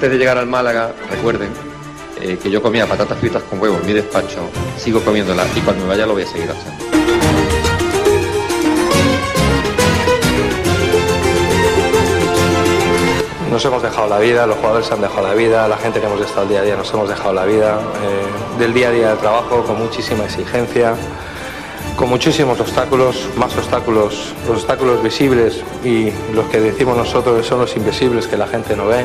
antes de llegar al Málaga, recuerden eh, que yo comía patatas fritas con huevo en mi despacho, sigo comiéndolas y cuando me vaya lo voy a seguir haciendo. Nos hemos dejado la vida, los jugadores se han dejado la vida, la gente que hemos estado el día a día nos hemos dejado la vida, eh, del día a día de trabajo con muchísima exigencia, con muchísimos obstáculos, más obstáculos, los obstáculos visibles y los que decimos nosotros son los invisibles que la gente no ve.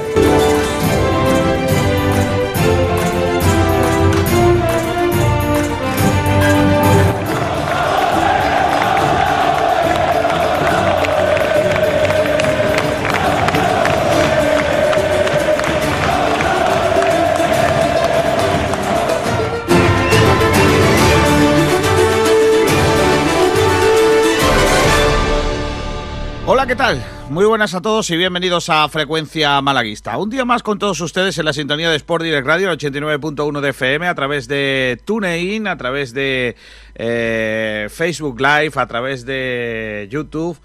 Muy buenas a todos y bienvenidos a Frecuencia Malaguista. Un día más con todos ustedes en la sintonía de Sport Direct Radio, el 89.1 de FM, a través de TuneIn, a través de eh, Facebook Live, a través de YouTube.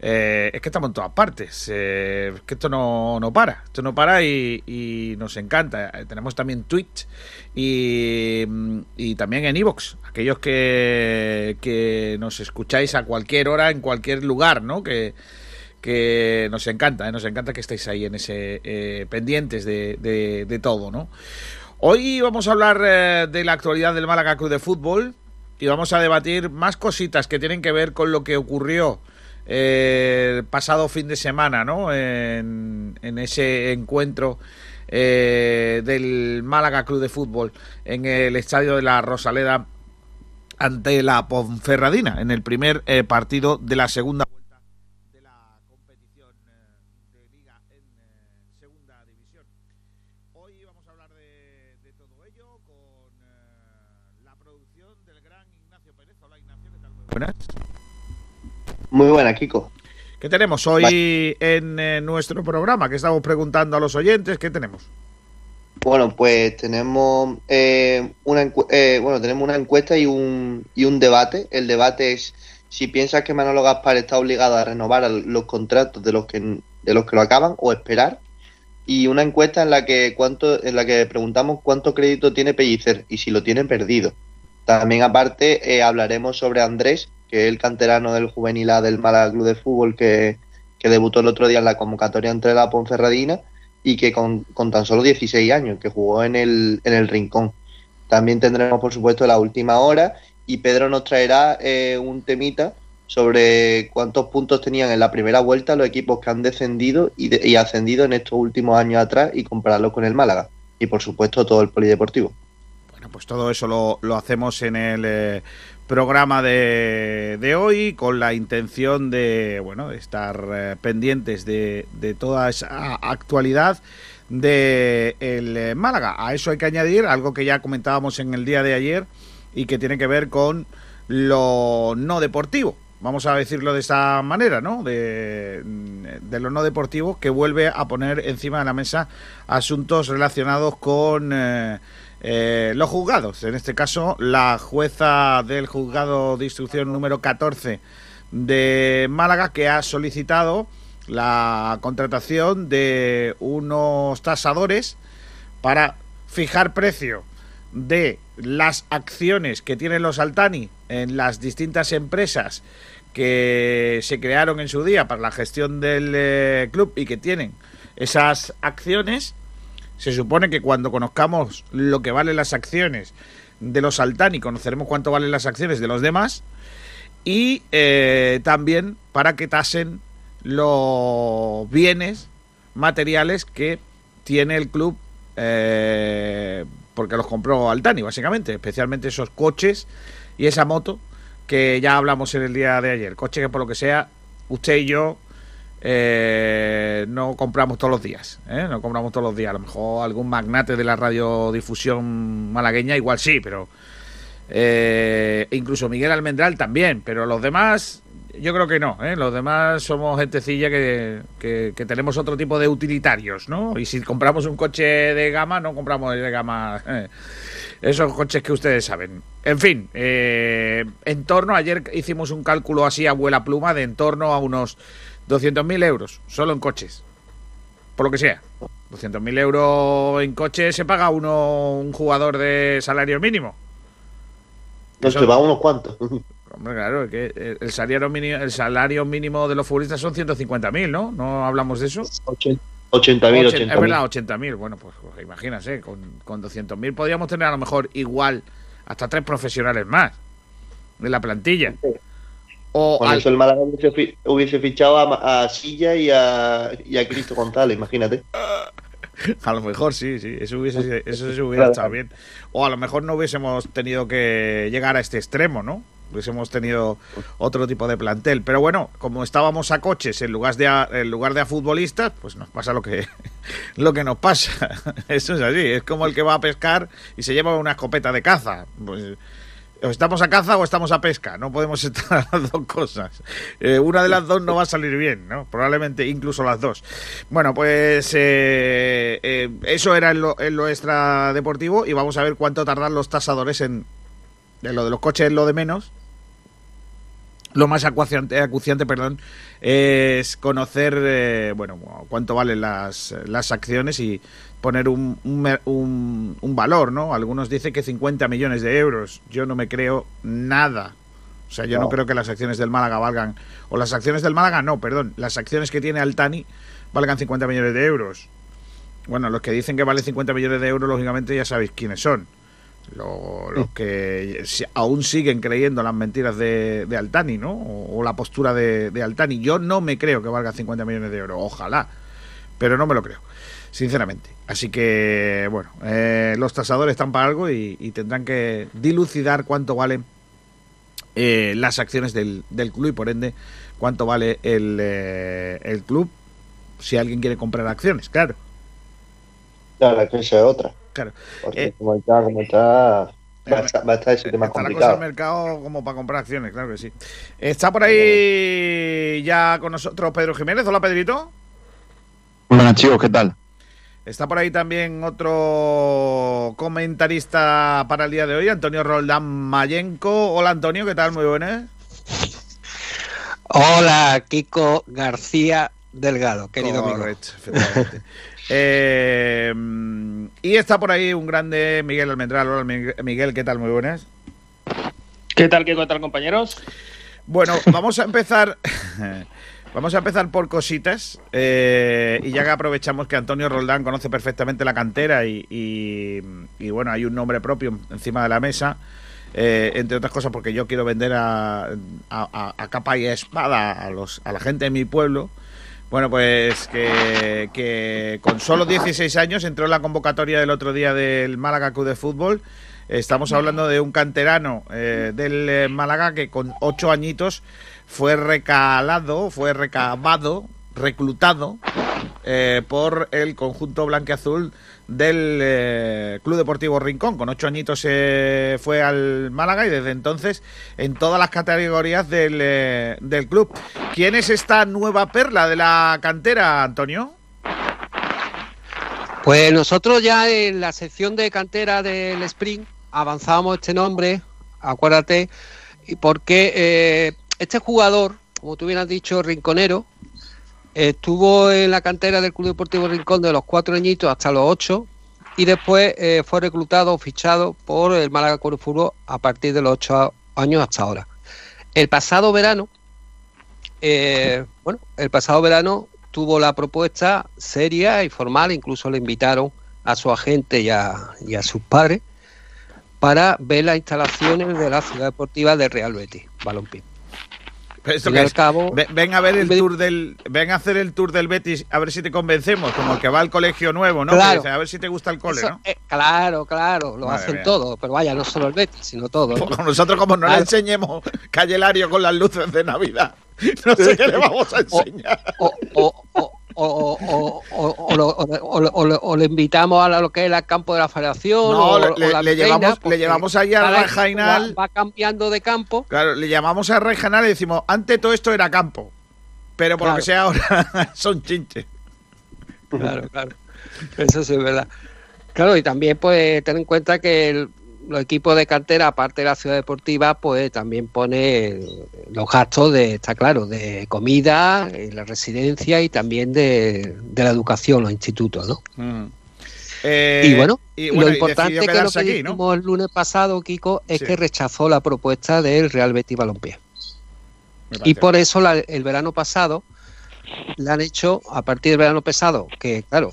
Eh, es que estamos en todas partes, eh, es que esto no, no para, esto no para y, nos encanta. Eh, tenemos también Twitch y, y también en Evox, aquellos que, que nos escucháis a cualquier hora, en cualquier lugar, ¿no? Que, que nos encanta, ¿eh? nos encanta que estéis ahí en ese eh, pendientes de, todo, ¿no? Hoy vamos a hablar eh, de la actualidad del Málaga Club de Fútbol y vamos a debatir más cositas que tienen que ver con lo que ocurrió eh, el pasado fin de semana, ¿no? En, en ese encuentro del Málaga Club de Fútbol en el estadio de la Rosaleda ante la Ponferradina en el primer partido de la segunda vuelta de la competición eh, de liga en eh, segunda división. Hoy vamos a hablar de, de todo ello con eh, la producción del gran Ignacio Pérez. Hola Buenas. Muy buena, Kiko. ¿Qué tenemos hoy en eh, nuestro programa? Que estamos preguntando a los oyentes. ¿Qué tenemos? Bueno, pues tenemos eh, una eh, bueno, tenemos una encuesta y un, y un debate. El debate es si piensas que Manolo Gaspar está obligado a renovar los contratos de los que de los que lo acaban o esperar. Y una encuesta en la que cuánto en la que preguntamos cuánto crédito tiene Pellicer y si lo tiene perdido. También aparte eh, hablaremos sobre Andrés, que es el canterano del juvenil A del Málaga Club de Fútbol que, debutó el otro día en la convocatoria entre la Ponferradina y que con, con tan solo 16 años, que jugó en el, en el Rincón. También tendremos, por supuesto, la última hora y Pedro nos traerá eh, un temita sobre cuántos puntos tenían en la primera vuelta los equipos que han descendido y, de- y ascendido en estos últimos años atrás y compararlo con el Málaga. Y, por supuesto, todo el polideportivo. Pues todo eso lo, lo hacemos en el eh, programa de, de hoy con la intención de, bueno, de estar eh, pendientes de, de toda esa actualidad de el eh, Málaga. A eso hay que añadir algo que ya comentábamos en el día de ayer y que tiene que ver con lo no deportivo. Vamos a decirlo de esta manera, ¿no? De, de lo no deportivo que vuelve a poner encima de la mesa asuntos relacionados con eh, los juzgados. En este caso, la jueza del juzgado de instrucción número 14 de Málaga que ha solicitado la contratación de unos tasadores para fijar precio de las acciones que tienen los Altani en las distintas empresas que se crearon en su día para la gestión del eh, club y que tienen esas acciones se supone que cuando conozcamos lo que valen las acciones de los Altani, conoceremos cuánto valen las acciones de los demás. Y eh, también para que tasen los bienes materiales que tiene el club, eh, porque los compró Altani, básicamente, especialmente esos coches y esa moto que ya hablamos en el día de ayer. Coche que por lo que sea, usted y yo eh, no compramos todos los días, ¿eh? no compramos todos los días. A lo mejor algún magnate de la radiodifusión malagueña igual sí, pero eh, incluso Miguel Almendral también, pero los demás yo creo que no, ¿eh? los demás somos gentecilla que, que, tenemos otro tipo de utilitarios, ¿no? Y si compramos un coche de gama, no compramos de gama... eh, esos coches que ustedes saben. En fin, en torno, ayer hicimos un cálculo así a vuela pluma de en torno a unos 200.000 euros, solo en coches. por lo que sea. 200.000 euros en coche se paga uno un jugador de salario mínimo. No se va unos cuantos. Hombre, claro, que el salario mínimo, el salario mínimo de los futbolistas son 150.000, ¿no? ¿No hablamos de eso? 80.000, 80.000. Es verdad, 80.000. Bueno, pues, pues imagínate, con, con 200.000 podríamos tener a lo mejor igual hasta tres profesionales más de la plantilla. O Con eso el Málaga hubiese, fichado a, Silla y a, y a Cristo González, imagínate. A lo mejor sí, sí, eso, hubiese, eso se hubiera estado bien. O a lo mejor no hubiésemos tenido que llegar a este extremo, ¿no? Hubiésemos tenido otro tipo de plantel. Pero bueno, como estábamos a coches en lugar de a, en lugar de a futbolistas, pues nos pasa lo que, lo que nos pasa. Eso es así. Es como el que va a pescar y se lleva una escopeta de caza. Pues o estamos a caza o estamos a pesca, no podemos estar las dos cosas. Eh, una de las dos no va a salir bien, ¿no? Probablemente incluso las dos. Bueno, pues eh, eh, eso era en lo, en lo extra deportivo y vamos a ver cuánto tardan los tasadores en, en lo de los coches, lo de menos. Lo más acuciante, acuciante perdón, es conocer bueno cuánto valen las, las acciones y poner un, un, un, valor, ¿no? Algunos dicen que 50 millones de euros. Yo no me creo nada. O sea, yo no, creo que las acciones del Málaga valgan. O las acciones del Málaga, no, perdón. Las acciones que tiene Altani valgan 50 millones de euros. Bueno, los que dicen que vale 50 millones de euros, lógicamente ya sabéis quiénes son. Los, que aún siguen creyendo las mentiras de, Altani, ¿no? O, la postura de, de Altani. Yo no me creo que valga 50 millones de euros. Ojalá. Pero no me lo creo sinceramente. Así que, bueno, eh, los tasadores están para algo y, tendrán que dilucidar cuánto valen eh, las acciones del, club y por ende cuánto vale el, eh, el club si alguien quiere comprar acciones, claro. Claro, que esa es otra. Claro. como está, como está, va a estar, va a estar ese tema complicado. el mercado como para comprar acciones, claro que sí. Está por ahí ya con nosotros Pedro Jiménez. Hola, Pedrito. Buenas, chicos, ¿qué tal? Está por ahí también otro comentarista para el día de hoy, Antonio Roldán Mayenco. Hola Antonio, ¿qué tal? Muy buenas. Hola, Kiko García Delgado, querido Correcto, eh, y está por ahí un grande Miguel Almendral. Hola Miguel, ¿qué tal? Muy buenas. ¿Qué tal? ¿Qué tal, compañeros? Bueno, vamos a empezar Vamos a empezar por cositas eh, y ya que aprovechamos que Antonio Roldán conoce perfectamente la cantera y, bueno, hay un nombre propio encima de la mesa, eh, entre otras cosas porque yo quiero vender a, capa y espada a, los, a la gente de mi pueblo. Bueno, pues que, con solo 16 años entró en la convocatoria del otro día del Málaga Club de Fútbol. Estamos hablando de un canterano eh, del Málaga que con 8 añitos fue recalado, fue recabado, reclutado eh, por el conjunto blanqueazul del eh, Club Deportivo Rincón. Con ocho añitos se fue al Málaga y desde entonces en todas las categorías del, eh, del club. ¿Quién es esta nueva perla de la cantera, Antonio? Pues nosotros ya en la sección de cantera del Spring avanzamos este nombre, acuérdate, porque este jugador, como tú bien has dicho, Rinconero, estuvo en la cantera del Club Deportivo Rincón de los cuatro añitos hasta los ocho y después eh, fue reclutado o fichado por el Málaga Club Fútbol a partir de los ocho años hasta ahora. El pasado verano, eh, bueno, el pasado verano tuvo la propuesta seria y formal, incluso le invitaron a su agente y a, sus padres para ver las instalaciones de la ciudad deportiva de Real Betis, Balompié ven a ver el tour del ven a hacer el tour del Betis a ver si te convencemos como el que va al colegio nuevo no a ver si te gusta el cole no claro claro lo hacen todo pero vaya no solo el Betis sino todo pues nosotros como no le enseñemos Calle con las luces de Navidad no sé qué le vamos a enseñar. o, o, le invitamos a lo que es el campo de la federación. No, le, llevamos, le llevamos allá a Rejainal. Va, cambiando de campo. Claro, le llamamos a Rejainal y decimos, antes todo esto era campo. Pero por lo que sea ahora son chinches. Claro, claro. Eso sí es verdad. Claro, y también pues ten en cuenta que los equipos de cantera, aparte de la ciudad deportiva, pues también pone los gastos de, está claro, de comida, eh, la residencia y también de, la educación, los institutos, ¿no? Mm. y bueno, lo importante que lo que dijimos el lunes pasado, Kiko, es que rechazó la propuesta del Real Betis Balompié. Y por eso el verano pasado le han hecho, a partir del verano pasado, que claro,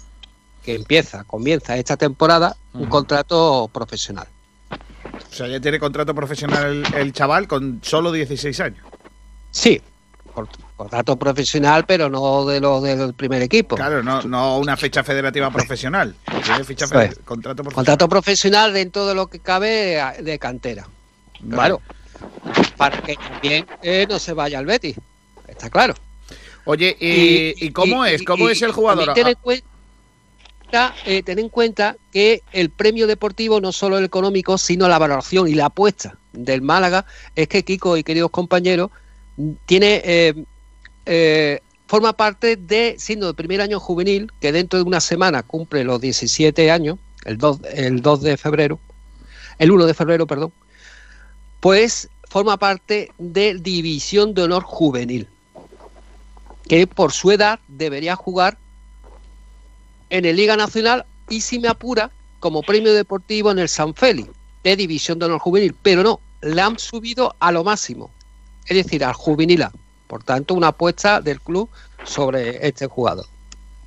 que empieza, comienza esta temporada, un contrato profesional. O sea, ya tiene contrato profesional el, chaval con solo 16 años. Sí, contrato profesional, pero no de lo del primer equipo. Claro, no, no una fecha federativa profesional. contrato, profesional. contrato profesional dentro de lo que cabe de cantera. Claro. Para que también eh, no se vaya al Betis. Está claro. Oye, ¿y, cómo es? ¿Cómo es el jugador? Eh, ten en cuenta que el premio deportivo no solo el económico, sino la valoración y la apuesta del Málaga es que Kiko y queridos compañeros tiene eh, eh, forma parte de siendo de primer año juvenil que dentro de una semana cumple los 17 años, el 2, el 2 de febrero, el 1 de febrero, perdón, pues forma parte de División de Honor Juvenil, que por su edad debería jugar en el Liga Nacional y si me apura como premio deportivo en el San Félix de División de Honor Juvenil, pero no, la han subido a lo máximo, es decir, al juvenil Por tanto, una apuesta del club sobre este jugador.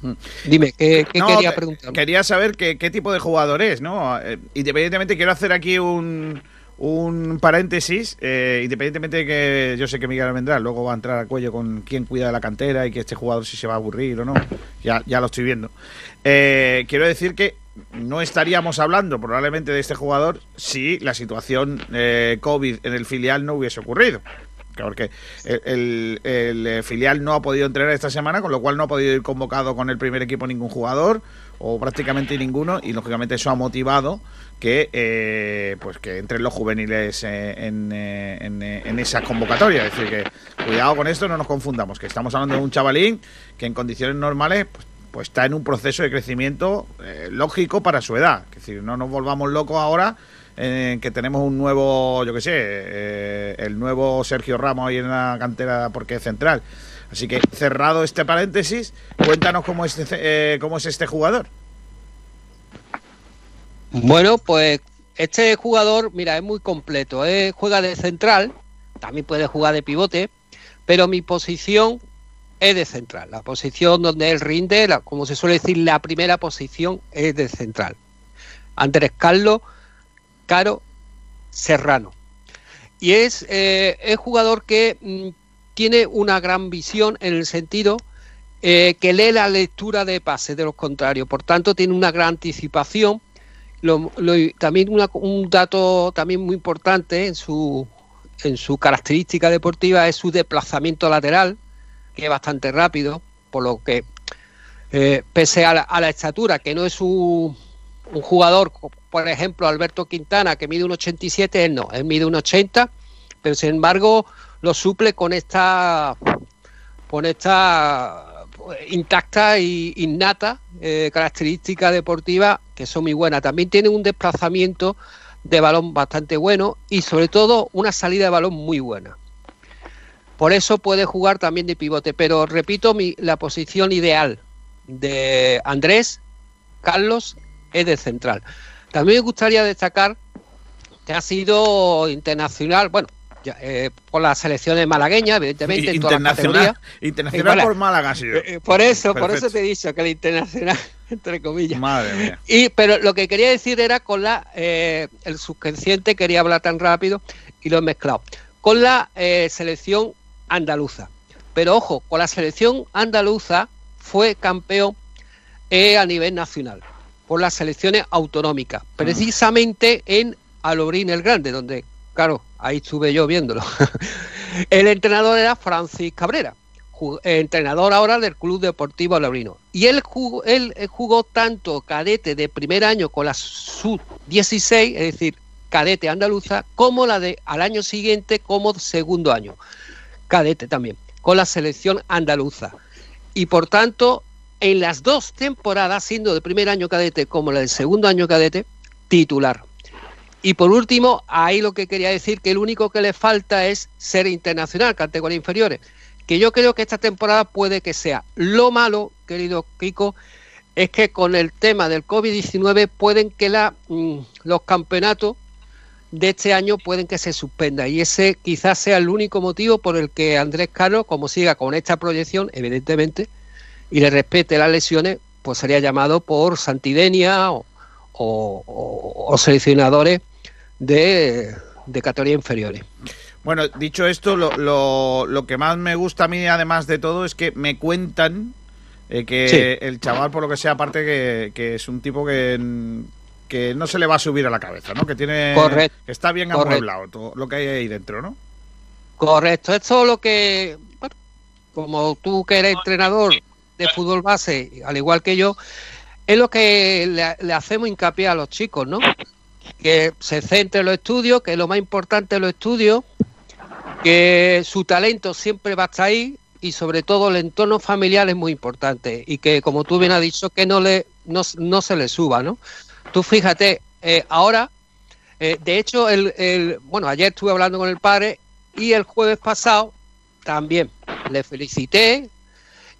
Mm. Dime, ¿qué, quería preguntar? Quería saber qué, tipo de jugador es, ¿no? Eh, independientemente, quiero hacer aquí un, un paréntesis, eh, independientemente de que yo sé que Miguel vendrá, luego va a entrar a cuello con quién cuida de la cantera y que este jugador si se va a aburrir o no, ya, ya lo estoy viendo. Eh, quiero decir que no estaríamos hablando probablemente de este jugador si la situación eh, COVID en el filial no hubiese ocurrido. Porque el, el, filial no ha podido entrenar esta semana, con lo cual no ha podido ir convocado con el primer equipo ningún jugador, o prácticamente ninguno, y lógicamente eso ha motivado que eh, pues que entren los juveniles en, en, en, esa convocatoria. Es decir, que cuidado con esto, no nos confundamos, que estamos hablando de un chavalín que en condiciones normales pues, pues está en un proceso de crecimiento eh, lógico para su edad. Es decir, no nos volvamos locos ahora en que tenemos un nuevo, yo qué sé, eh, el nuevo Sergio Ramos ahí en la cantera porque es central. Así que cerrado este paréntesis, cuéntanos eh, cómo es este jugador. Bueno, pues este jugador, mira, es muy completo. Juega de central, también puede jugar de pivote, pero mi posición es de central. La posición donde él rinde, como se suele decir, la primera posición es de central. Andrés Carlos Caro Serrano. Y es, eh, es jugador que mm, tiene una gran visión en el sentido eh, que lee la lectura de pases de los contrarios. Por tanto, tiene una gran anticipación. también un dato también muy importante en su, en su característica deportiva es su desplazamiento lateral que es bastante rápido, por lo que, eh, pese a la, estatura, que no es un, jugador, por ejemplo, Alberto Quintana, que mide un 87, él no, él mide un 80, pero sin embargo lo suple con esta, con esta intacta y innata eh, característica deportiva que son muy buenas. También tiene un desplazamiento de balón bastante bueno y sobre todo una salida de balón muy buena. Por eso puede jugar también de pivote. Pero repito, mi, la posición ideal de Andrés Carlos es de central. También me gustaría destacar que ha sido internacional, bueno, eh, por las selecciones malagueñas, evidentemente, en internacional, internacional por Málaga, sí. Eh, por eso, por eso te he dicho que el internacional, entre comillas. Madre mía. Y, pero lo que quería decir era con la eh, el subconsciente, quería hablar tan rápido y lo he mezclado. Con la selección andaluza. Pero ojo, con la selección andaluza fue campeón eh, a nivel nacional, por las selecciones autonómicas, precisamente en Alobrín el Grande, donde, claro, ahí estuve yo viéndolo. el entrenador era Francis Cabrera, entrenador ahora del Club Deportivo Alobrino. Y él jugó, él eh, jugó tanto cadete de primer año con la sub-16, es decir, cadete andaluza, como la de al año siguiente como segundo año cadete también, con la selección andaluza. Y por tanto, en las dos temporadas, siendo de primer año cadete como la del segundo año cadete, titular. Y por último, ahí lo que quería decir, que el único que le falta es ser internacional, categoría inferiores, que yo creo que esta temporada puede que sea. Lo malo, querido Kiko, es que con el tema del COVID-19 pueden que la, mm, los campeonatos de este año pueden que se suspenda y ese quizás sea el único motivo por el que Andrés Carlos, como siga con esta proyección, evidentemente, y le respete las lesiones, pues sería llamado por Santidenia o, seleccionadores de, categoría inferiores. Bueno, dicho esto, lo, lo, que más me gusta a mí, además de todo, es que me cuentan eh, que el chaval, por lo que sea, aparte que, que es un tipo que, que no se le va a subir a la cabeza, ¿no? Que tiene que está bien amueblado todo lo que hay ahí dentro, ¿no? Correcto, esto es lo que, bueno, como tú que eres entrenador de fútbol base, al igual que yo, es lo que le, hacemos hincapié a los chicos, ¿no? Que se centre en los estudios, que lo más importante es los estudios, que su talento siempre va a estar ahí y sobre todo el entorno familiar es muy importante y que como tú bien has dicho que no le no, no se le suba, ¿no? Tú fíjate, eh, ahora, eh, de hecho, el, bueno, ayer estuve hablando con el padre y el jueves pasado también le felicité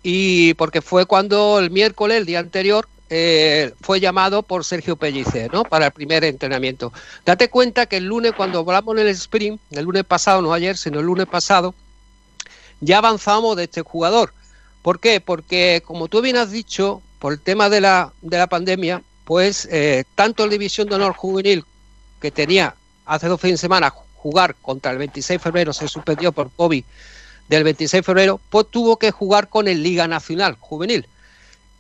y porque fue cuando el miércoles, el día anterior, eh, fue llamado por Sergio Pellicer, ¿no? Para el primer entrenamiento. Date cuenta que el lunes, cuando hablamos en el sprint, el lunes pasado, no ayer, sino el lunes pasado, ya avanzamos de este jugador. ¿Por qué? Porque, como tú bien has dicho, por el tema de la, de la pandemia, pues eh, tanto la División de Honor Juvenil, que tenía hace dos fines de semana jugar contra el 26 de febrero, se suspendió por COVID del 26 de febrero, pues tuvo que jugar con el Liga Nacional Juvenil.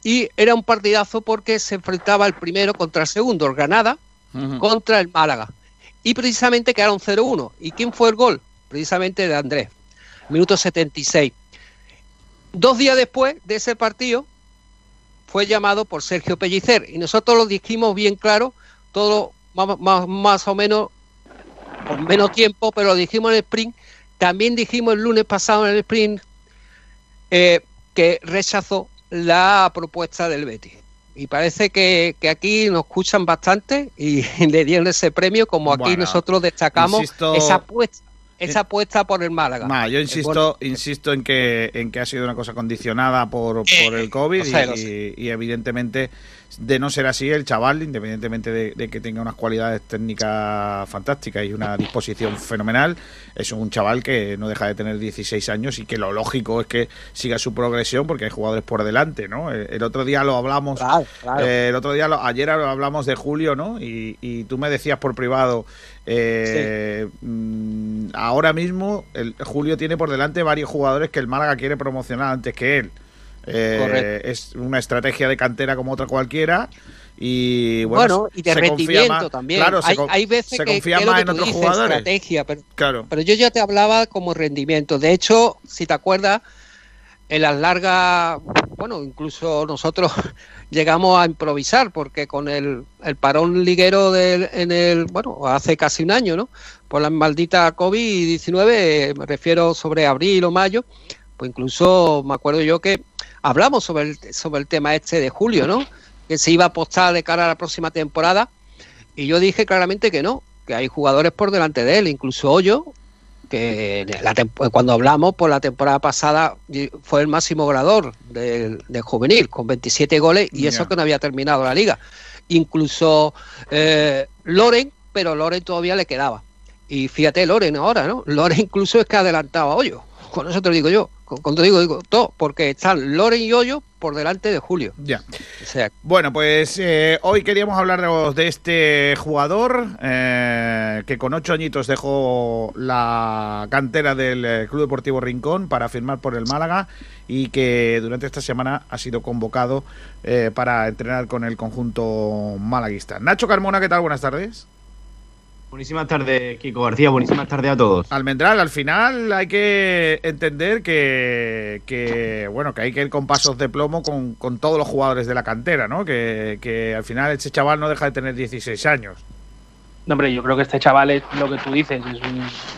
Y era un partidazo porque se enfrentaba el primero contra el segundo, el Granada, contra el Málaga. Y precisamente quedaron 0-1. ¿Y quién fue el gol? Precisamente de Andrés, minuto 76. Dos días después de ese partido, fue llamado por Sergio Pellicer y nosotros lo dijimos bien claro, todo más, más, o menos con menos tiempo, pero lo dijimos en el sprint. También dijimos el lunes pasado en el sprint eh, que rechazó la propuesta del Betis. Y parece que, aquí nos escuchan bastante y le dieron ese premio, como aquí nosotros destacamos esa apuesta esa apuesta por el Málaga. yo insisto, insisto en que en que ha sido una cosa condicionada por, eh, por el COVID y, evidentemente de no ser así el chaval, independientemente de, que tenga unas cualidades técnicas fantásticas y una disposición fenomenal, es un chaval que no deja de tener 16 años y que lo lógico es que siga su progresión porque hay jugadores por delante, ¿no? El, otro día lo hablamos, eh, el otro día, lo, ayer hablamos de Julio, ¿no? Y, y tú me decías por privado eh, mm, Ahora mismo el Julio tiene por delante varios jugadores que el Málaga quiere promocionar antes que él. Eh, es una estrategia de cantera como otra cualquiera. Y bueno, y de rendimiento también. Claro, hay, veces se confía más en otros jugadores. Estrategia, pero, claro. pero yo ya te hablaba como rendimiento. De hecho, si te acuerdas, en las largas, bueno, incluso nosotros llegamos a improvisar porque con el, el parón liguero del, en el, bueno, hace casi un año, ¿no? Por la maldita COVID-19, me refiero sobre abril o mayo, pues incluso me acuerdo yo que hablamos sobre el, sobre el tema este de julio, ¿no? Que se iba a apostar de cara a la próxima temporada y yo dije claramente que no, que hay jugadores por delante de él, incluso Hoyo, que cuando hablamos por la temporada pasada fue el máximo goleador del, juvenil con 27 goles y eso que no había terminado la liga. Incluso eh, Loren, pero Loren todavía le quedaba. Y fíjate Loren ahora, ¿no? Loren incluso es que adelantaba a Hoyo. Con eso te lo digo yo. Cuando digo, digo todo, porque están Loren y Hoyo por delante de Julio. Ya. bueno, pues eh, hoy queríamos hablar de este jugador eh, que con ocho añitos dejó la cantera del eh, Club Deportivo Rincón para firmar por el Málaga y que durante esta semana ha sido convocado para entrenar con el conjunto malaguista. Nacho Carmona, ¿qué tal? Buenas tardes. Buenísimas tardes, Kiko García. Buenísimas tardes a todos. Almendral, al final hay que entender que, bueno, que hay que ir con pasos de plomo con, todos los jugadores de la cantera, ¿no? Que, al final este chaval no deja de tener 16 años. No, hombre, yo creo que este chaval es lo que tú dices, es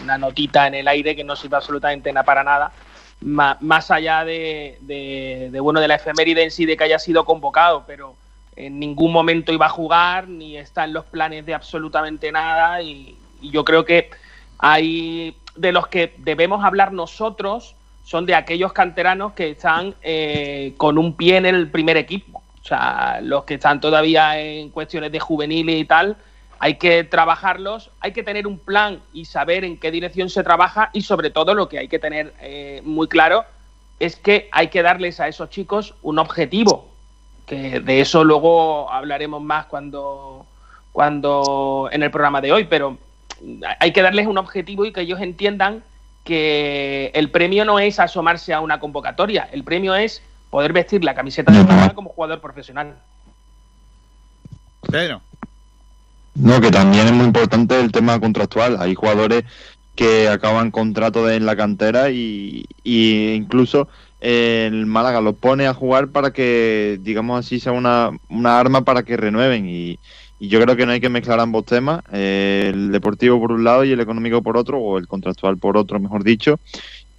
una notita en el aire que no sirve absolutamente nada para nada, más, allá de, de, bueno, de la efeméride en sí de que haya sido convocado, pero en ningún momento iba a jugar, ni está en los planes de absolutamente nada. Y, yo creo que hay de los que debemos hablar nosotros son de aquellos canteranos que están eh, con un pie en el primer equipo. O sea, los que están todavía en cuestiones de juveniles y tal, hay que trabajarlos, hay que tener un plan y saber en qué dirección se trabaja y sobre todo lo que hay que tener eh, muy claro es que hay que darles a esos chicos un objetivo, que de eso luego hablaremos más cuando, cuando en el programa de hoy, pero hay que darles un objetivo y que ellos entiendan que el premio no es asomarse a una convocatoria, el premio es poder vestir la camiseta de Málaga como jugador profesional. Pero. No, que también es muy importante el tema contractual. Hay jugadores que acaban contrato en la cantera y, y incluso el Málaga los pone a jugar para que, digamos así, sea una, una arma para que renueven. Y, y yo creo que no hay que mezclar ambos temas, eh, el deportivo por un lado y el económico por otro, o el contractual por otro, mejor dicho.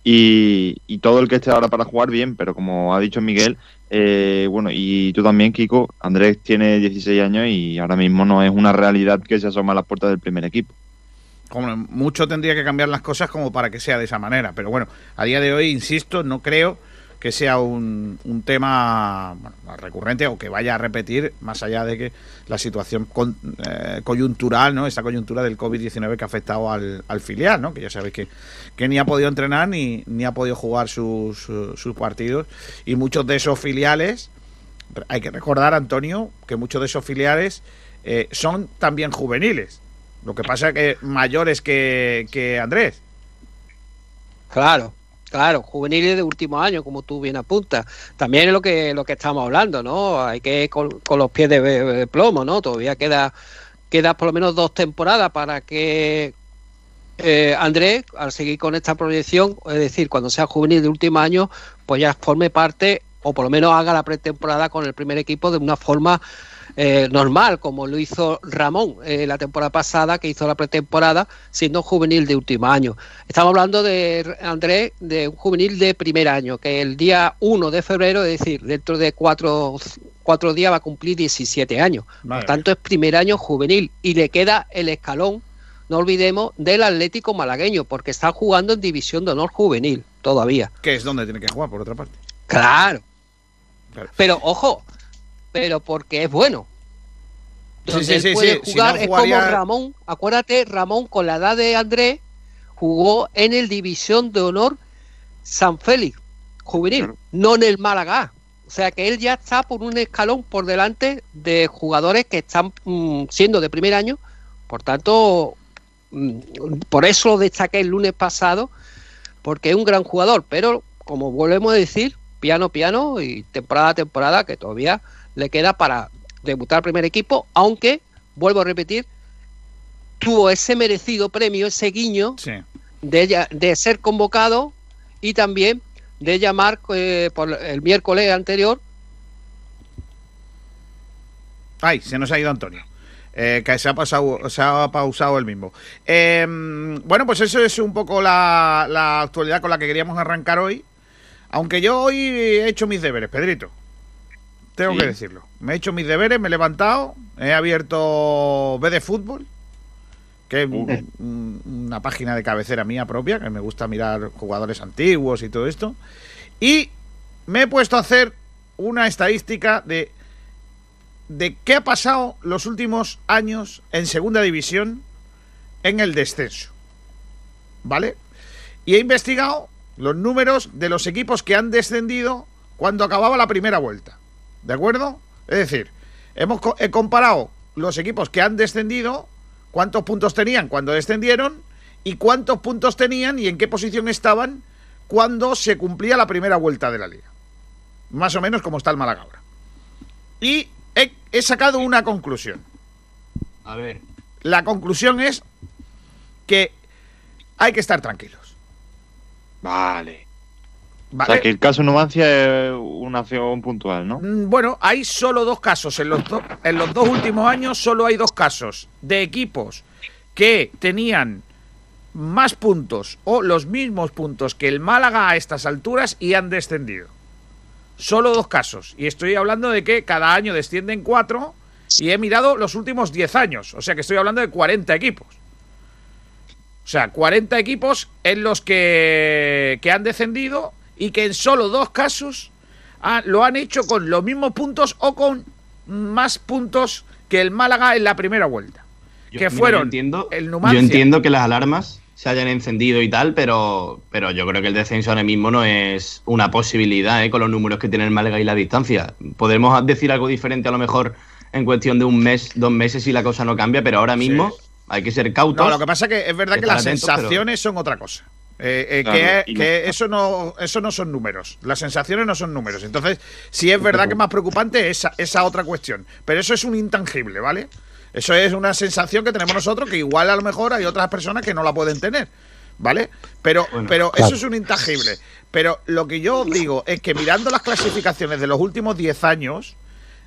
Y, y todo el que esté ahora para jugar bien, pero como ha dicho Miguel, eh, bueno, y tú también, Kiko, Andrés tiene 16 años y ahora mismo no es una realidad que se asoma a las puertas del primer equipo. Como mucho tendría que cambiar las cosas como para que sea de esa manera, pero bueno, a día de hoy, insisto, no creo que sea un, un tema recurrente o que vaya a repetir, más allá de que la situación con, eh, coyuntural, ¿no? esa coyuntura del COVID-19 que ha afectado al, al, filial, ¿no? que ya sabéis que, que ni ha podido entrenar ni, ni ha podido jugar sus, sus partidos. Y muchos de esos filiales, hay que recordar, Antonio, que muchos de esos filiales eh, son también juveniles. Lo que pasa es que mayores que, que Andrés. Claro, Claro, juveniles de último año, como tú bien apuntas. También es lo que, lo que estamos hablando, ¿no? Hay que con, con los pies de, de, plomo, ¿no? Todavía queda, queda por lo menos dos temporadas para que eh, Andrés, al seguir con esta proyección, es decir, cuando sea juvenil de último año, pues ya forme parte o por lo menos haga la pretemporada con el primer equipo de una forma eh, normal, como lo hizo Ramón eh, la temporada pasada, que hizo la pretemporada siendo juvenil de último año. Estamos hablando de Andrés, de un juvenil de primer año, que el día 1 de febrero, es decir, dentro de cuatro, cuatro días va a cumplir 17 años. Por tanto, es primer año juvenil y le queda el escalón, no olvidemos, del Atlético malagueño, porque está jugando en División de Honor Juvenil todavía. Que es donde tiene que jugar, por otra parte. Claro. claro. Pero ojo, pero porque es bueno. Donde sí, sí, él puede sí, jugar si no es jugaría... como Ramón. Acuérdate, Ramón con la edad de Andrés jugó en el División de Honor San Félix juvenil, claro. no en el Málaga. O sea que él ya está por un escalón por delante de jugadores que están mmm, siendo de primer año. Por tanto, mmm, por eso lo destaqué el lunes pasado, porque es un gran jugador. Pero, como volvemos a decir, piano, piano y temporada a temporada, que todavía le queda para debutar primer equipo, aunque, vuelvo a repetir, tuvo ese merecido premio, ese guiño sí. de, de, ser convocado y también de llamar eh, por el miércoles anterior. Ay, se nos ha ido Antonio. Eh, que se ha, pasado, se ha pausado el mismo. Eh, bueno, pues eso es un poco la, la actualidad con la que queríamos arrancar hoy. Aunque yo hoy he hecho mis deberes, Pedrito. Tengo sí. que decirlo. Me he hecho mis deberes, me he levantado, he abierto B de Fútbol, que es una página de cabecera mía propia, que me gusta mirar jugadores antiguos y todo esto. Y me he puesto a hacer una estadística de, de qué ha pasado los últimos años en segunda división en el descenso. ¿Vale? Y he investigado los números de los equipos que han descendido cuando acababa la primera vuelta. ¿De acuerdo? Es decir, hemos he comparado los equipos que han descendido, cuántos puntos tenían cuando descendieron y cuántos puntos tenían y en qué posición estaban cuando se cumplía la primera vuelta de la liga. Más o menos como está el Málaga ahora. Y he, he sacado una conclusión. A ver. La conclusión es que hay que estar tranquilos. Vale. Vale. O sea, que el caso Numancia es una acción puntual, ¿no? Bueno, hay solo dos casos. En los, do en los dos últimos años solo hay dos casos de equipos que tenían más puntos o los mismos puntos que el Málaga a estas alturas y han descendido. solo dos casos. Y estoy hablando de que cada año descienden cuatro y he mirado los últimos 10 años. O sea que estoy hablando de 40 equipos. O sea, 40 equipos en los que, que han descendido y que en solo dos casos ah, lo han hecho con los mismos puntos o con más puntos que el Málaga en la primera vuelta. Yo- que mira, fueron yo entiendo, el yo Numancia. entiendo que las alarmas se hayan encendido y tal, pero, pero yo creo que el descenso ahora mismo no es una posibilidad ¿eh? con los números que tiene el Málaga y la distancia. Podremos decir algo diferente a lo mejor en cuestión de un mes, dos meses si la cosa no cambia, pero ahora mismo hay que ser cautos. No, lo que pasa es que es verdad que las atentos, pero- sensaciones son otra cosa. Eh, eh, Claro, que eso, no, eso no son números. Las sensaciones no son números. Entonces, sí es verdad que es más preocupante esa, esa otra cuestión. Pero eso es un intangible, ¿vale? Eso es una sensación que tenemos nosotros que igual a lo mejor hay otras personas que no la pueden tener. ¿Vale? Pero, Bueno, pero claro. eso es un intangible. Pero lo que yo digo es que mirando las clasificaciones de los últimos 10 años,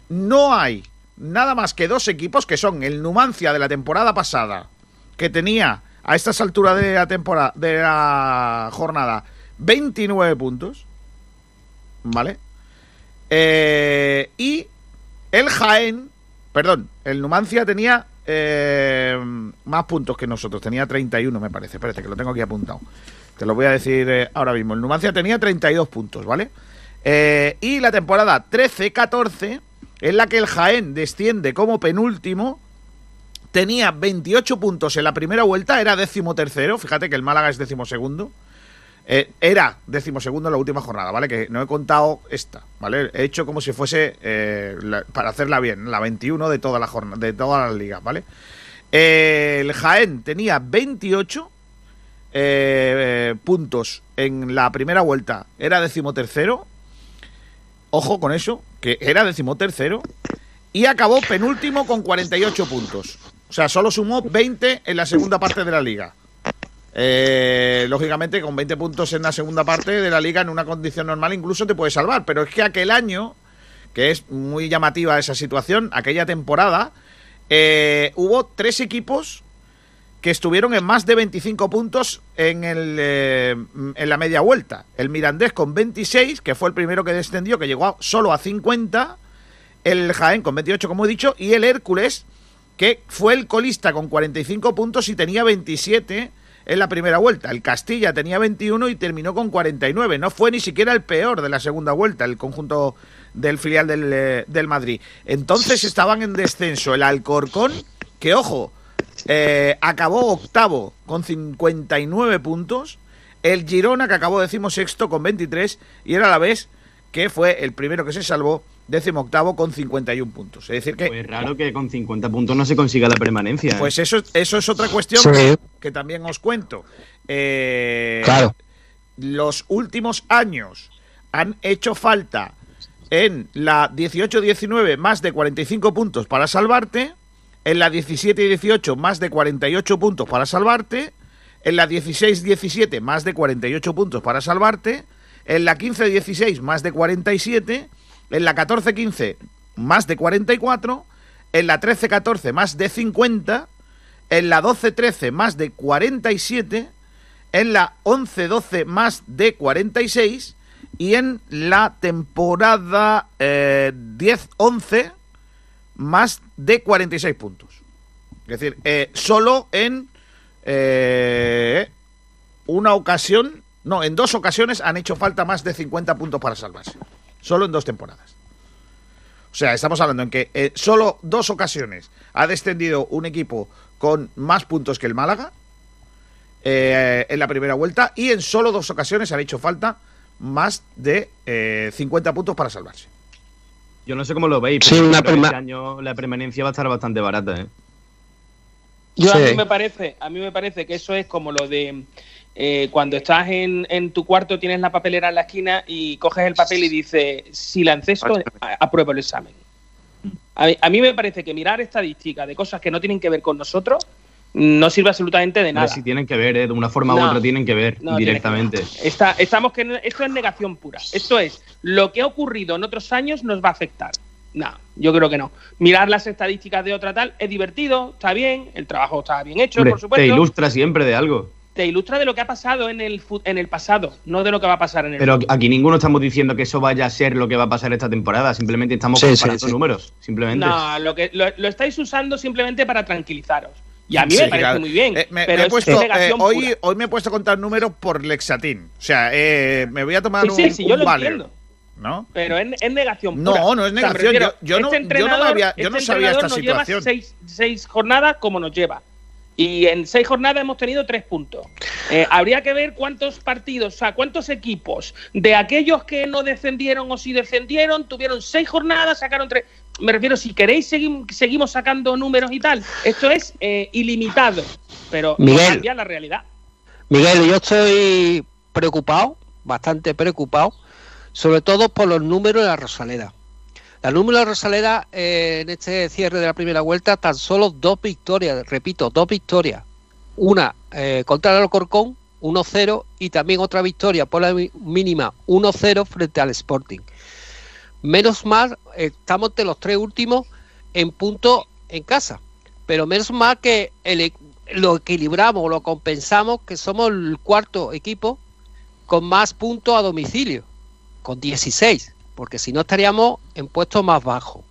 no hay nada más que dos equipos que son el Numancia de la temporada pasada, que tenía a estas alturas de la temporada de la jornada 29 puntos, ¿vale? Eh, y el Jaén, perdón, el Numancia tenía eh, más puntos que nosotros, tenía 31 me parece, espérate que lo tengo aquí apuntado. Te lo voy a decir eh, ahora mismo. El Numancia tenía 32 puntos, ¿vale? Y la temporada 13-14, en la que el Jaén desciende como penúltimo, tenía 28 puntos en la primera vuelta, era décimo tercero, fíjate que el Málaga es décimo segundo. Eh, era decimosegundo en la última jornada, ¿vale? Que no he contado esta, ¿vale? He hecho como si fuese, eh, para hacerla bien, la 21 de toda la jornada, de todas las ligas, ¿vale? Eh, el Jaén tenía 28 eh, puntos en la primera vuelta, era decimotercero. Ojo con eso, que era decimotercero. Y acabó penúltimo con 48 puntos. O sea, solo sumó 20 en la segunda parte de la liga. Eh, lógicamente, con 20 puntos en la segunda parte de la liga, en una condición normal, incluso te puede salvar. Pero es que aquel año, que es muy llamativa esa situación, aquella temporada, eh, hubo tres equipos que estuvieron en más de 25 puntos en, el, eh, en la media vuelta. El Mirandés con 26, que fue el primero que descendió, que llegó solo a 50. El Jaén con 28, como he dicho. Y el Hércules, que fue el colista con 45 puntos y tenía 27 en la primera vuelta. El Castilla tenía 21 y terminó con 49. No fue ni siquiera el peor de la segunda vuelta, el conjunto del filial del, eh, del Madrid. Entonces estaban en descenso el Alcorcón, que ojo, eh, acabó octavo con 59 puntos. El Girona, que acabó decimosexto con 23. Y era la vez que fue el primero que se salvó, décimo octavo con 51 puntos. Es decir que... Pues raro que con 50 puntos no se consiga la permanencia. ¿eh? Pues eso, eso es otra cuestión Sí. que, que también os cuento. Eh, Claro. Los últimos años han hecho falta en la 18-19 más de 45 puntos para salvarte, en la 17 y 18 más de 48 puntos para salvarte, en la 16-17 más de 48 puntos para salvarte, en la 15-16 más de 47, en la 14-15 más de 44, en la 13-14 más de 50, en la 12-13 más de 47, en la 11-12 más de 46 y en la temporada eh, 10-11 más de 46 puntos. Es decir, eh, solo en eh, una ocasión, no, en dos ocasiones han hecho falta más de 50 puntos para salvarse. Solo en dos temporadas. O sea, estamos hablando en que eh, solo dos ocasiones ha descendido un equipo con más puntos que el Málaga eh, en la primera vuelta y en solo dos ocasiones han hecho falta más de eh, 50 puntos para salvarse. Yo no sé cómo lo veis, Sí, pero yo una este año la permanencia va a estar bastante barata. ¿eh? Yo a Sí. mí me parece, a mí me parece que eso es como lo de eh, cuando estás en, en tu cuarto, tienes la papelera en la esquina y coges el papel y dices, si la encesto, a- apruebo el examen. A, mí- a mí me parece que mirar estadísticas de cosas que no tienen que ver con nosotros no sirve absolutamente de Pero nada. si tienen que ver, ¿eh? de una forma u No. otra tienen que ver No, directamente. tiene que ver. Está- estamos que esto es negación pura. Esto es lo que ha ocurrido en otros años nos va a afectar. No, yo creo que no. Mirar las estadísticas de otra tal es divertido, está bien, el trajo está bien hecho, Hombre, por supuesto. te ilustra siempre de algo. Te ilustra de lo que ha pasado en el, en el pasado, no de lo que va a pasar en el Pero futuro. aquí ninguno estamos diciendo que eso vaya a ser lo que va a pasar esta temporada. Simplemente estamos Sí, sí, comparando sí. números. Simplemente. No, lo, que, lo, lo estáis usando simplemente para tranquilizaros. Y a mí Sí, me parece claro. muy bien, Eh, me, pero me he es puesto, eh, negación hoy, pura. hoy me he puesto a contar números por Lexatin. O sea, eh, me voy a tomar Sí, un, sí, sí, yo un lo. ¿no? Pero es, es negación No, pura. no es O sea, me negación. Yo- no- este yo no había- yo no este sabía esta lleva situación. Seis, seis jornadas como nos lleva. Y en seis jornadas hemos tenido tres puntos. Eh, habría que ver cuántos partidos, o sea, cuántos equipos de aquellos que no descendieron o si descendieron tuvieron seis jornadas, sacaron tres. Me refiero, si queréis, segui- seguimos sacando números y tal. Esto es eh, ilimitado, pero no cambia la realidad. Miguel, yo estoy preocupado, bastante preocupado, sobre todo por los números de la Rosaleda. La de Rosaleda eh, en este cierre de la primera vuelta, tan solo dos victorias, repito, dos victorias. Una eh, contra el Alcorcón, 1-0, y también otra victoria por la mínima, 1-0 frente al Sporting. Menos mal, estamos de los tres últimos en punto en casa. Pero menos mal que lo equilibramos, lo compensamos, que somos el cuarto equipo con más puntos a domicilio, con 16, porque si no estaríamos en puestos más bajos.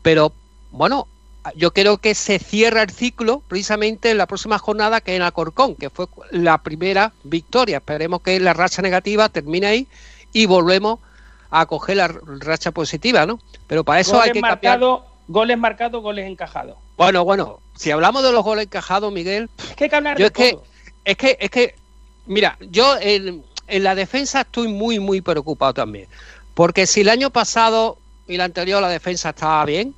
Pero bueno, yo creo que se cierra el ciclo precisamente en la próxima jornada que en Alcorcón, que fue la primera victoria. Esperemos que la racha negativa termine ahí y volvemos a coger la racha positiva, ¿no? Pero para eso goles hay que cambiar. marcados, goles marcados, goles encajados. Bueno, bueno, si hablamos de los goles encajados, Miguel, Es que hay que hablar Yo de es que- es que, es que, mira, yo en, en la defensa estoy muy, muy preocupado también. Porque si el año pasado y el anterior la defensa estaba bien,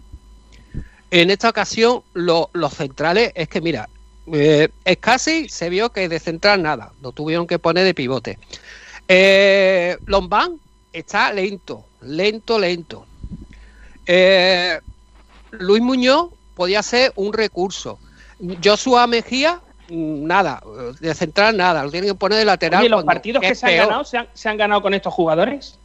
en esta ocasión lo- los centrales es que, mira, eh, es casi se vio que de central nada, lo tuvieron que poner de pivote. Eh, Lombán está lento, lento, lento. Eh, Luis Muñoz podía ser un recurso. Joshua Mejía, mm, nada, de central nada, lo tienen que poner de lateral. Oye, los partidos que se han peor. ganado se han, se han ganado con estos jugadores.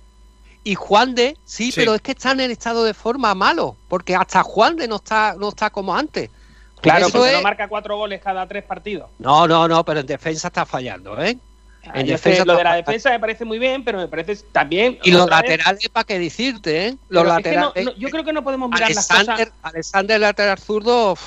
Y Juan de, sí, Sí. pero es que están en estado de forma malo, porque hasta Juan de no está, no está como antes. Claro, Eso porque es- no marca cuatro goles cada tres partidos. No, no, no, pero en defensa está fallando, ¿eh? Ah, En defensa lo de la defensa me parece muy bien, pero me parece también. Y los laterales, ¿para qué decirte, eh? Los pero es que no- laterales. no- yo creo que no podemos mirar las Alexander, cosas. Alexander lateral zurdo, uf,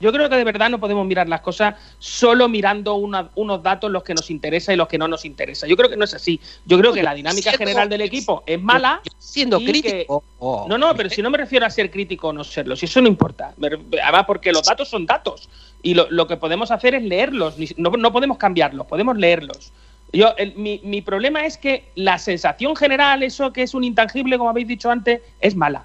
Yo creo que de verdad no podemos mirar las cosas solo mirando una- unos datos los que nos interesa y los que no nos interesa. Yo creo que no es así. Yo creo que la dinámica siendo- general del equipo es mala. siendo que- crítico. oh, No, no, pero si no me refiero a ser crítico o no serlo, si eso no importa. Además, porque los datos son datos y lo, lo que podemos hacer es leerlos. No, no podemos cambiarlos, podemos leerlos. Yo, el- mi, mi problema es que la sensación general, eso que es un intangible, como habéis dicho antes, es mala.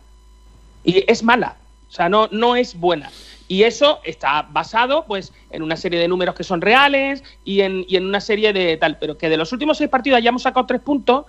Y es mala. O sea, no, no es buena. Y eso está basado pues en una serie de números que son reales y en, una serie de tal. Pero que de los últimos seis partidos hayamos sacado tres puntos,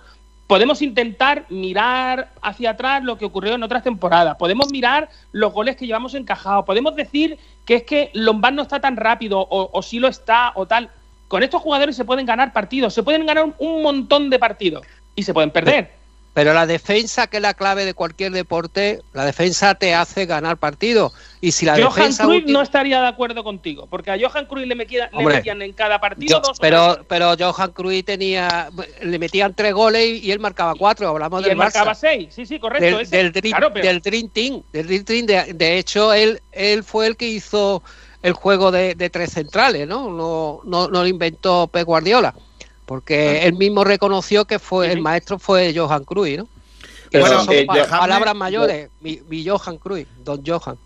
podemos intentar mirar hacia atrás lo que ocurrió en otras temporadas. Podemos mirar los goles que llevamos encajados. Podemos decir que es que Lombard no está tan rápido o, o sí lo está o tal. Con estos jugadores se pueden ganar partidos, se pueden ganar un montón de partidos y se pueden perder. Pero la defensa, que es la clave de cualquier deporte, la defensa te hace ganar partidos. Y si la Johan defensa. Cruyff no estaría de acuerdo contigo, porque a Johan Cruyff le, metía- le metían en cada partido Yo- dos tres pero, goles. pero Johan Cruyff tenía. Le metían tres goles y, y él marcaba cuatro. Hablamos y del él marcaba seis. Sí, sí, correcto. Del, ese. del dream, Claro, pero- del Dream Team. Del Dream Team. De, de hecho, él, él fue el que hizo el juego de, de tres centrales, ¿no? No, no, no lo inventó Pep Guardiola. Porque él mismo reconoció que fue el maestro fue Johan Cruyff, ¿no? Pero, Esas son eh, pa- dejadme- palabras mayores. Mi, mi Johan Cruyff, Don Johan.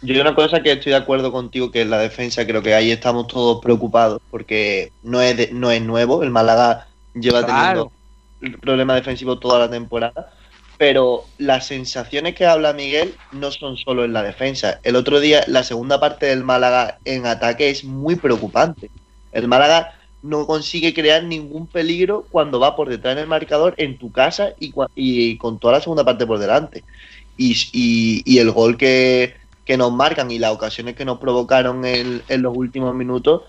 Yo hay una cosa que estoy de acuerdo contigo, que es la defensa, creo que ahí estamos todos preocupados, porque no es, de- no es nuevo, el Málaga lleva Claro. teniendo problemas defensivos toda la temporada, pero las sensaciones que habla Miguel no son solo en la defensa. El otro día, la segunda parte del Málaga en ataque es muy preocupante. El Málaga no consigue crear ningún peligro cuando va por detrás del marcador en tu casa y, con toda la segunda parte por delante. Y, y- y el gol que, que nos marcan y las ocasiones que nos provocaron en, en los últimos minutos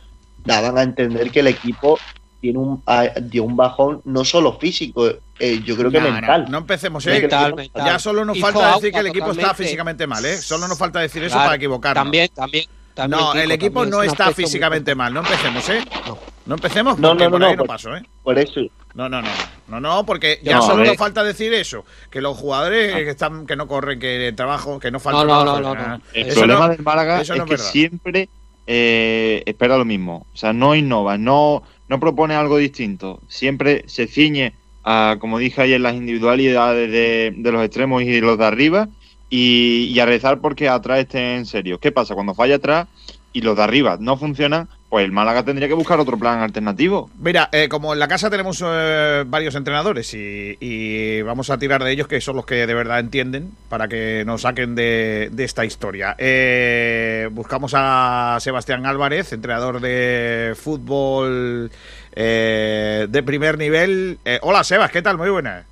daban a entender que el equipo tiene un, a- dio un bajón no solo físico, eh, yo creo que No, mental. No, no empecemos, ¿eh? el Mental, mental. Ya solo nos falta decir agua que el equipo está físicamente mal, ¿eh? Solo nos falta decir eso Claro, para equivocarnos. También, también. también, no, el equipo no está físicamente mal, no empecemos, ¿eh? No. No empecemos No, porque no, no, por no, ahí no por- paso, ¿eh? Por eso. No, no, no, no, no, porque ya solo nos falta decir eso, que los jugadores que están, que no corren, que trabajo, que no falta No, no, no, no, no. El eso problema no- del Málaga es no es que verdad. siempre eh, espera lo mismo. O sea, no innova, no, no propone algo distinto. Siempre se ciñe a, como dije ayer, las individualidades de, de los extremos y los de arriba y, y a rezar porque atrás estén en serio. ¿Qué pasa? Cuando falla atrás y los de arriba no funcionan, pues el Málaga tendría que buscar otro plan alternativo. Mira, eh, como en la casa tenemos eh, varios entrenadores y, y vamos a tirar de ellos, que son los que de verdad entienden, para que nos saquen de, de esta historia. Eh, buscamos a Sebastián Álvarez, entrenador de fútbol eh, de primer nivel. Eh, hola, Sebas, ¿qué tal? Muy buenas.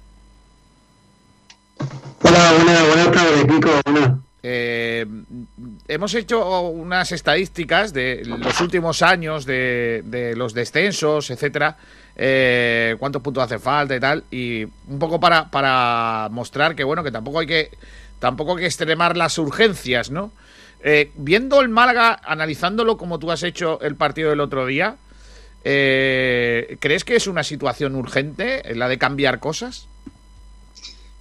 Hola, buenas, buenas tardes, Kiko. Buenas. Hemos hecho unas estadísticas de los últimos años de, de los descensos, etcétera, eh, cuántos puntos hace falta y tal, y un poco para, para mostrar que bueno que tampoco hay que tampoco hay que extremar las urgencias, ¿no? Eh, viendo el Málaga, analizándolo como tú has hecho el partido del otro día, eh, ¿crees que es una situación urgente la de cambiar cosas?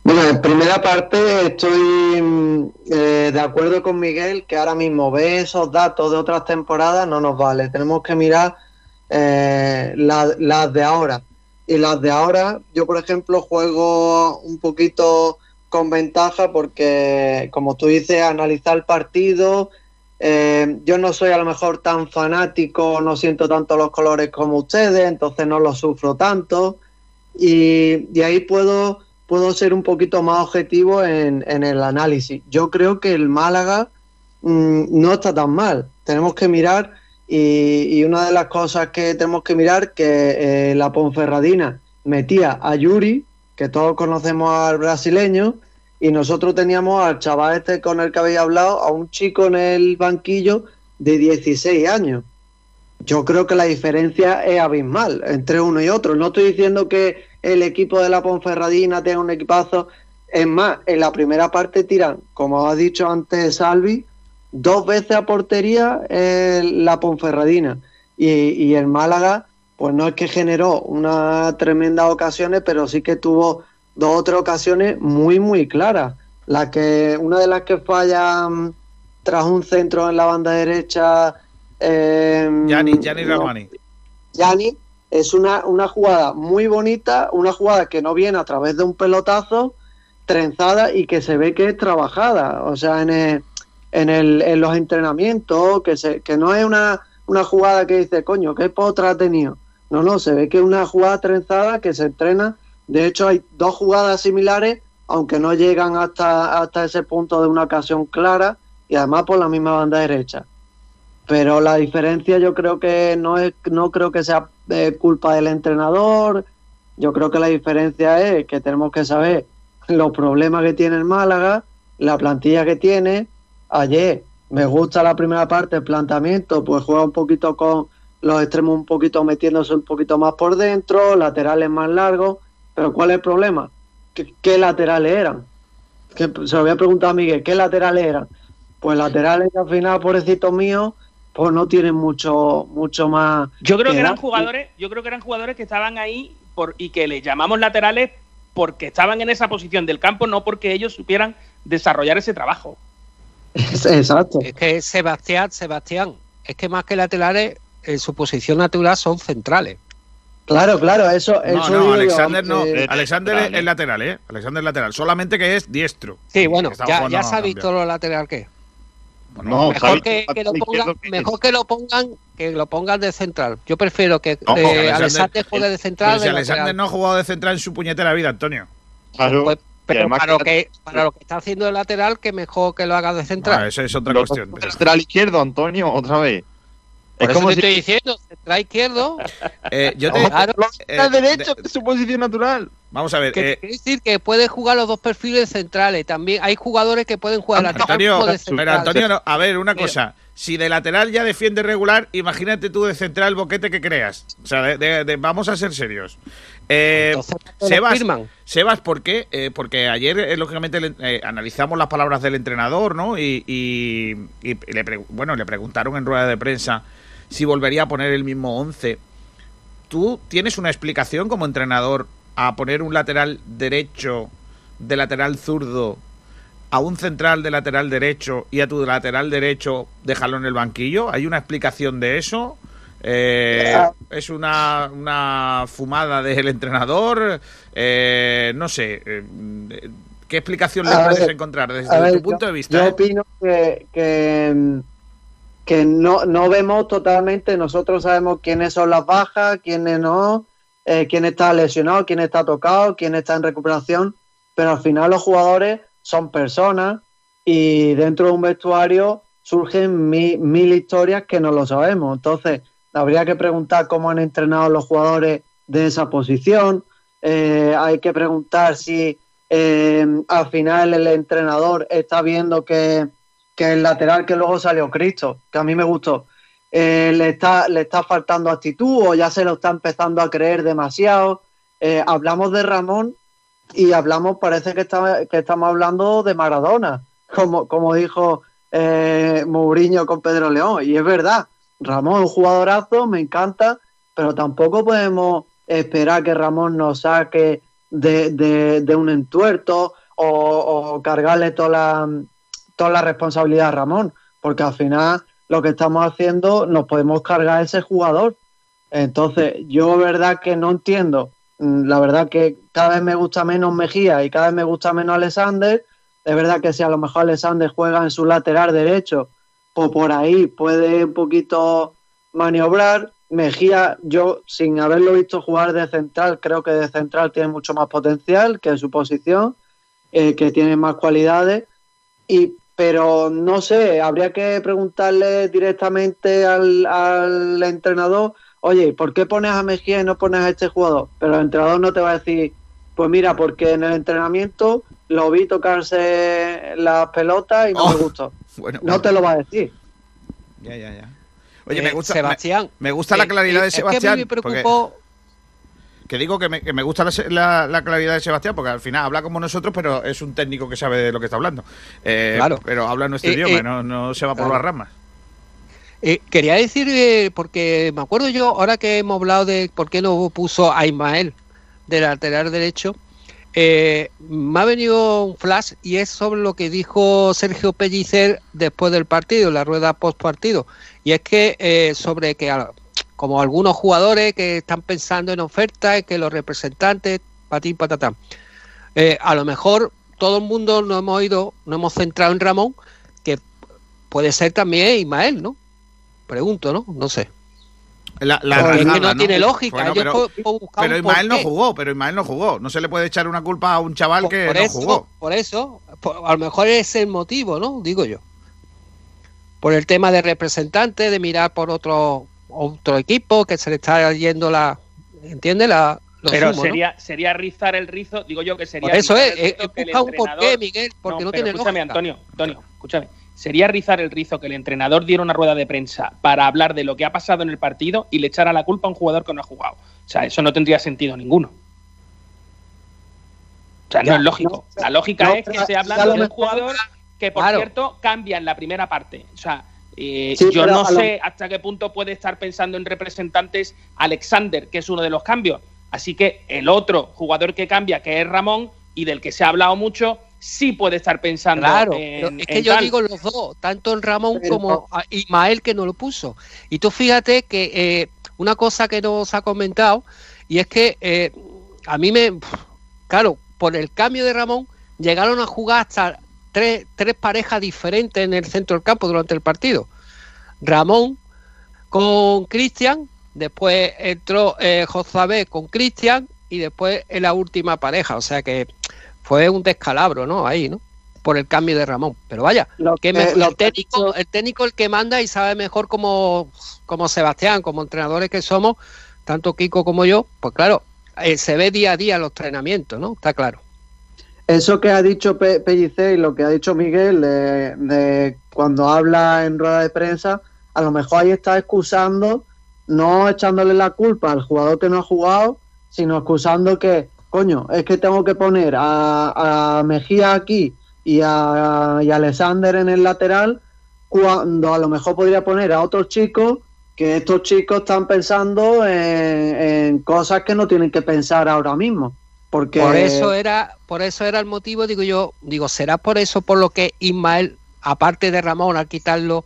Bueno, en primera parte estoy mm, eh, de acuerdo con Miguel que ahora mismo ve esos datos de otras temporadas no nos vale. Tenemos que mirar eh, la- las de ahora. Y las de ahora, yo por ejemplo juego un poquito con ventaja porque, como tú dices, analizar el partido. eh, yo no soy a lo mejor tan fanático, no siento tanto los colores como ustedes, entonces no los sufro tanto. Y, y ahí puedo, puedo ser un poquito más objetivo en, en el análisis. Yo creo que el Málaga mm, no está tan mal. Tenemos que mirar, y, una de las cosas que tenemos que mirar, que eh, la Ponferradina metía a Yuri, que todos conocemos al brasileño, y nosotros teníamos al chaval este con el que habéis hablado, a un chico en el banquillo de 16 años. Yo creo que la diferencia es abismal entre uno y otro. No estoy diciendo que el equipo de la Ponferradina tenga un equipazo. Es más, en la primera parte tiran, como ha dicho antes Salvi, dos veces a portería eh, la Ponferradina. Y, y el Málaga, pues no es que generó unas tremendas ocasiones, pero sí que tuvo dos o tres ocasiones muy, muy claras. La que, una de las que falla mm, tras un centro en la banda derecha. Eh, Gianni, Gianni no, Ramani. Yanni es una, una jugada muy bonita, una jugada que no viene a través de un pelotazo trenzada y que se ve que es trabajada, o sea, en, el- en, el, en los entrenamientos, que, se, que no es una, una jugada que dice, coño, qué potra ha tenido. No, no, se ve que es una jugada trenzada que se entrena. De hecho, hay dos jugadas similares, aunque no llegan hasta, hasta ese punto de una ocasión clara y además por la misma banda derecha pero la diferencia yo creo que no es no creo que sea eh, culpa del entrenador. Yo creo que la diferencia es que tenemos que saber los problemas que tiene el Málaga la plantilla que tiene. Ayer me gusta la primera parte el planteamiento pues juega un poquito con los extremos un poquito metiéndose un poquito más por dentro laterales más largos. Pero cuál es el problema qué, laterales eran se lo voy a preguntar a Miguel qué laterales eran pues laterales al final pobrecitos míos pues no tienen mucho mucho más Yo creo que eran jugadores, yo creo que eran jugadores que estaban ahí por, y que les llamamos laterales porque estaban en esa posición del campo, no porque ellos supieran desarrollar ese trabajo. exacto Es que Sebastián, Sebastián, es que más que laterales, en su posición natural son centrales. claro claro eso No, eso no, yo, Alexander no. aunque- Alexander es ¿eh? lateral, ¿eh? Alexander es lateral. Solamente que es diestro. Sí, bueno, ya, ya a se ha visto lo lateral que es. No, Mejor Xavi, que, que lo pongan, que mejor que lo pongan, que lo pongan de central. Yo prefiero que No, eh, Alexander- juegue de central. Si de Alexander no ha jugado de central en su puñetera vida, Antonio. Claro. Pues, pero además para lo, que- para lo que está haciendo de lateral, que mejor que lo haga de central. Ah, esa es otra Lo cuestión. lateral izquierdo, Antonio, otra vez. Por es eso como te si estoy diciendo, central izquierdo, Eh, yo te, Claro. eh, Lateral derecho, de- es su posición natural. Vamos a ver. que eh, quiere decir que puede jugar los dos perfiles centrales. También hay jugadores que pueden jugar lateral Antonio, de pero. Antonio, no, a ver, una Mira. cosa. Si de lateral ya defiende regular, imagínate tú de central el boquete que creas. O sea, de- de- de- vamos a ser serios. Eh, Entonces, ¿por qué lo Sebas, firman? Sebas, ¿por qué? Eh, porque ayer, eh, lógicamente, le- eh, analizamos las palabras del entrenador, ¿no? Y, y- y le, pre- bueno, le preguntaron en rueda de prensa si volvería a poner el mismo 11 ¿tú tienes una explicación como entrenador a poner un lateral derecho de lateral zurdo a un central de lateral derecho y a tu lateral derecho dejarlo en el banquillo? ¿Hay una explicación de eso? Eh, ¿Es una, una, fumada del entrenador? Eh, no sé. Eh, ¿Qué explicación le puedes encontrar desde tu punto de vista? Yo opino que, que, que no, no, vemos totalmente, nosotros sabemos quiénes son las bajas, quiénes no, quién está lesionado, quién está tocado, quién está en recuperación, pero al final los jugadores son personas y dentro de un vestuario surgen mil historias que no lo sabemos. Entonces, habría que preguntar cómo han entrenado los jugadores de esa posición. Eh, hay que preguntar si eh, al final el entrenador está viendo que, el lateral que luego salió Cristo, que a mí me gustó, eh, le, está, le está faltando actitud o ya se lo está empezando a creer demasiado. hablamos de Ramón y hablamos, parece que, que estamos hablando de Maradona, como, como dijo Mourinho con Pedro León, y es verdad Ramón es un jugadorazo, me encanta, pero tampoco podemos esperar que Ramón nos saque de, un entuerto o, cargarle toda la, toda la responsabilidad a Ramón, porque al final lo que estamos haciendo nos podemos cargar a ese jugador. Entonces, yo verdad que no entiendo, mm, la verdad que cada vez me gusta menos Mejía y cada vez me gusta menos Alexander. Es verdad que si a lo mejor Alexander juega en su lateral derecho o por ahí puede un poquito maniobrar. Mejía, yo sin haberlo visto jugar de central, creo que de central tiene mucho más potencial que en su posición, eh, que tiene más cualidades. Y, pero no sé, habría que preguntarle directamente al, al entrenador, oye, ¿por qué pones a Mejía y no pones a este jugador? Pero el entrenador no te va a decir, pues mira, porque en el entrenamiento lo vi tocarse las pelotas y no me oh, gustó. no te lo va a decir. Ya, ya, ya. Oye, me eh, gusta, Sebastián, me, gusta la eh, claridad de Sebastián. que me preocupó... que digo que me, que me gusta la, claridad de Sebastián, porque al final habla como nosotros, pero es un técnico que sabe de lo que está hablando. Eh, claro. Pero habla nuestro idioma, no, no, se va por las ramas. quería decir, porque me acuerdo yo, ahora que hemos hablado de por qué no puso a Ismael de lateral derecho, eh, me ha venido un flash y es sobre lo que dijo Sergio Pellicer después del partido, la rueda post partido. Y es que eh, sobre que, como algunos jugadores que están pensando en ofertas, que los representantes, patín patatán. Eh, a lo mejor todo el mundo no hemos ido, no hemos centrado en Ramón, que puede ser también Ismael, ¿no? Pregunto, ¿no? No sé. La, es que no, tiene lógica. pero, pero Ismael no jugó, pero Ismael no jugó. No se le puede echar una culpa a un chaval que no jugó. Por eso, a lo mejor es el motivo, ¿no? Digo yo. Por el tema de representante, de mirar por otro otro equipo que se le está yendo la, ¿entiende? La, pero sería, sería rizar el rizo, digo yo que sería. eso es, es, un porqué, Miguel, porque no, tiene escúchame, Antonio, Antonio, escúchame sería rizar el rizo que el entrenador diera una rueda de prensa para hablar de lo que ha pasado en el partido y le echara la culpa a un jugador que no ha jugado. O sea, eso no tendría sentido ninguno. O sea, no es lógico. la lógica es que se habla de un jugador que, por cierto, cambia en la primera parte. O sea, eh, yo no sé hasta qué punto puede estar pensando en representantes Alexander, que es uno de los cambios. Así que el otro jugador que cambia, que es Ramón, y del que se ha hablado mucho, sí puede estar pensando. Claro, es que yo digo los dos, tanto en Ramón como Ismael que no lo puso. Y tú fíjate que eh, una cosa que nos ha comentado, y es que eh, a mí me, claro, por el cambio de Ramón, llegaron a jugar hasta tres, tres parejas diferentes en el centro del campo durante el partido. Ramón con Cristian, después entró eh, Josabé con Cristian y después en la última pareja. O sea que fue un descalabro, ¿no? Ahí, ¿no? Por el cambio de Ramón. Pero vaya, que, el, técnico, el técnico el que manda y sabe mejor como, como Sebastián, como entrenadores que somos, tanto Kiko como yo, pues claro, eh, se ve día a día los entrenamientos, ¿no? Está claro. Eso que ha dicho Pe y lo que ha dicho Miguel de, cuando habla en rueda de prensa, a lo mejor ahí está excusando, no echándole la culpa al jugador que no ha jugado, sino excusando que coño, es que tengo que poner a, Mejía aquí y a, Alexander en el lateral cuando a lo mejor podría poner a otros chicos que estos chicos están pensando en, en cosas que no tienen que pensar ahora mismo. Porque Por eso era, por eso era el motivo, digo yo, digo, será por eso por lo que Ismael, aparte de Ramón, al quitarlo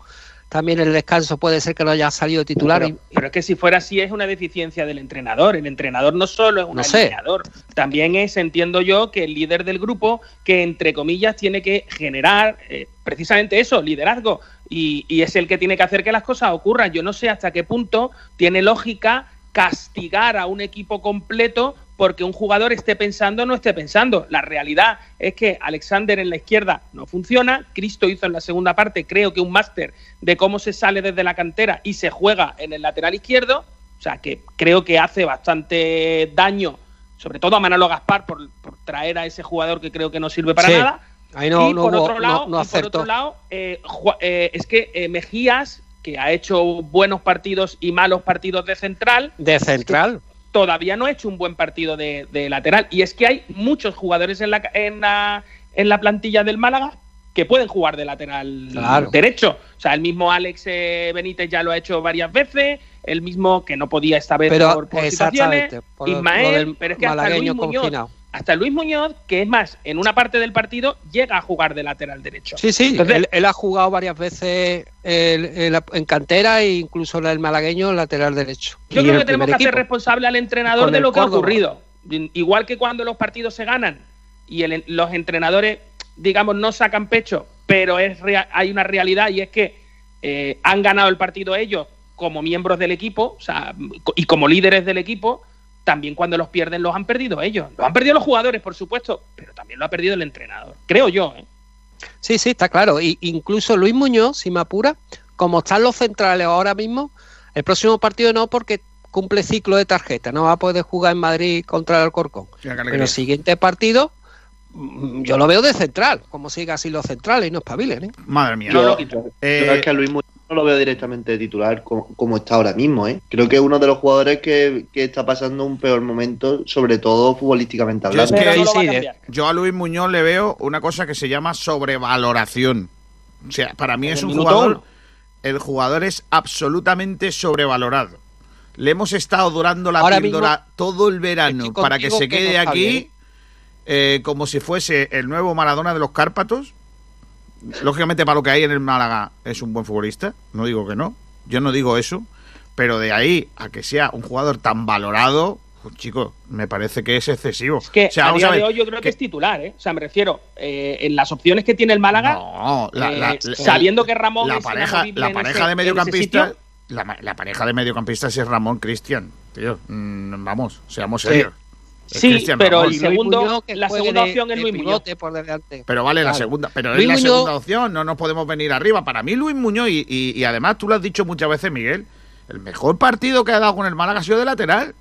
también el descanso puede ser que no haya salido titular. Pero, pero es que si fuera así es una deficiencia del entrenador. El entrenador no solo es un No sé. alineador, también es, entiendo yo, que el líder del grupo, que entre comillas tiene que generar eh, precisamente eso, liderazgo, y, y es el que tiene que hacer que las cosas ocurran. Yo no sé hasta qué punto tiene lógica castigar a un equipo completo porque un jugador esté pensando o no esté pensando. La realidad es que Alexander en la izquierda no funciona. Cristo hizo en la segunda parte, creo que un máster de cómo se sale desde la cantera y se juega en el lateral izquierdo. O sea, que creo que hace bastante daño, sobre todo a Manolo Gaspar, por, por traer a ese jugador que creo que no sirve para Sí. nada. Ahí no, y no por hubo- otro lado, no- no y por otro acertó. lado, eh, eh, es que eh, Mejías, que ha hecho buenos partidos y malos partidos de central, De central. Todavía no ha hecho un buen partido de, de lateral. Y es que hay muchos jugadores en la, en la, en la plantilla del Málaga que pueden jugar de lateral Claro. derecho. O sea, el mismo Alex eh, Benítez ya lo ha hecho varias veces, el mismo que no podía esta vez Pero por, por situaciones, por Ismael, pero es que hasta Luis Muñoz, confinado. Hasta Luis Muñoz, que es más, en una parte del partido llega a jugar de lateral derecho. Sí, sí, Entonces- él, él ha jugado varias veces el- el- en cantera e incluso en el malagueño lateral derecho. Yo Y creo que tenemos que hacer responsable al entrenador Con de lo que ha ocurrido. Igual que cuando los partidos se ganan y el- los entrenadores, digamos, no sacan pecho, pero es rea- hay una realidad y es que eh, han ganado el partido ellos como miembros del equipo o sea, y como líderes del equipo. También cuando los pierden los han perdido ellos. Los han perdido los jugadores, por supuesto, pero también lo ha perdido el entrenador. Creo yo. ¿eh? Sí, sí, está claro. Y incluso Luis Muñoz, si me apura, como están los centrales ahora mismo, el próximo partido no porque cumple ciclo de tarjeta, no va a poder jugar en Madrid contra el Alcorcón. Pero el siguiente partido, mm, yo lo veo de central, como siga así los centrales y no espabilen. ¿eh? Madre mía. Yo, lo yo- quito. Eh, yo es que a Luis Muñoz no lo veo directamente de titular como, como está ahora mismo. ¿eh? Creo que es uno de los jugadores que, que está pasando un peor momento, sobre todo futbolísticamente Yo es hablando. que Pero ahí no lo va a eh. Yo a Luis Muñoz le veo una cosa que se llama sobrevaloración. O sea, para mí es un minuto jugador. El jugador es absolutamente sobrevalorado. Le hemos estado durando la Ahora píldora todo el verano para que se que quede no aquí eh, como si fuese el nuevo Maradona de los Cárpatos. Lógicamente, para lo que hay en el Málaga es un buen futbolista. No digo que no. Yo no digo eso. Pero de ahí a que sea un jugador tan valorado, pues, chico, me parece que es excesivo. Es que O sea, a día a ver, de hoy yo creo que, que- es titular, ¿eh? O sea, me refiero, eh, en las opciones que tiene el Málaga, No, la, eh, la- sabiendo que Ramón la es pareja, la pareja ese- de mediocampistas, sitio, la, pareja de mediocampistas es Ramón Cristian, tío. Mm, vamos, seamos serios. Sí, Cristian pero Ramón. el segundo- Muñoz, que la segunda de- opción es Luis Muñoz. por delante. Pero vale, la segunda, pero Luis es la Muñoz- segunda opción, no nos podemos venir arriba. Para mí Luis Muñoz y, y- y además tú lo has dicho muchas veces, Miguel, el mejor partido que ha dado con el Málaga ha sido de lateral.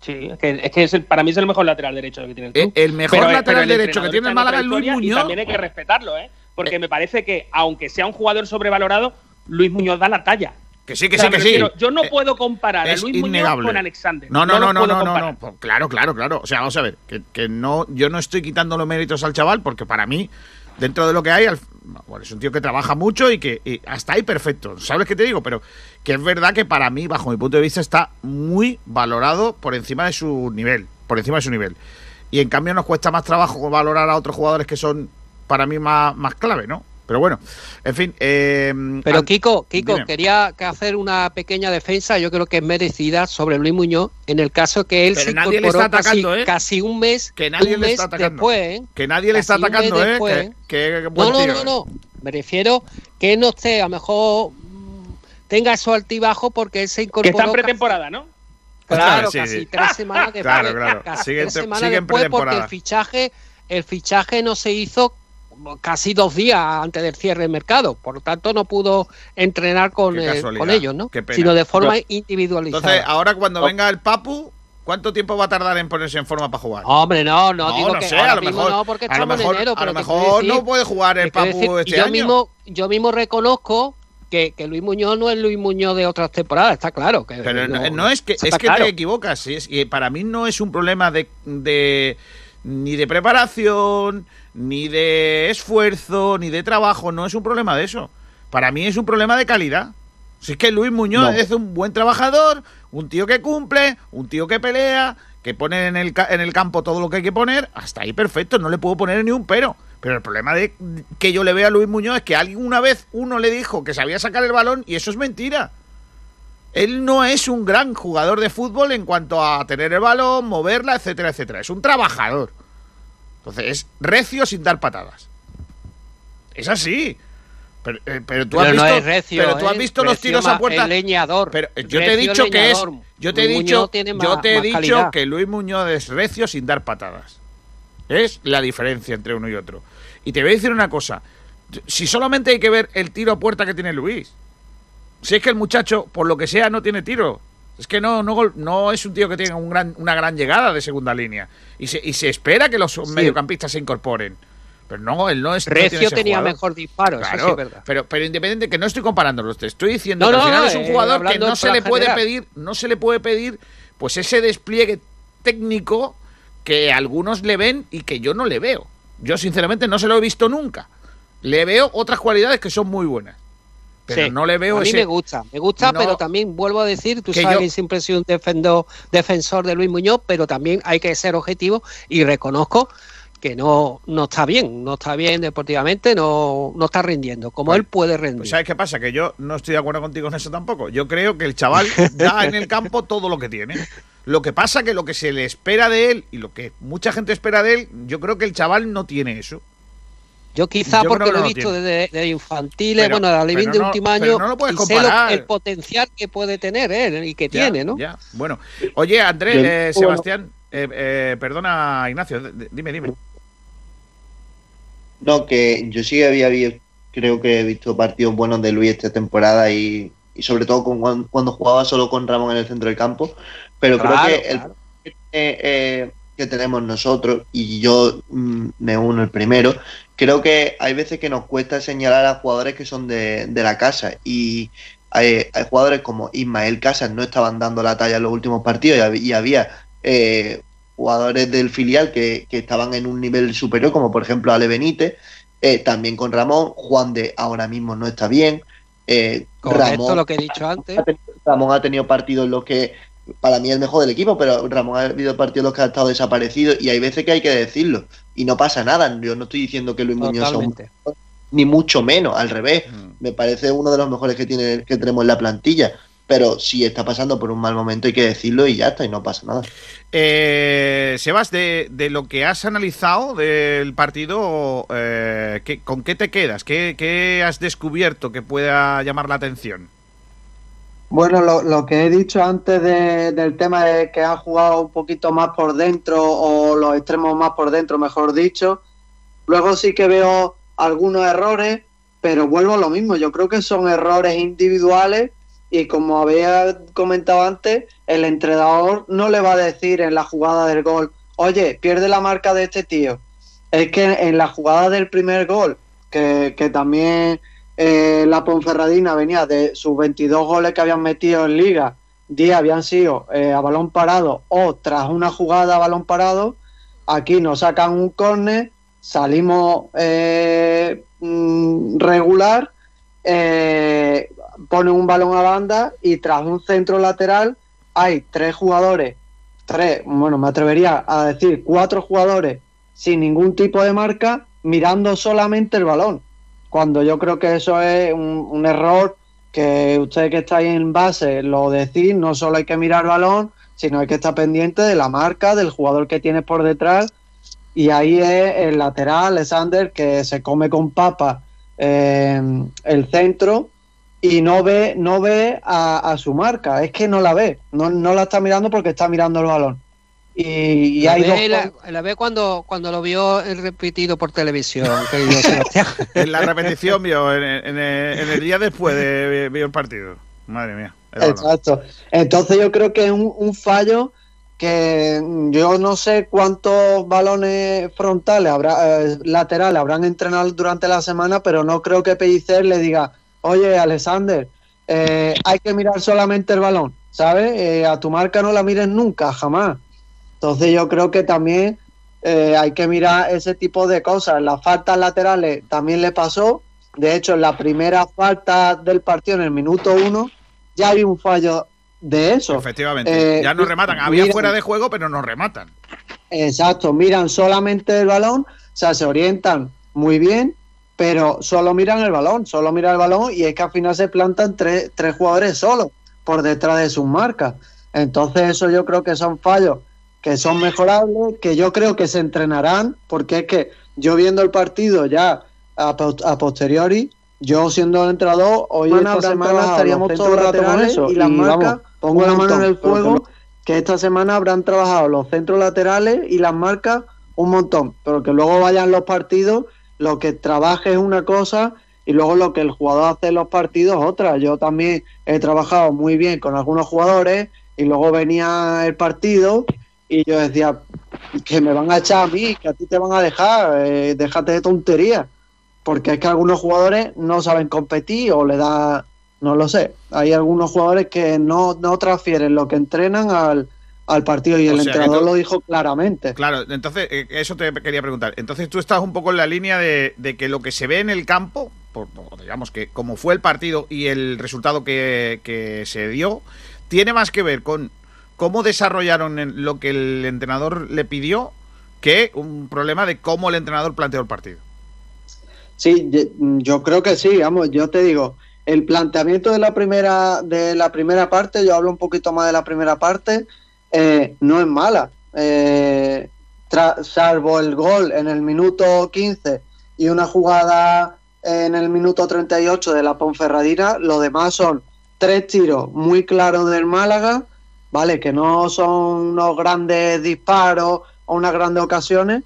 Sí, es que, es que es el- para mí es el mejor lateral derecho que tiene el Eh, club. el mejor Pero, eh, lateral pero el derecho que tiene el Málaga es Luis Muñoz. Y también hay que respetarlo, ¿eh? Porque me parece que, aunque sea un jugador sobrevalorado, Luis Muñoz da la talla. Que sí, que sí, que sí. Yo no Eh, puedo comparar a es Luis innegable. Muñoz con Alexander. No, no, no, no, no, no, no. Pues claro, claro, claro. O sea, vamos a ver, que, que no, yo no estoy quitando los méritos al chaval, porque para mí, dentro de lo que hay, al- bueno, es un tío que trabaja mucho y que y hasta ahí perfecto. ¿Sabes qué te digo? Pero que es verdad que para mí, bajo mi punto de vista, está muy valorado por encima de su nivel. Por encima de su nivel. Y en cambio nos cuesta más trabajo valorar a otros jugadores que son para mí más, más clave, ¿no? Pero bueno, en fin. eh, Pero Kiko, Kiko, dime. quería que hacer una pequeña defensa, yo creo que es merecida sobre Luis Muñoz, en el caso que él Pero se nadie le incorporó está atacando, casi, ¿eh? casi un mes, Que nadie un le mes está atacando. después, ¿eh? Que nadie le está mes atacando, ¿eh? después, Que, ¿eh? que buen No, no, tío, no, ¿eh? no. Me refiero que no esté, a lo mejor tenga su altibajo porque él se Que incorporó. está en casi- pretemporada, ¿no? Claro, Sí, casi sí. tres semanas después. Claro, claro. Casi Sigue tres semanas después porque el fichaje, el fichaje no se hizo casi dos días antes del cierre del mercado, por lo tanto no pudo entrenar con, eh, con ellos, ¿no? Sino de forma Pero- individualizada. Entonces, ahora cuando venga el Papu, ¿cuánto tiempo va a tardar en ponerse en forma para jugar? Hombre, no, no, digo que sé, ahora a lo mismo mejor, no porque a lo estamos mejor, en enero, a pero lo te quiero mejor decir- no puede jugar el Papu decir, este yo año. mismo, yo mismo reconozco que, que Luis Muñoz no es Luis Muñoz de otras temporadas, está claro. Que Pero no, no es que es que claro. te equivocas, es, y para mí no es un problema de, de ni de preparación, ni de esfuerzo, ni de trabajo, no es un problema de eso. Para mí es un problema de calidad. Si es que Luis Muñoz No. es un buen trabajador, un tío que cumple, un tío que pelea, que pone en el, en el campo todo lo que hay que poner, hasta ahí perfecto, no le puedo poner ni un pero. Pero el problema de que yo le vea a Luis Muñoz es que alguien una vez uno le dijo que sabía sacar el balón y eso es mentira. Él no es un gran jugador de fútbol en cuanto a tener el balón, moverla, etcétera, etcétera. Es un trabajador. Entonces es recio sin dar patadas. Es así. Pero, eh, pero tú Pero has no visto, recio, pero tú has ¿eh? visto los tiros a puerta. leñador. Pero yo te he dicho que es. Yo te he dicho, yo te he dicho calidad. que Luis Muñoz es recio sin dar patadas. Es la diferencia entre uno y otro. Y te voy a decir una cosa. Si solamente hay que ver el tiro a puerta que tiene Luis. Si es que el muchacho, por lo que sea, no tiene tiro. Es que no, no, no es un tío que tenga un gran, una gran llegada de segunda línea. Y se, y se espera que los mediocampistas se incorporen. Pero no, él no es. no Recio ese tenía jugador. mejor disparo, eso sí Claro, es verdad. pero, pero independiente que no estoy comparándolos, te estoy diciendo No, que al no, final no, es un eh, jugador que no se le puede pedir, no se le puede pedir pues ese despliegue técnico que algunos le ven y que yo no le veo. Yo sinceramente no se lo he visto nunca. Le veo otras cualidades que son muy buenas. Pero Sí, no le veo a mí ese me gusta, me gusta, No. pero también vuelvo a decir, tú Que sabes yo- que siempre he sido un defendo- defensor de Luis Muñoz, pero también hay que ser objetivo y reconozco que no, no está bien, no está bien deportivamente, no, no está rindiendo, como Pues- él puede rendir. Pues ¿sabes qué pasa? Que yo no estoy de acuerdo contigo en eso tampoco. Yo creo que el chaval da en el campo todo lo que tiene. Lo que pasa que lo que se le espera de él y lo que mucha gente espera de él, yo creo que el chaval no tiene eso. Yo quizá Yo porque lo he visto desde, desde infantiles, Pero- bueno, de Alevín pero de no- último año, no lo puedes y sé lo- el potencial que puede tener él y que Ya, tiene, ¿no? ya. Bueno, oye, Andrés, eh. Sebastián, eh, eh, perdona, Ignacio, dime, dime. No, que yo sí había vi- creo que he visto partidos buenos de Luis esta temporada y, y sobre todo con, cuando jugaba solo con Ramón en el centro del campo. Pero Claro, creo que el claro. eh, eh, que tenemos nosotros, y yo mm, me uno el primero, creo que hay veces que nos cuesta señalar a jugadores que son de, de la casa. Y hay, hay jugadores como Ismael Casas no estaban dando la talla en los últimos partidos y, hab- y había eh, jugadores del filial que, que estaban en un nivel superior, como por ejemplo Ale Benítez, eh, también con Ramón. Juan de ahora mismo no está bien. Eh, Ramón lo que he dicho antes. Ramón ha tenido partidos en los que para mí es el mejor del equipo, pero Ramón ha habido partidos en los que ha estado desaparecido y hay veces que hay que decirlo y no pasa nada. Yo no estoy diciendo que Luis Muñoz sea un- Totalmente. ni mucho menos, al revés. Mm. Me parece uno de los mejores que tiene que tenemos en la plantilla, pero si está pasando por un mal momento hay que decirlo y ya está y no pasa nada. Eh, Sebas, de, de lo que has analizado del partido, eh, ¿qué- ¿con qué te quedas? ¿Qué, qué has descubierto que pueda llamar la atención? Bueno, lo, lo que he dicho antes de- del tema de que han jugado un poquito más por dentro o los extremos más por dentro, mejor dicho. Luego sí que veo algunos errores, pero vuelvo a lo mismo. Yo creo que son errores individuales y como había comentado antes, el entrenador no le va a decir en la jugada del gol, oye, pierde la marca de este tío. Es que en la jugada del primer gol, que, que también eh, la Ponferradina venía de sus 22 goles que habían metido en liga, 10 habían sido eh, a balón parado o tras una jugada a balón parado. Aquí nos sacan un córner, salimos eh, mm, regular, ponen un balón a banda y tras un centro lateral hay tres jugadores, tres, bueno, me atrevería a decir cuatro jugadores sin ningún tipo de marca mirando solamente el balón cuando yo creo que eso es un, error que ustedes que estáis en base lo decís, no solo hay que mirar el balón, sino hay que estar pendiente de la marca, del jugador que tienes por detrás, y ahí es el lateral, Alexander, que se come con papa el centro y no ve, no ve a, a su marca, es que no la ve, no, no la está mirando porque está mirando el balón. Y, y La hay dos ve, la, la ve cuando, cuando lo vio el repetido por televisión, querido Sebastián. En la repetición vio, en, en- en el día después de vio el partido. Madre mía. el. Exacto. Entonces yo creo que es un, un fallo que yo no sé cuántos balones frontales habrá, eh, laterales habrán entrenado durante la semana, pero no creo que Pellicer le diga, oye Alexander, eh, hay que mirar solamente el balón, ¿sabes? Eh, a tu marca no la mires nunca, jamás. Entonces yo creo que también eh, hay que mirar ese tipo de cosas. Las faltas laterales también le pasó, De hecho, en la primera falta del partido, en el minuto uno, ya hay un fallo de eso. Efectivamente, Eh, ya nos rematan. Había fuera de juego, pero nos rematan. Exacto, miran solamente el balón, o sea, se orientan muy bien, pero solo miran el balón, solo miran el balón y es que al final se plantan tres, tres jugadores solos por detrás de sus marcas. Entonces eso yo creo que son fallos que son mejorables, que yo creo que se entrenarán, porque es que yo viendo el partido ya a, a posteriori, yo siendo el entrenador, hoy Semana esta semana estaríamos todo el rato con eso y las marcas, vamos, pongo la mano en el fuego que esta semana habrán trabajado los centros laterales y las marcas un montón, pero que luego vayan los partidos, lo que trabaje es una cosa y luego lo que el jugador hace en los partidos es otra. Yo también he trabajado muy bien con algunos jugadores y luego venía el partido y yo decía que me van a echar a mí, que a ti te van a dejar, eh, déjate de tonterías, porque es que algunos jugadores no saben competir o le da, no lo sé, hay algunos jugadores que no, no transfieren lo que entrenan al, al partido y O el entrenador tú- lo dijo claramente. Claro, entonces, eh, eso te quería preguntar. Entonces, tú estás un poco en la línea de, de que lo que se ve en el campo, por- digamos que como fue el partido y el resultado que, que se dio, tiene más que ver con cómo desarrollaron lo que el entrenador le pidió que un problema de cómo el entrenador planteó el partido. Sí, ye- yo creo que sí, vamos, yo te digo, el planteamiento de la primera, de la primera parte, yo hablo un poquito más de la primera parte, eh, no es mala. Eh, salvo el gol en el minuto 15 y una jugada en el minuto 38 de la Ponferradina, lo demás son tres tiros muy claros del Málaga, ¿vale? Que no son unos grandes disparos o unas grandes ocasiones,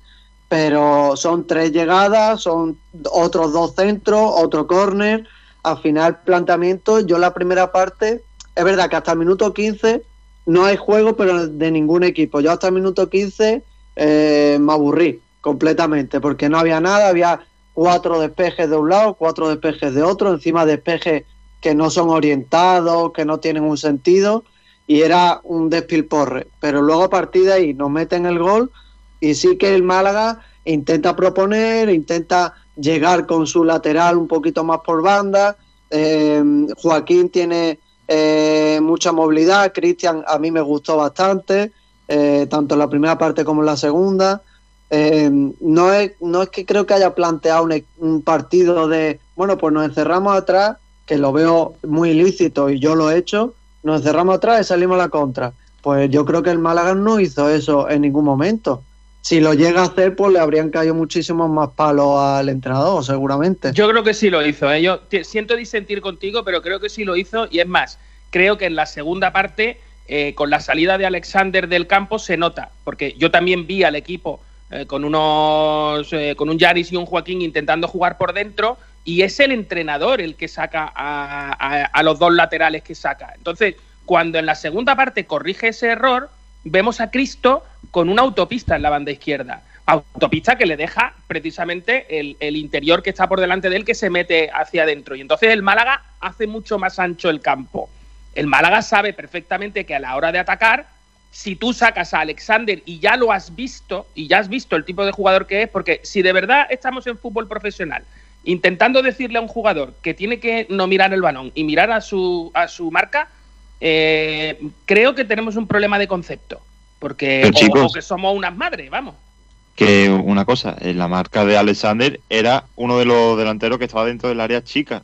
pero son tres llegadas, son otros dos centros, otro córner. Al final, planteamiento, yo la primera parte, es verdad que hasta el minuto 15 no hay juego, pero de ningún equipo. Yo hasta el minuto 15 eh, me aburrí completamente, porque no había nada, había cuatro despejes de un lado, cuatro despejes de otro, encima despejes que no son orientados, que no tienen un sentido, y era un despilporre. Pero luego a partir de ahí nos meten el gol y sí que el Málaga intenta proponer, intenta llegar con su lateral un poquito más por banda. Eh, Joaquín tiene eh, mucha movilidad, Cristian a mí me gustó bastante, eh, tanto en la primera parte como en la segunda. Eh, no, es, no es que creo que haya planteado un, un partido de, bueno, pues nos encerramos atrás, que lo veo muy ilícito y yo lo he hecho, nos encerramos atrás y salimos a la contra. Pues yo creo que el Málaga no hizo eso en ningún momento. Si lo llega a hacer, pues le habrían caído muchísimos más palos al entrenador, seguramente. Yo creo que sí lo hizo. ¿eh? Yo siento disentir contigo, pero creo que sí lo hizo. Y es más, creo que en la segunda parte, eh, con la salida de Alexander del campo, se nota. Porque yo también vi al equipo eh, con unos eh, con un Yaris y un Joaquín intentando jugar por dentro. Y es el entrenador el que saca a, a- los dos laterales que saca. Entonces, cuando en la segunda parte corrige ese error, vemos a Cristo con una autopista en la banda izquierda. Autopista que le deja precisamente el, el interior que está por delante de él que se mete hacia adentro. Y entonces el Málaga hace mucho más ancho el campo. El Málaga sabe perfectamente que a la hora de atacar, si tú sacas a Alexander y ya lo has visto, y ya has visto el tipo de jugador que es, porque si de verdad estamos en fútbol profesional, intentando decirle a un jugador que tiene que no mirar el balón y mirar a su, a su marca, eh, creo que tenemos un problema de concepto. Porque Pero, o- chicos. o que somos unas madres, vamos. Que una cosa, en la marca de Alexander era uno de los delanteros que estaba dentro del área chica.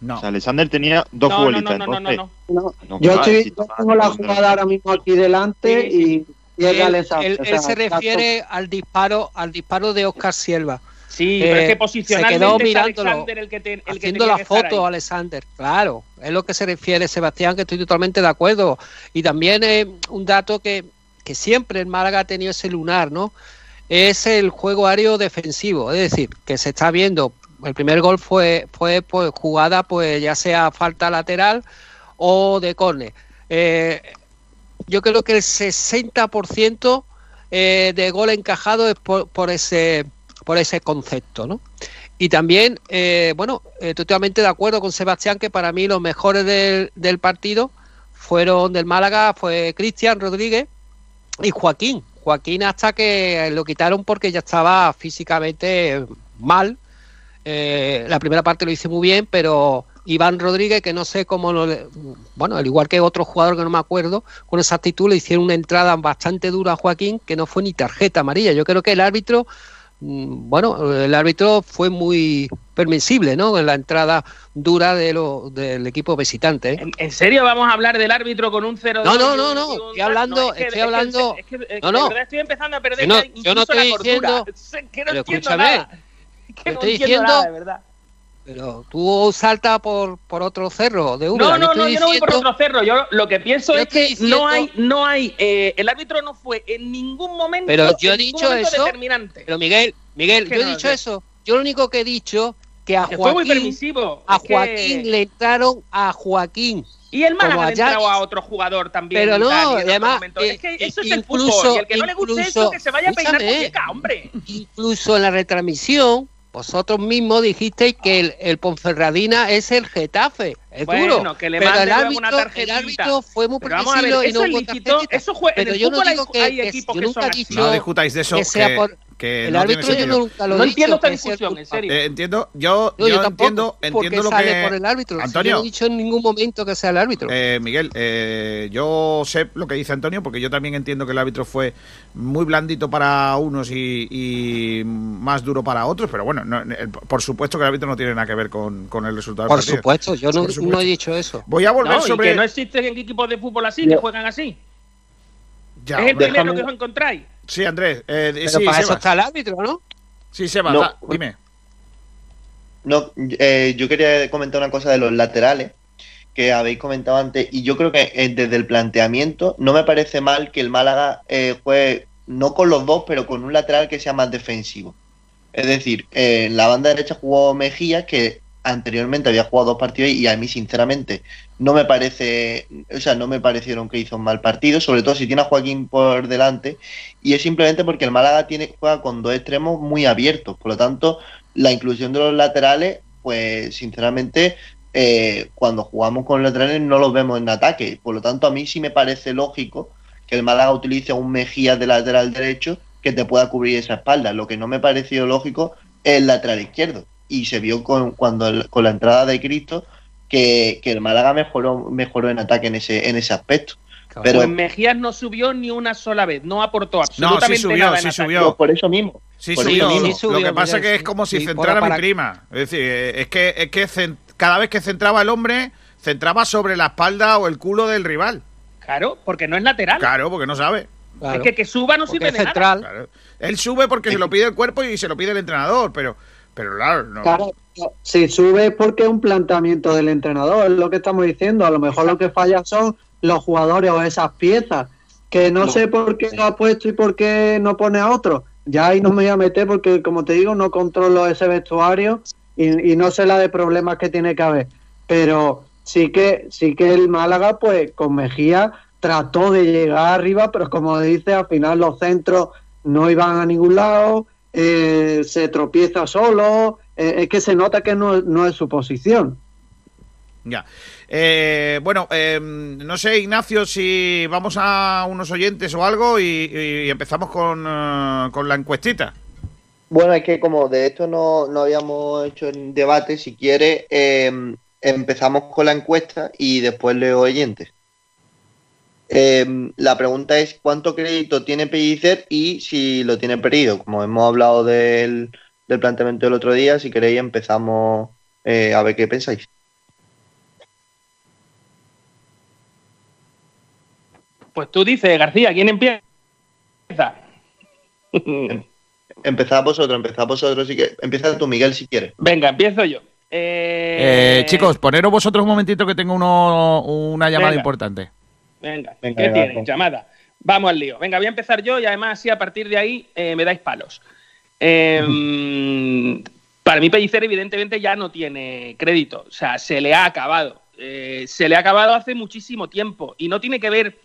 No. O sea, Alexander tenía dos No, no, futbolistas. no, no, no, entonces- no. No, No, yo, estoy, yo tengo la jugada ahora mismo aquí delante y, y es Él, Alexander. él- o él sea, se refiere al disparo, al disparo de Oscar Silva. Sí, Eh, pero es que se posicionalmente quedó es mirándolo, Alexander el que, te- el haciendo la que foto ahí. Alexander, claro, es lo que se refiere Sebastián, que estoy totalmente de acuerdo. Y también eh, un dato que, que siempre el Málaga ha tenido ese lunar, ¿no? Es el juego aéreo defensivo, es decir, que se está viendo, el primer gol fue, fue pues, jugada, pues ya sea falta lateral o de córner. Eh, yo creo que el 60% eh, de gol encajado es por, por ese por ese concepto, ¿no? Y también, eh, bueno, eh, totalmente de acuerdo con Sebastián que para mí los mejores del, del partido fueron del Málaga, fue Cristian Rodríguez y Joaquín. Joaquín hasta que lo quitaron porque ya estaba físicamente mal eh, la primera parte lo hice muy bien, pero Iván Rodríguez, que no sé cómo lo. Bueno, al igual que otro jugador que no me acuerdo, con esa actitud le hicieron una entrada bastante dura a Joaquín, que no fue ni tarjeta amarilla. Yo creo que el árbitro. Mm, Bueno, el árbitro fue muy permisible, ¿no? En la entrada dura de lo, del equipo visitante. ¿eh? ¿En, en serio vamos a hablar del árbitro con un 0 No, no, no, no, estoy hablando- es que- estoy hablando- es que- es que No, no. de verdad estoy empezando a perder Yo no- yo no la estoy cordura. diciendo- que no Pero entiendo escúchame, nada. Que yo no estoy entiendo diciendo- nada, de verdad. Pero tú salta por, por otro cerro de No, Úbeda. no, estoy no, yo no voy por otro cerro. Yo lo que pienso es que no hay, no hay, eh, el árbitro no fue en ningún momento, Pero yo he dicho eso, determinante. Pero Miguel, Miguel, Que yo he no, dicho eso. Yo lo único que he dicho que a Que fue muy Joaquín, permisivo. a es que- Joaquín le entraron a Joaquín. Y el Málaga como le a otro jugador también. Pero no, tal, además, eh, es que eso es incluso- el fútbol. Y el que no le guste incluso- eso, que se vaya a peinar muñeca, hombre. Incluso en la retransmisión, vosotros mismos dijisteis que el, el Ponferradina es el Getafe. Es Bueno, duro. que le pero el árbitro, una el tarjetita. árbitro fue muy Pero permisivo y no hubo tarjetita. eso jue- en Pero el yo no fútbol hay- digo que, hay que- equipos yo que son he así. dicho No discutáis de eso, que sea por que el no árbitro tiene yo sentido. nunca lo he No entiendo esta discusión, en serio. Eh, entiendo, yo, No, yo, yo tampoco, entiendo, entiendo lo sale que por el árbitro. Si yo Antonio, no he dicho en ningún momento que sea el árbitro. Eh, Miguel, eh, yo sé lo que dice Antonio, porque yo también entiendo que el árbitro fue muy blandito para unos y, y más duro para otros, pero bueno, no, el- por supuesto que el árbitro no tiene nada que ver con, con el resultado por del partido. supuesto, yo no, Por supuesto. no he dicho eso. Voy a volver y sobre... que no existen equipos de fútbol así, que juegan así. Ya, es el primero que os encontráis. Sí, Andrés, eh, Pero sí, para eso Sebas. está el árbitro, ¿no? Sí, Sebas, No. da- dime. No, eh, yo quería comentar una cosa de los laterales que habéis comentado antes y yo creo que eh, desde el planteamiento no me parece mal que el Málaga eh, juegue no con los dos, pero con un lateral que sea más defensivo. Es decir, eh, en la banda derecha jugó Mejía, que anteriormente había jugado dos partidos y a mí sinceramente no me parece, o sea, no me parecieron que hizo un mal partido, sobre todo si tiene a Joaquín por delante y es simplemente porque el Málaga tiene juega con dos extremos muy abiertos, por lo tanto la inclusión de los laterales, pues sinceramente eh, cuando jugamos con laterales no los vemos en ataque, por lo tanto a mí sí me parece lógico que el Málaga utilice un Mejía de lateral derecho que te pueda cubrir esa espalda, lo que no me pareció lógico es el lateral izquierdo y se vio con, cuando el- con la entrada de Cristo que, que el Málaga mejoró, mejoró en ataque en ese, en ese aspecto. Pero Pues Mejías no subió ni una sola vez, no aportó No, sí absolutamente subió, nada. sí subió. por eso mismo. Sí Por subió. eso mismo. Sí subió, Lo que pasa Miguel, que es como si Sí, centrara para- mi prima. Es decir, eh, es que, es que cada vez que centraba el hombre, centraba sobre la espalda o el culo del rival. Claro, porque no es lateral. Claro, porque no sabe. Claro. Es que que suba no Porque sirve es de nada. Claro. Él sube porque se lo pide el cuerpo y se lo pide el entrenador, pero, pero claro, no. Claro, si sube es porque es un planteamiento del entrenador, es lo que estamos diciendo. A lo mejor lo que falla son los jugadores o esas piezas, que no, No. sé por qué lo ha puesto y por qué no pone a otro. Ya ahí no me voy a meter porque, como te digo, no controlo ese vestuario y, y no sé la de problemas que tiene que haber. Pero sí que, sí que el Málaga, pues con Mejía trató de llegar arriba, pero como dice, al final los centros no iban a ningún lado, eh, se tropieza solo, eh, es que se nota que no, no es su posición. Ya. Eh, bueno, eh, no sé, Ignacio, si vamos a unos oyentes o algo y, y empezamos con, eh, con la encuestita. Bueno, es que como de esto no, no habíamos hecho en debate, si quiere, eh, empezamos con la encuesta y después leo oyentes. Eh, la pregunta es cuánto crédito tiene Pellicer y si lo tiene perdido. Como hemos hablado del, del planteamiento del otro día, si queréis empezamos eh, a ver qué pensáis. Pues tú dices, García, ¿quién empieza? Empezad vosotros, empezad vosotros, si que empieza tú, Miguel, si quieres. Venga, empiezo yo. Eh, Eh, chicos, poneros vosotros un momentito que tengo uno, una llamada Venga. importante. Venga, Venga, ¿qué tienes? venga. Llamada. Vamos al lío. Venga, voy a empezar yo y además así a partir de ahí eh, me dais palos. Eh, para mí Pellicer evidentemente ya no tiene crédito. O sea, se le ha acabado. Eh, se le ha acabado hace muchísimo tiempo y no tiene que ver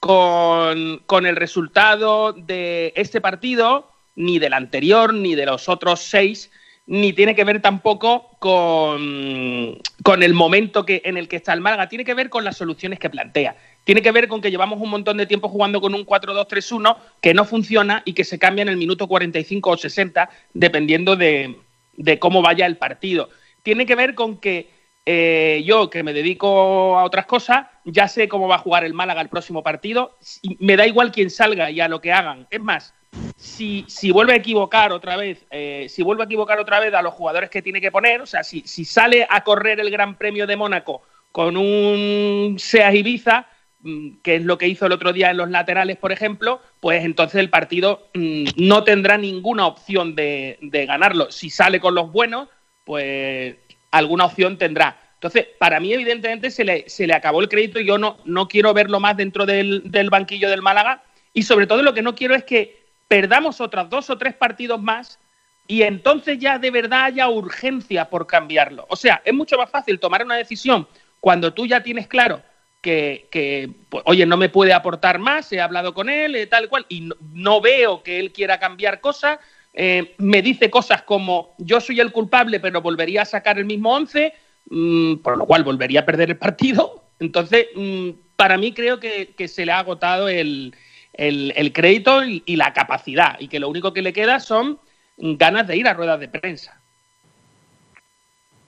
con, con el resultado de este partido, ni del anterior, ni de los otros seis, ni tiene que ver tampoco con, con el momento que, en el que está el Málaga, tiene que ver con las soluciones que plantea. Tiene que ver con que llevamos un montón de tiempo jugando con un 4-2-3-1 que no funciona y que se cambia en el minuto 45 o 60, dependiendo de, de cómo vaya el partido. Tiene que ver con que eh, yo, que me dedico a otras cosas, ya sé cómo va a jugar el Málaga el próximo partido. Me da igual quién salga y a lo que hagan. Es más, si, si vuelve a equivocar otra vez, eh, si vuelve a equivocar otra vez a los jugadores que tiene que poner, o sea, si, si sale a correr el Gran Premio de Mónaco con un Seas Ibiza, mm, que es lo que hizo el otro día en los laterales, por ejemplo, pues entonces el partido mm, no tendrá ninguna opción de, de ganarlo. Si sale con los buenos, pues alguna opción tendrá. Entonces, para mí, evidentemente, se le, se le acabó el crédito y yo no, no quiero verlo más dentro del, del banquillo del Málaga. Y sobre todo lo que no quiero es que perdamos otros dos o tres partidos más y entonces ya de verdad haya urgencia por cambiarlo. O sea, es mucho más fácil tomar una decisión cuando tú ya tienes claro que, pues, oye, no me puede aportar más, he hablado con él, eh, tal cual, y no, veo que él quiera cambiar cosas, eh, me dice cosas como yo soy el culpable, pero volvería a sacar el mismo 11, mmm, por lo cual volvería a perder el partido. Entonces, mmm, para mí creo que, se le ha agotado el, el, crédito y, y, la capacidad, y que lo único que le queda son ganas de ir a ruedas de prensa.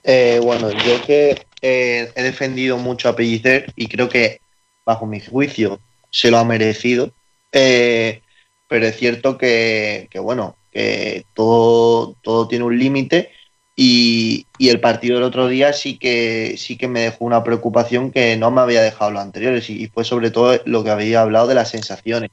Eh, bueno, yo que eh, he defendido mucho a Pellicer y creo que, bajo mi juicio, se lo ha merecido. Eh, pero es cierto que, que bueno, que todo, todo tiene un límite y, el partido del otro día sí que, sí que me dejó una preocupación que no me había dejado los anteriores y, fue sobre todo lo que había hablado de las sensaciones.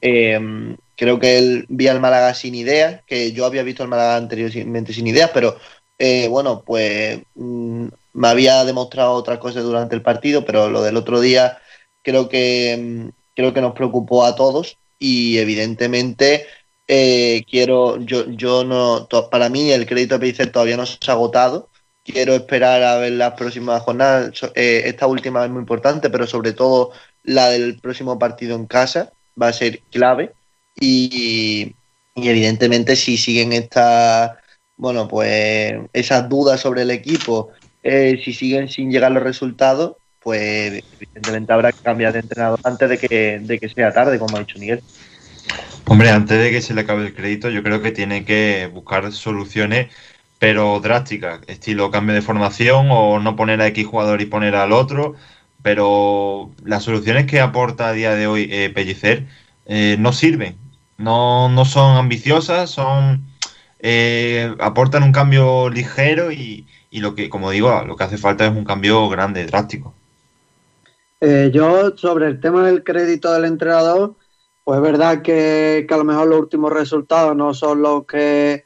Eh, creo que él vi al Málaga sin ideas, que yo había visto al Málaga anteriormente sin ideas, pero eh, bueno, pues mmm, me había demostrado otras cosas durante el partido, pero lo del otro día creo que, mmm, creo que nos preocupó a todos y evidentemente eh, quiero, yo, yo no, para mí el crédito de Pellicer todavía no se ha agotado. Quiero esperar a ver las próximas jornadas. Eh, esta última es muy importante, pero sobre todo la del próximo partido en casa va a ser clave. Y, y evidentemente, si siguen estas, bueno, pues esas dudas sobre el equipo, eh, si siguen sin llegar los resultados, pues evidentemente habrá que cambiar de entrenador antes de que, de que sea tarde, como ha dicho Miguel. Hombre, antes de que se le acabe el crédito, yo creo que tiene que buscar soluciones, pero drásticas, estilo cambio de formación o no poner a X jugador y poner al otro. Pero las soluciones que aporta a día de hoy eh, Pellicer eh, no sirven, no, no, son ambiciosas, son eh, aportan un cambio ligero y, y, lo que, como digo, lo que hace falta es un cambio grande, drástico. Eh, yo sobre el tema del crédito del entrenador, pues es verdad que, a lo mejor los últimos resultados no son lo que,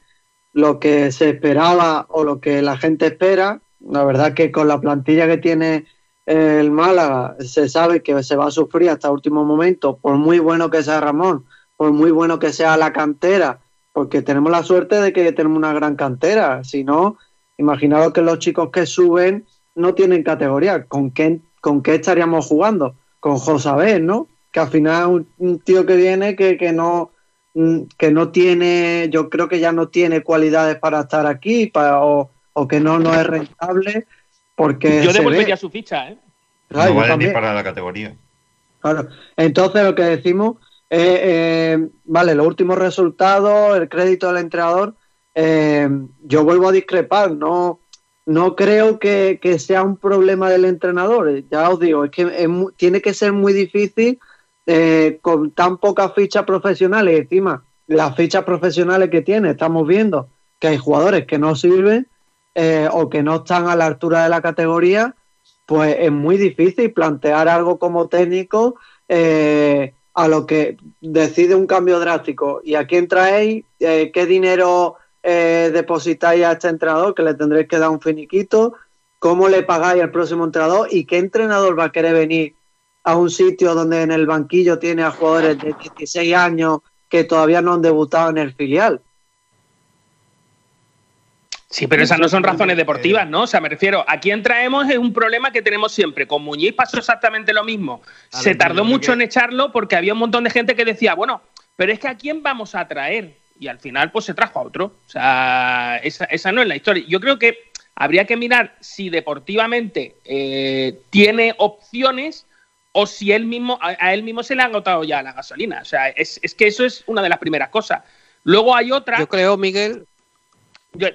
lo que se esperaba o lo que la gente espera. La verdad que con la plantilla que tiene el Málaga se sabe que se va a sufrir hasta último momento, por muy bueno que sea Ramón, por muy bueno que sea la cantera, porque tenemos la suerte de que tenemos una gran cantera. Si no, imaginaos que los chicos que suben no tienen categoría. ¿Con qué, con qué estaríamos jugando? Con Josabé, ¿no? Que al final un, un tío que viene que, que no que no tiene, yo creo que ya no tiene cualidades para estar aquí para, o, o que no, no es rentable porque yo devolvería su ficha, ¿eh? Claro, no vale ni para la categoría. Claro. Entonces lo que decimos, eh, eh, vale, los últimos resultados, el crédito del entrenador, eh, yo vuelvo a discrepar, no, no creo que, que, sea un problema del entrenador, ya os digo, es que es, tiene que ser muy difícil eh, con tan pocas fichas profesionales, encima las fichas profesionales que tiene, estamos viendo que hay jugadores que no sirven eh, o que no están a la altura de la categoría, pues es muy difícil plantear algo como técnico eh, a lo que decide un cambio drástico. ¿Y a quién traéis? Eh, ¿Qué dinero depositáis a este entrenador? Que le tendréis que dar un finiquito. ¿Cómo le pagáis al próximo entrenador? ¿Y qué entrenador va a querer venir a un sitio donde en el banquillo tiene a jugadores de 16 años que todavía no han debutado en el filial? Sí, pero esas no son razones deportivas, ¿no? O sea, me refiero, a quién traemos es un problema que tenemos siempre. Con Muñiz pasó exactamente lo mismo. Se tardó mucho en echarlo porque había un montón de gente que decía, bueno, pero es que a quién vamos a traer. Y al final, pues se trajo a otro. O sea, esa, esa no es la historia. Yo creo que habría que mirar si deportivamente eh, tiene opciones o si él mismo, a, a, él mismo se le ha agotado ya la gasolina. O sea, es, es que eso es una de las primeras cosas. Luego hay otra. Yo creo, Miguel,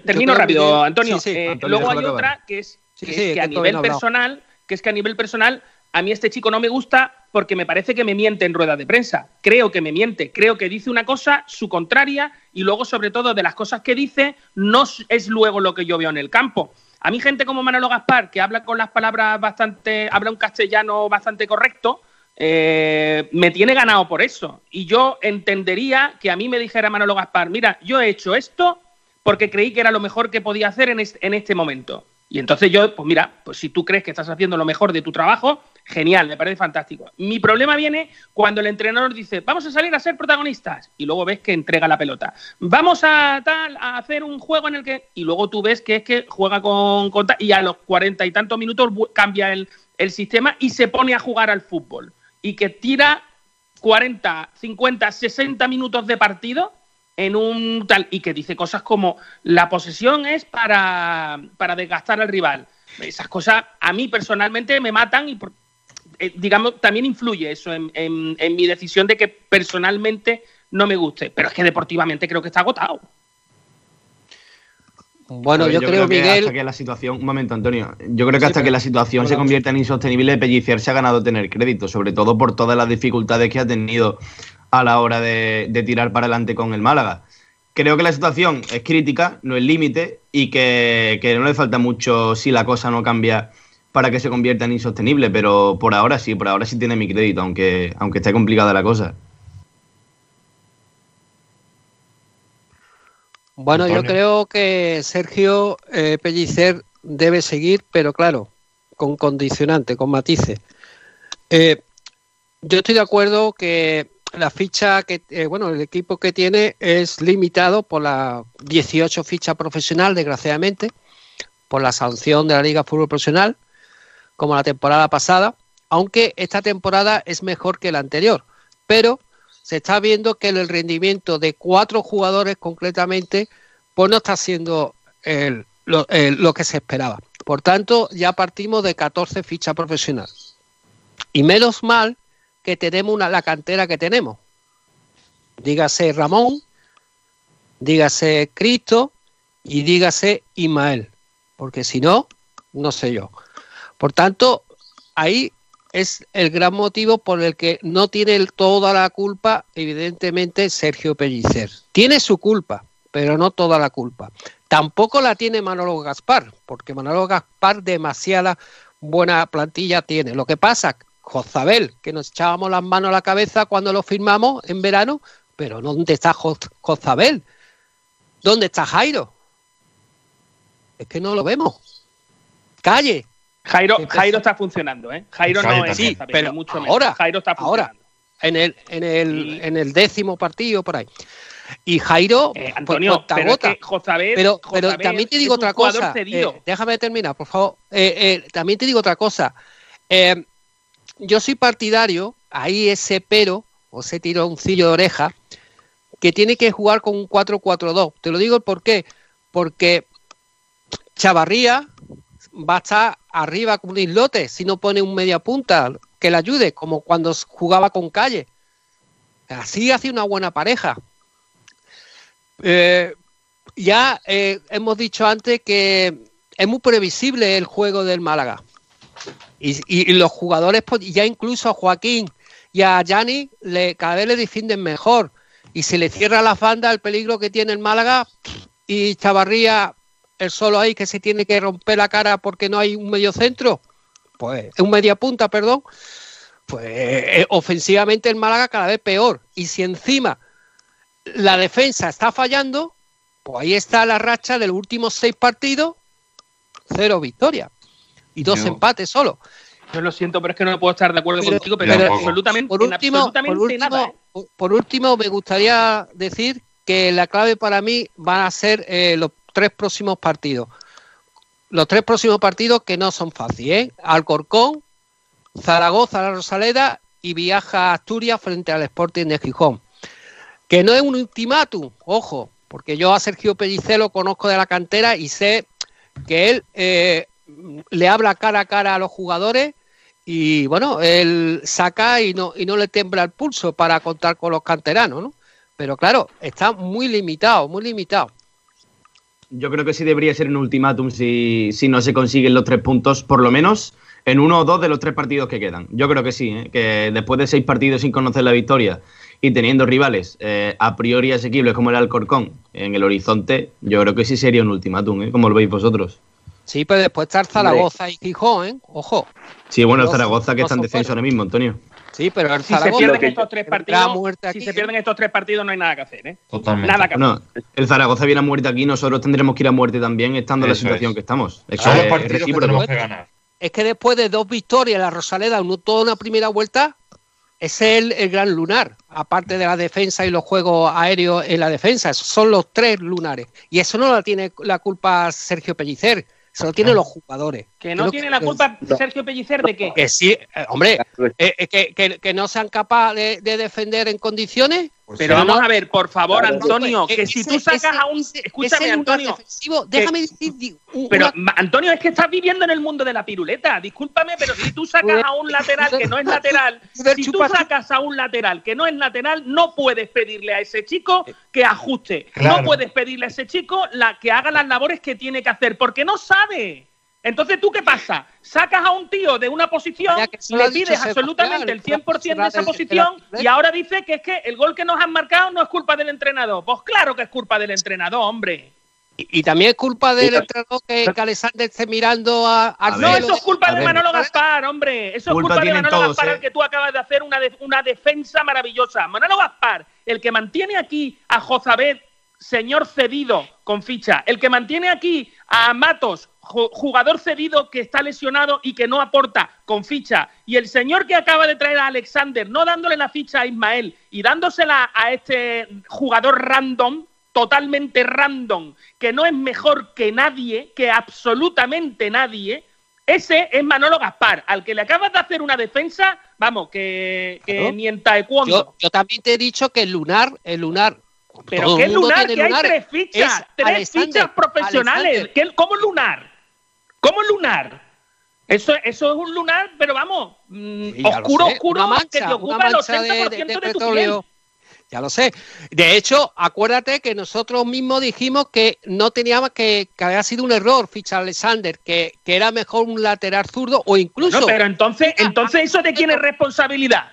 termino rápido, Antonio. Eh, luego hay otra que es, que, a nivel personal, que es que a nivel personal, a mí este chico no me gusta porque me parece que me miente en rueda de prensa. Creo que me miente, creo que dice una cosa, su contraria, y luego, sobre todo, de las cosas que dice, no es luego lo que yo veo en el campo. A mí, gente como Manolo Gaspar, que habla con las palabras bastante, habla un castellano bastante correcto, eh, me tiene ganado por eso. Y yo entendería que a mí me dijera Manolo Gaspar, mira, yo he hecho esto porque creí que era lo mejor que podía hacer en en este momento. Y entonces yo, pues mira, pues si tú crees que estás haciendo lo mejor de tu trabajo, genial, me parece fantástico. Mi problema viene cuando el entrenador dice, vamos a salir a ser protagonistas, y luego ves que entrega la pelota. Vamos a tal, a hacer un juego en el que. Y luego tú ves que es que juega con. y a los cuarenta y tantos minutos cambia el, el sistema y se pone a jugar al fútbol. Y que tira 40, 50, 60 minutos de partido en un tal y que dice cosas como la posesión es para, para desgastar al rival. Esas cosas a mí personalmente me matan y eh, digamos también influye eso en, en, mi decisión de que personalmente no me guste, pero es que deportivamente creo que está agotado. Bueno, yo, creo, que Hasta que la situación. Un momento, Antonio. Yo creo que hasta que la situación se convierta en insostenible, Pellicer se ha ganado tener crédito, sobre todo por todas las dificultades que ha tenido a la hora de, tirar para adelante con el Málaga. Creo que la situación es crítica, no es límite y que, no le falta mucho si la cosa no cambia para que se convierta en insostenible, pero por ahora sí, por ahora sí tiene mi crédito, aunque, aunque esté complicada la cosa. Bueno, yo creo que Sergio eh, Pellicer debe seguir, pero claro, con condicionante, con matices. Eh, yo estoy de acuerdo que la ficha que, eh, bueno, el equipo que tiene es limitado por las 18 fichas profesional, desgraciadamente, por la sanción de la Liga Fútbol Profesional, como la temporada pasada, aunque esta temporada es mejor que la anterior, pero se está viendo que el rendimiento de cuatro jugadores concretamente, pues no está siendo lo, lo que se esperaba. Por tanto, ya partimos de 14 fichas profesionales. Y menos mal que tenemos una, la cantera que tenemos. Dígase Ramón, dígase Cristo y dígase Ismael, porque si no, no sé yo. Por tanto, ahí es el gran motivo por el que no tiene toda la culpa, evidentemente, Sergio Pellicer. Tiene su culpa, pero no toda la culpa. Tampoco la tiene Manolo Gaspar, porque Manolo Gaspar demasiada buena plantilla tiene. Lo que pasa Jozabel, que nos echábamos las manos a la cabeza cuando lo firmamos en verano, pero ¿dónde está Jozabel? ¿Dónde está Jairo? Es que no lo vemos. Calle. Jairo, Jairo está funcionando, ¿eh? Jairo, no es sí, pero mucho ahora, Jairo está funcionando. Ahora, en el, en el, en el décimo partido por ahí. Y Jairo, eh, Antonio, pues, pero, pero, también te digo otra cosa. Eh, déjame terminar, por favor. Eh, también te digo otra cosa yo soy partidario, ahí ese pero, o ese tironcillo de oreja, que tiene que jugar con un 4-4-2. Te lo digo por qué. Porque Chavarría va a estar arriba con un islote si no pone un media punta que le ayude, como cuando jugaba con calle. Así hace una buena pareja. Eh, ya eh, hemos dicho antes que es muy previsible el juego del Málaga. Y, los jugadores, pues, ya incluso a Joaquín y a Yanni, le, cada vez le defienden mejor. Y se le cierra la banda el peligro que tiene el Málaga y Chavarría, el solo ahí que se tiene que romper la cara porque no hay un medio centro, pues un media punta, perdón, pues eh, ofensivamente el Málaga cada vez peor. Y si encima la defensa está fallando, pues ahí está la racha de los últimos seis partidos, cero victoria y dos empates solo. Yo lo siento, pero es que no puedo estar de acuerdo contigo, pero, absolutamente, por último, nada. ¿eh? Por último, me gustaría decir que la clave para mí van a ser eh, los tres próximos partidos. Los tres próximos partidos que no son fáciles, ¿eh? Alcorcón, Zaragoza, la Rosaleda y viaja a Asturias frente al Sporting de Gijón. Que no es un ultimátum, ojo, porque yo a Sergio Pellicelo conozco de la cantera y sé que él eh, le habla cara a cara a los jugadores y bueno, él saca y no, y no le tembla el pulso para contar con los canteranos, ¿no? Pero claro, está muy limitado, muy limitado. Yo creo que sí debería ser un ultimátum si, si no se consiguen los tres puntos, por lo menos en uno o dos de los tres partidos que quedan. Yo creo que sí, ¿eh? que después de seis partidos sin conocer la victoria y teniendo rivales eh, a priori asequibles como el Alcorcón en el horizonte, yo creo que sí sería un ultimátum, ¿eh? como lo veis vosotros. Sí, pero después está el Zaragoza y Gijón, ¿eh? Ojo. Sí, bueno, el Zaragoza que está en descenso ahora mismo, Antonio. Sí, pero el Si se Zaragoza pierden que estos tres partidos, aquí, si se pierden estos tres partidos no hay nada que hacer, ¿eh? Totalmente. Nada que hacer. El Zaragoza viene a muerte aquí, nosotros tendremos que ir a muerte también, estando en la situación es. que estamos. Es que Son los es partidos que tenemos que ganar. es que después de dos victorias, la Rosaleda, uno, toda una primera vuelta, ese es el, el gran lunar, aparte de la defensa y los juegos aéreos en la defensa. Esos son los tres lunares. Y eso no la tiene la culpa Sergio Pellicer, se lo tienen los jugadores. Que no Creo tiene la culpa Sergio Pellicer de qué. Que sí, eh, hombre, eh, eh, que, que- que no sean capaces de, de defender en condiciones. Pero vamos a ver, por favor, Claro, Antonio, pues, que eh, si tú sacas ese- a un. Escúchame, Antonio. déjame decir Pero, Antonio, es que estás viviendo en el mundo de la piruleta. Discúlpame, pero si tú sacas a un lateral que no es lateral, si tú sacas a un lateral que no es lateral, no puedes pedirle a ese chico que ajuste. Claro. No puedes pedirle a ese chico la, que haga las labores que tiene que hacer, porque no sabe. Entonces, ¿tú qué pasa? Sacas a un tío de una posición, le pides absolutamente el 100% de esa posición y ahora dice que es que el gol que nos han marcado no es culpa del entrenador. Pues claro que es culpa del entrenador, hombre. Y, y también es culpa del entrenador que, que Alexander esté mirando a, No, ver, eso es culpa de. Manolo Gaspar, hombre. Eso es Culpa de Manolo todos, Gaspar, ¿eh? al que tú acabas de hacer una, de- una defensa maravillosa. Manolo Gaspar, el que mantiene aquí a Jozabed, señor cedido con ficha, el que mantiene aquí a Matos, jugador cedido que está lesionado y que no aporta con ficha, y el señor que acaba de traer a Alexander, no dándole la ficha a Ismael y dándosela a este jugador random, totalmente random, que no es mejor que nadie, que absolutamente nadie, ese es Manolo Gaspar, al que le acabas de hacer una defensa, vamos, que, que Claro. ni en taekwondo. Yo, yo también te he dicho que el lunar, el lunar. Pero qué lunar, que hay tres fichas, Es tres Alexander, fichas profesionales. ¿Qué- ¿Cómo lunar? ¿Cómo lunar? Eso, eso es un lunar, pero vamos, mm, Sí, oscuro, oscuro, una que te mancha, ocupa el mancha 80% de, de, de- de tu piel. Ya lo sé. De hecho, acuérdate que nosotros mismos dijimos que no teníamos que, que había sido un error fichar a Alexander, que, que era mejor un lateral zurdo o incluso. No, pero entonces, entonces eso de quién es responsabilidad.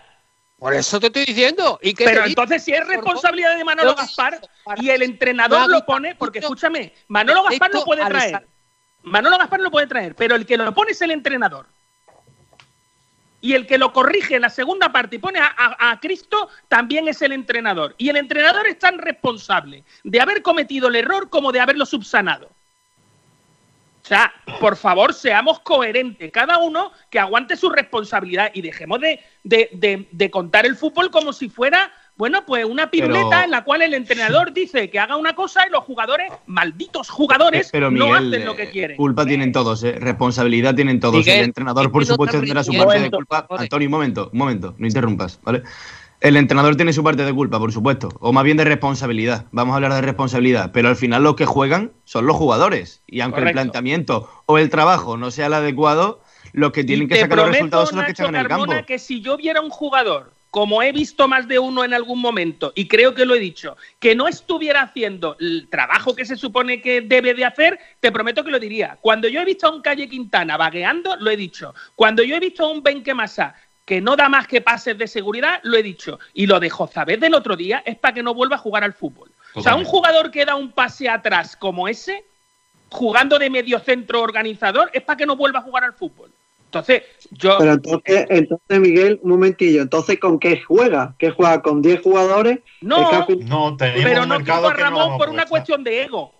Por eso te estoy diciendo. ¿Y Pero entonces si es responsabilidad de Manolo Gaspar y el entrenador lo pone, porque escúchame, Manolo Gaspar lo Esto, puede traer. Manolo Gaspar lo puede traer, pero el que lo pone es el entrenador. Y el que lo corrige en la segunda parte y pone a, a- Cristo también es el entrenador. Y el entrenador es tan responsable de haber cometido el error como de haberlo subsanado. O sea, por favor, seamos coherentes. Cada uno que aguante su responsabilidad y dejemos de, de- de- de contar el fútbol como si fuera, bueno, pues una piruleta Pero- en la cual el entrenador dice que haga una cosa y los jugadores, malditos jugadores, Pero no Miguel, hacen lo que eh, quieren. culpa tienen todos, ¿eh? responsabilidad tienen todos. Miguel, el entrenador, por que supuesto, te tendrá su parte de culpa. joder. Antonio, un momento, un momento, no interrumpas, ¿vale? El entrenador tiene su parte de culpa, por supuesto, o más bien de responsabilidad. Vamos a hablar de responsabilidad, pero al final los que juegan son los jugadores. Y aunque el planteamiento o el trabajo no sea el adecuado, los que tienen Y que sacar los resultados son los que están en el campo. Que si yo viera un jugador, como he visto más de uno en algún momento, y creo que lo he dicho, que no estuviera haciendo el trabajo que se supone que debe de hacer, te prometo que lo diría. Cuando yo he visto a un Calle Quintana vagueando, lo he dicho. Cuando yo he visto a un Benquemasa que no da más que pases de seguridad, lo he dicho. Y lo de Jozabed del otro día es para que no vuelva a jugar al fútbol. O sea, un jugador que da un pase atrás como ese, jugando de medio centro organizador, es para que no vuelva a jugar al fútbol. Entonces, yo... Pero entonces, entonces, Miguel, un momentillo. Entonces, ¿con qué juega? ¿Qué juega? ¿Con 10 jugadores? No, que- No, tenemos pero un no quitó a que no Ramón por una cuestión de ego.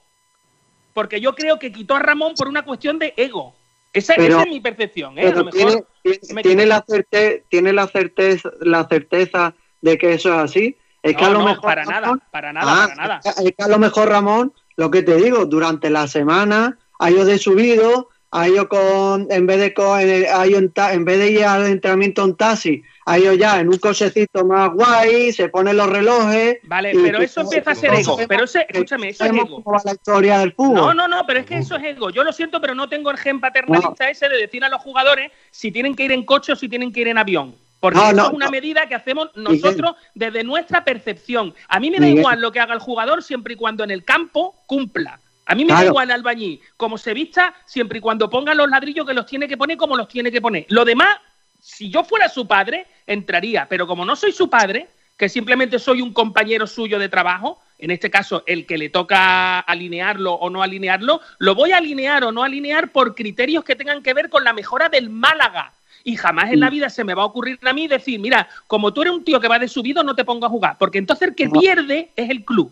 Porque yo creo que quitó a Ramón por una cuestión de ego. Esa, Pero- esa es mi percepción, ¿eh? A lo Pero mejor tiene, tiene- me tiene equivoco. la certeza, tiene la certeza, la certeza de que eso es así. Es que No, a lo no, mejor para Ramón- nada, para nada, Ah, para nada. Es que a lo mejor Ramón, lo que te digo, durante la semana ha ido de subido, ha ido con, en vez de con, en, el- ha ido en, ta- en vez de ir al entrenamiento en taxi, ha ido ya en un cochecito más guay, se pone los relojes. Vale, pero eso empieza a ser ego. Pero ese, escúchame, eso es ego. cómo va la historia del fútbol. No, no, no, pero es que eso es ego. Yo lo siento, pero no tengo el gen paternalista ese de decir a los jugadores si tienen que ir en coche o si tienen que ir en avión. Porque No, eso no, es una medida que hacemos nosotros desde nuestra percepción. A mí me da igual lo que haga el jugador siempre y cuando en el campo cumpla. A mí me da Claro. igual el albañil como se vista, siempre y cuando ponga los ladrillos que los tiene que poner como los tiene que poner. Lo demás, si yo fuera su padre, entraría. Pero como no soy su padre, que simplemente soy un compañero suyo de trabajo, en este caso el que le toca alinearlo o no alinearlo, lo voy a alinear o no alinear por criterios que tengan que ver con la mejora del Málaga. Y jamás en la vida se me va a ocurrir a mí decir, mira, como tú eres un tío que va de subido, no te pongo a jugar. Porque entonces el que pierde es el club.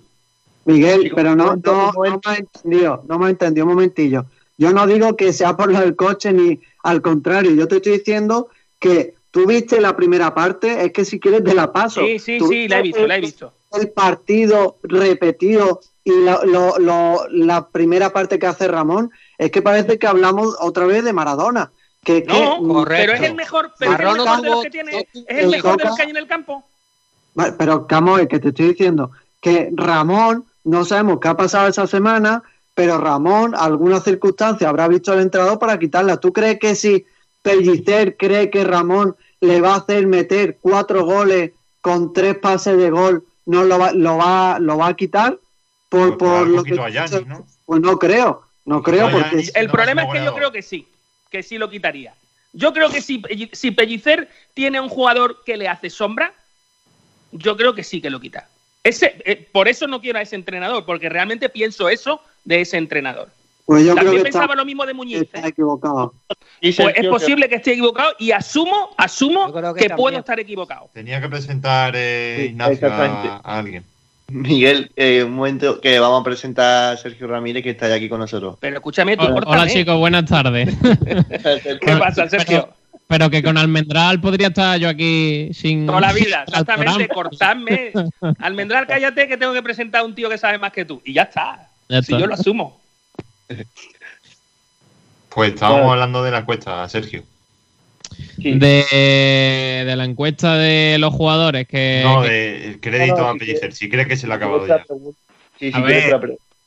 Miguel, pero no, no, no me has entendido, no me has entendido, un momentillo. Yo no digo que sea por lo del coche ni al contrario, yo te estoy diciendo que tú viste la primera parte, es que si quieres te la paso. Sí, sí, Tú sí, la he visto, la he visto. El partido repetido y la, lo- lo- la primera parte que hace Ramón, es que parece que hablamos otra vez de Maradona. Que, que- No, correcto. pero es el mejor, pero es el mejor de los que tiene, es el el mejor de los que hay en el campo. Pero, Camoy, que te estoy diciendo que Ramón, no sabemos qué ha pasado esa semana, pero Ramón, alguna circunstancia habrá visto al entrenador para quitarla. ¿Tú crees que si Pellicer cree que Ramón le va a hacer meter cuatro goles con tres pases de gol, no lo va, lo va, lo va a quitar? Por, Pues por lo que quitó a Gianni, ¿no? Pues no creo, no creo, porque Gianni. El No, problema es que yo creo que sí, que sí lo quitaría. Yo creo que si, si Pellicer tiene un jugador que le hace sombra, yo creo que sí que lo quita. Ese, eh, por eso no quiero a ese entrenador, porque realmente pienso eso de ese entrenador. pues yo creo También que está, pensaba lo mismo de Muñiz. ¿eh? está equivocado. Y Pues es posible que esté equivocado y asumo, asumo creo que, que puedo estar equivocado. Tenía que presentar eh, Sí, Ignacio a, a alguien. Miguel, eh, un momento que vamos a presentar a Sergio Ramírez que está ya aquí con nosotros. Pero escúchame, tú, Hola, hola, chicos, buenas tardes. ¿Qué pasa, Sergio? Pero que con Almendral podría estar yo aquí sin. Toda la vida, exactamente, cortadme. Almendral, cállate que tengo que presentar a un tío que sabe más que tú. Y ya está. Ya Si yo lo asumo. Pues estábamos Bueno. hablando de la encuesta, Sergio. De, de la encuesta de los jugadores que. no, que- de el crédito No, no, a si Pellicer. Si crees que se le ha acabado ya. Sí, sí, A ver,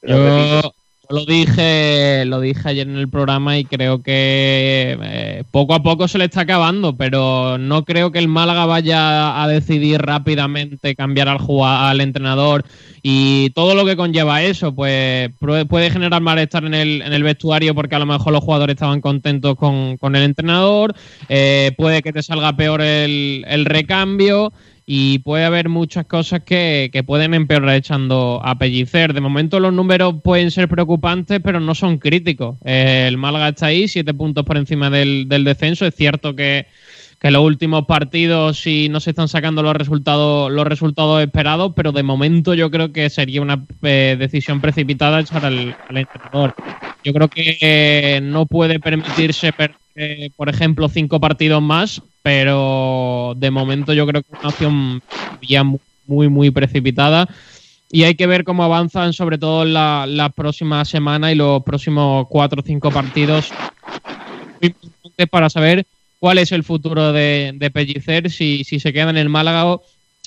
yo lo dije, lo dije ayer en el programa y creo que eh, poco a poco se le está acabando, pero no creo que el Málaga vaya a decidir rápidamente cambiar al al entrenador y todo lo que conlleva eso, pues puede generar malestar en el, en el vestuario porque a lo mejor los jugadores estaban contentos con, con el entrenador, eh, puede que te salga peor el, el recambio y puede haber muchas cosas que, que pueden empeorar echando a Pellicer. De momento los números pueden ser preocupantes, pero no son críticos. Eh, el Málaga está ahí, siete puntos por encima del, del descenso. Es cierto que, que los últimos partidos sí no se están sacando los resultados, los resultados esperados, pero de momento yo creo que sería una eh, decisión precipitada echar al, entrenador. Yo creo que eh, no puede permitirse eh, por ejemplo, cinco partidos más, pero de momento yo creo que es una opción ya mu- muy, muy precipitada. Y hay que ver cómo avanzan, sobre todo en la, las próximas semanas y los próximos cuatro o cinco partidos muy importantes para saber cuál es el futuro de, de Pellicer, si, si se queda en el Málaga o,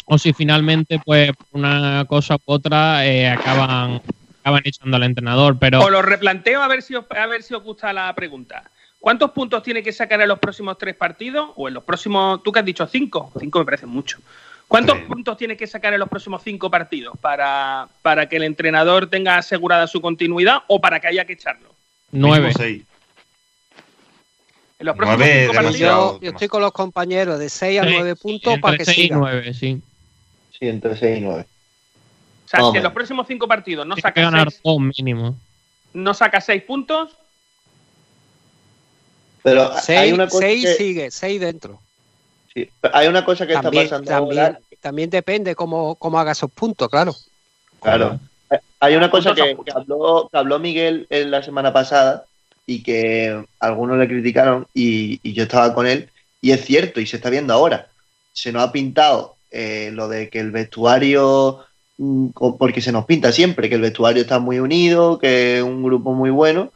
o si finalmente, pues, por una cosa u otra, eh, acaban, acaban echando al entrenador. Pero Os lo replanteo a ver si os, a ver si os gusta la pregunta. ¿Cuántos puntos tiene que sacar en los próximos tres partidos? O en los próximos, tú que has dicho cinco, cinco me parece mucho. ¿Cuántos Sí. puntos tiene que sacar en los próximos cinco partidos para, para que el entrenador tenga asegurada su continuidad o para que haya que echarlo? nueve. Seis. En los próximos Nueve, cinco partidos. Yo, yo estoy con los compañeros de 6 a Sí, 9 puntos para que seis y siga. nueve, sí. Sí, entre 6 y 9. O sea, o si en los próximos cinco partidos no Tiene que saca, ganar seis, dos mínimo. no saca seis puntos, Pero hay 6 una cosa que, sigue, 6 dentro. sí, hay una cosa que También, está pasando también, ahora. también depende cómo, cómo haga esos puntos, claro. Claro. Hay una cosa que, que habló, que habló Miguel en la semana pasada y que algunos le criticaron y, y yo estaba con él y es cierto y se está viendo ahora. Se nos ha pintado eh, lo de que el vestuario, mm, porque se nos pinta siempre, que el vestuario está muy unido, que es un grupo muy bueno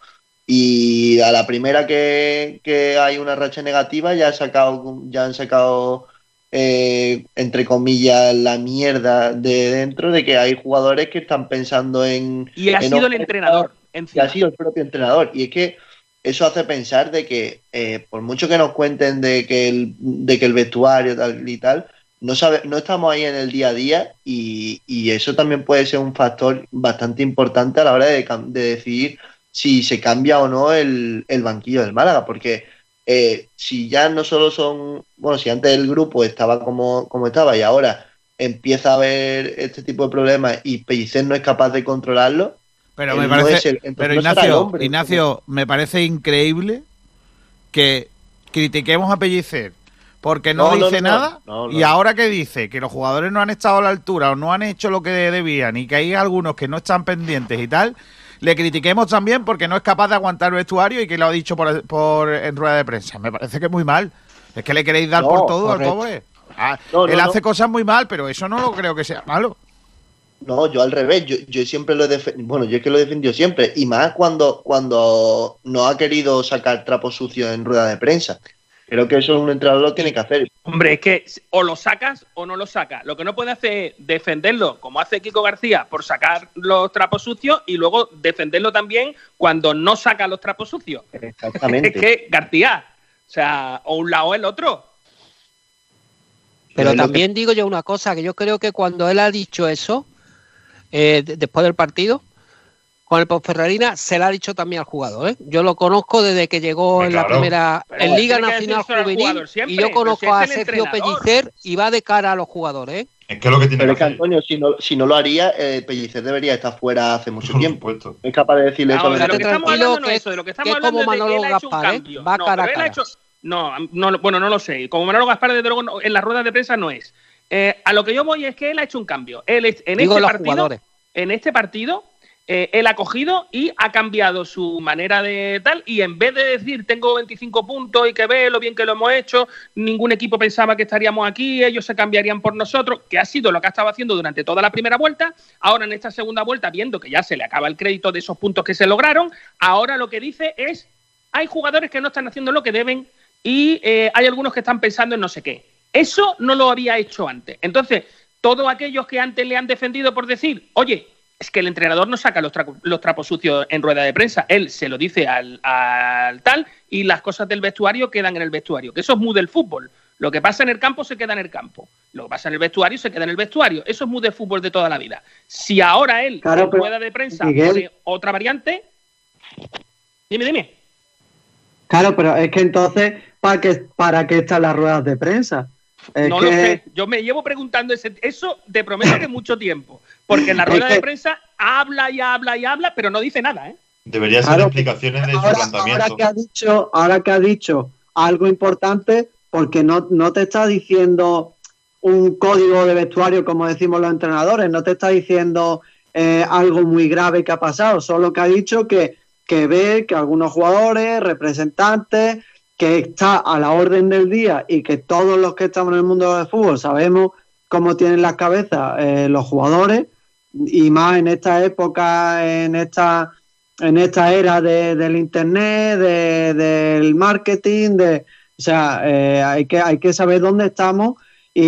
y a la primera que, que hay una racha negativa ya, ha sacado, ya han sacado eh, entre comillas, la mierda de dentro de que hay jugadores que están pensando en. y ha en sido el oferta, ha sido el propio entrenador. Y es que eso hace pensar de que, eh, por mucho que nos cuenten de que el, de que el vestuario tal y tal, no, sabe, no estamos ahí en el día a día y, y eso también puede ser un factor bastante importante a la hora de, de decidir si se cambia o no el, el banquillo del Málaga, porque eh, si ya no solo son, bueno, si antes el grupo estaba como, como estaba y ahora empieza a haber este tipo de problemas y Pellicer no es capaz de controlarlo, Pero me parece, el- pero no el Ignacio, hombre. Ignacio, me parece increíble que critiquemos a Pellicer porque no, dice no, nada y ahora que dice que los jugadores no han estado a la altura o no han hecho lo que debían y que hay algunos que no están pendientes y tal, le critiquemos también porque no es capaz de aguantar el vestuario y que lo ha dicho por, por en rueda de prensa. Me parece que es muy mal. Es que le queréis dar por todo correcto. al pobre. Ah, no, él hace cosas muy mal, pero eso no lo creo que sea malo. No, yo al revés, yo, yo siempre lo he defendido, bueno, yo es que lo he defendido siempre, y más cuando, cuando no ha querido sacar trapos sucios en rueda de prensa. Creo que eso un entrenador lo tiene que hacer. Hombre, es que o lo sacas o no lo sacas. Lo que no puede hacer es defenderlo, como hace Kiko García, por sacar los trapos sucios y luego defenderlo también cuando no saca los trapos sucios. Exactamente. Es que García, o sea, o un lado o el otro. Pero también digo yo una cosa, que yo creo que cuando él ha dicho eso, eh, de- después del partido, con el Ponferradina, se lo ha dicho también al jugador. ¿eh? Yo lo conozco desde que llegó en la primera, Pero en Liga que Nacional Juvenil, siempre, y yo conozco si a Sergio entrenador. Pellicer y va de cara a los jugadores. ¿eh? Es que es lo que tiene Pero que es que hacer. Antonio, si no, si no lo haría, eh, Pellicer debería estar fuera hace mucho Por tiempo. supuesto. Es capaz de decirle eso a No, los de lo que estamos hablando no que- es eso, de lo que que estamos es como hablando es que Manolo Gaspar, ¿eh? Va No, cara a cara. hecho- no, no, bueno, no lo sé. Como Manolo Gaspar, desde luego, no- en las ruedas de prensa no es. Eh, a lo que yo voy es que él ha hecho un cambio. Él es- en Digo este partido, jugadores. en este partido, eh, él ha cogido y ha cambiado su manera de tal. Y en vez de decir tengo 25 puntos y que ve lo bien que lo hemos hecho, ningún equipo pensaba que estaríamos aquí, ellos se cambiarían por nosotros, que ha sido lo que ha estado haciendo durante toda la primera vuelta. Ahora en esta segunda vuelta, viendo que ya se le acaba el crédito de esos puntos que se lograron, ahora lo que dice es hay jugadores que no están haciendo lo que deben y eh, hay algunos que están pensando en no sé qué. Eso no lo había hecho antes. Entonces, todos aquellos que antes le han defendido por decir, oye, es que el entrenador no saca los, trapos sucios en rueda de prensa, él se lo dice al, al tal y las cosas del vestuario quedan en el vestuario, que eso es muy del fútbol. Lo que pasa en el campo se queda en el campo. Lo que pasa en el vestuario se queda en el vestuario. Eso es muy de fútbol de toda la vida. Si ahora él Claro, en rueda de prensa Miguel- pone otra variante, dime, dime. Claro, pero es que entonces, ¿para qué, para qué están las ruedas de prensa? Es no que, lo sé. Yo me llevo preguntando ese- eso, te prometo que mucho tiempo. Porque en la Es rueda de prensa habla y habla y habla, pero no dice nada, ¿eh? Debería ser Claro, explicaciones de su planteamiento. ahora que ha dicho, ahora que ha dicho algo importante, porque no, no te está diciendo un código de vestuario como decimos los entrenadores, no te está diciendo eh, algo muy grave que ha pasado, solo que ha dicho que, que ve que algunos jugadores, representantes, que está a la orden del día y que todos los que estamos en el mundo del fútbol sabemos cómo tienen las cabezas eh, los jugadores y más en esta época, en esta en esta era de- del internet, de- del marketing, de, o sea, eh, hay que hay que saber dónde estamos y,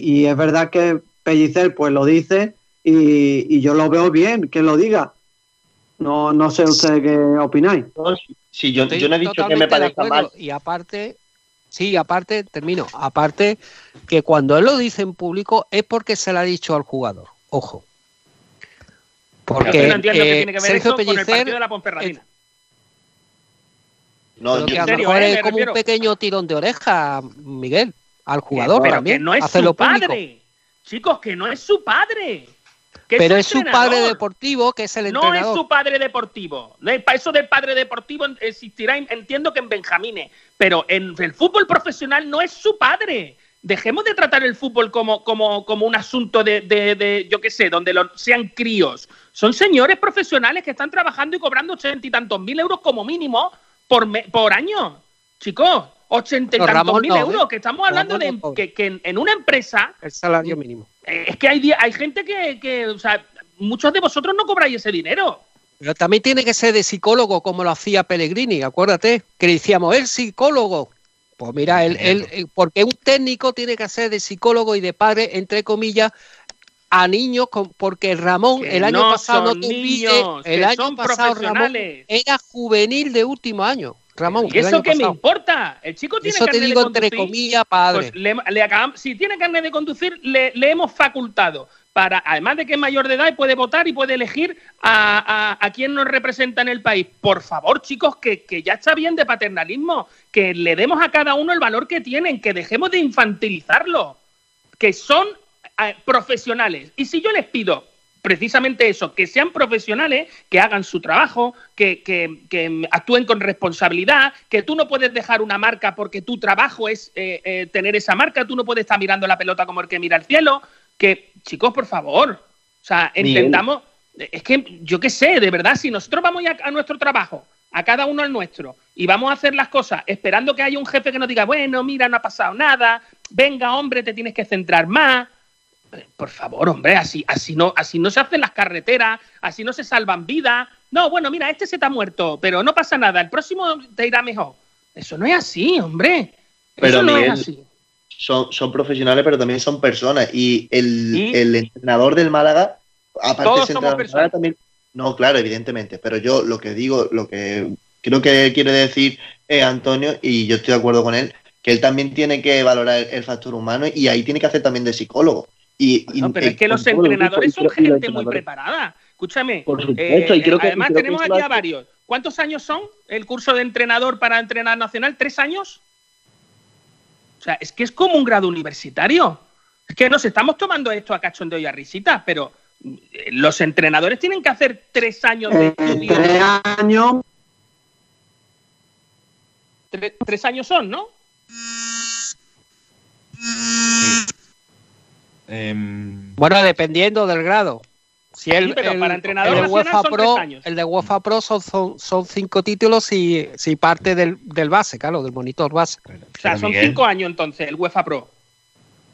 y- es verdad que Pellicer pues lo dice y, y yo lo veo bien que lo diga. No, no sé ustedes qué opináis. No, si- si yo, yo no he dicho que me parezca mal. Y aparte, sí, aparte, termino. Aparte, que cuando él lo dice en público es porque se lo ha dicho al jugador. Ojo. Porque yo no entiendo qué eh, tiene que ver Sergio eso con el Pellicer, partido de la Ponferradina. No, pero yo- que a lo mejor eh, es me como refiero. un pequeño tirón de oreja, Miguel, al jugador pero también. que no es su público. padre. Chicos, que no es su padre. Pero es su padre deportivo, que es el No entrenador. es su padre deportivo. No eso del padre deportivo existirá, entiendo que en Benjamines, pero en el fútbol profesional no es su padre. Dejemos de tratar el fútbol como, como, como un asunto de, de- de, yo qué sé, donde lo- sean críos. Son señores profesionales que están trabajando y cobrando ochenta y tantos mil euros como mínimo por, me- por año. Chicos, ochenta y No, tantos Ramón mil no, ¿eh? euros, que estamos hablando Ramón de que, que en, una empresa El salario mínimo. eh, es que hay, hay gente que, que, o sea, muchos de vosotros no cobráis ese dinero. Pero también tiene que ser de psicólogo, como lo hacía Pellegrini, acuérdate, que le decíamos, el psicólogo. Pues mira, él, él- él- porque un técnico tiene que ser de psicólogo y de padre, entre comillas, a niños, con- porque Ramón, Que el año no pasado, no son te olvides, niños, el año pasado Ramón era juvenil de último año. Ramón. ¿Y eso qué me importa? El chico tiene Eso te carnet de digo entre conducir, comillas, padre. pues le- si tiene carnet de conducir, le, le hemos facultado para, además de que es mayor de edad y puede votar y puede elegir a, a, a quién nos representa en el país. Por favor, chicos, que, que ya está bien de paternalismo, que le demos a cada uno el valor que tienen, que dejemos de infantilizarlo, que son eh, profesionales. Y si yo les pido precisamente eso, que sean profesionales, que hagan su trabajo, que, que- que actúen con responsabilidad, que tú no puedes dejar una marca porque tu trabajo es eh, eh, tener esa marca, tú no puedes estar mirando la pelota como el que mira el cielo, que chicos, por favor, o sea, entendamos, es que yo qué sé, de verdad, si nosotros vamos ya a nuestro trabajo, a cada uno al nuestro, y vamos a hacer las cosas esperando que haya un jefe que nos diga, bueno, mira, no ha pasado nada, venga, hombre, te tienes que centrar más, por favor, hombre, así, así, no, así no se hacen las carreteras, así no se salvan vidas. No, bueno, mira, este se te ha muerto, pero no pasa nada, el próximo te irá mejor. Eso no es así, hombre. Pero, Eso no Miguel, es así. Son, son profesionales, pero también son personas. Y el, el entrenador del Málaga, aparte Todos de ser somos Málaga, también. No, claro, evidentemente. Pero yo lo que digo, lo que creo que quiere decir eh, Antonio, y yo estoy de acuerdo con él, que él también tiene que valorar el, el factor humano y ahí tiene que hacer también de psicólogo. Y, y- No, pero y es que los entrenadores son gente muy preparada. Escúchame. Por supuesto, eh, y creo que- además creo que tenemos lo aquí a varios. ¿Cuántos años son el curso de entrenador para entrenar nacional? ¿Tres años? O sea, es que es como un grado universitario. Es que nos estamos tomando esto a cachondeo y a risita, pero eh, los entrenadores tienen que hacer tres años de Eh, estudio. tres años. Tre- tres años son, ¿no? Em, Bueno, dependiendo del grado. Si el, Sí, pero el- para entrenador el de UEFA son Pro, años. el de UEFA Pro son, son, son cinco títulos si parte del, del base, claro, del monitor base. O sea, son Miguel- cinco años entonces el UEFA Pro.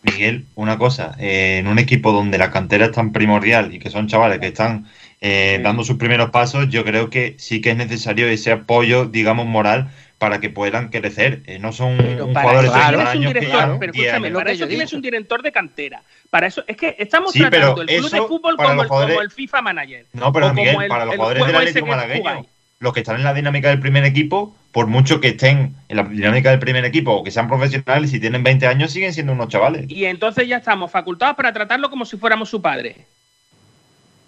Miguel, una cosa, eh, en un equipo donde la cantera es tan primordial y que son chavales que están eh, dando sus primeros pasos, yo creo que sí que es necesario ese apoyo, digamos, moral para que puedan crecer. Eh, no son un Para jugadores eso de 30 tienes un años que pero 10 escúchame, años. para eso tienes un director de cantera. Para eso, es que estamos Sí, pero tratando el club de fútbol como los el, como el FIFA Manager. No, pero Miguel, el- para los jugadores del juego ese Atlético que Malagueño, los que están en la dinámica del primer equipo, por mucho que estén en la dinámica del primer equipo o que sean profesionales, si tienen 20 años siguen siendo unos chavales. Y entonces ya estamos facultados para tratarlo como si fuéramos su padre.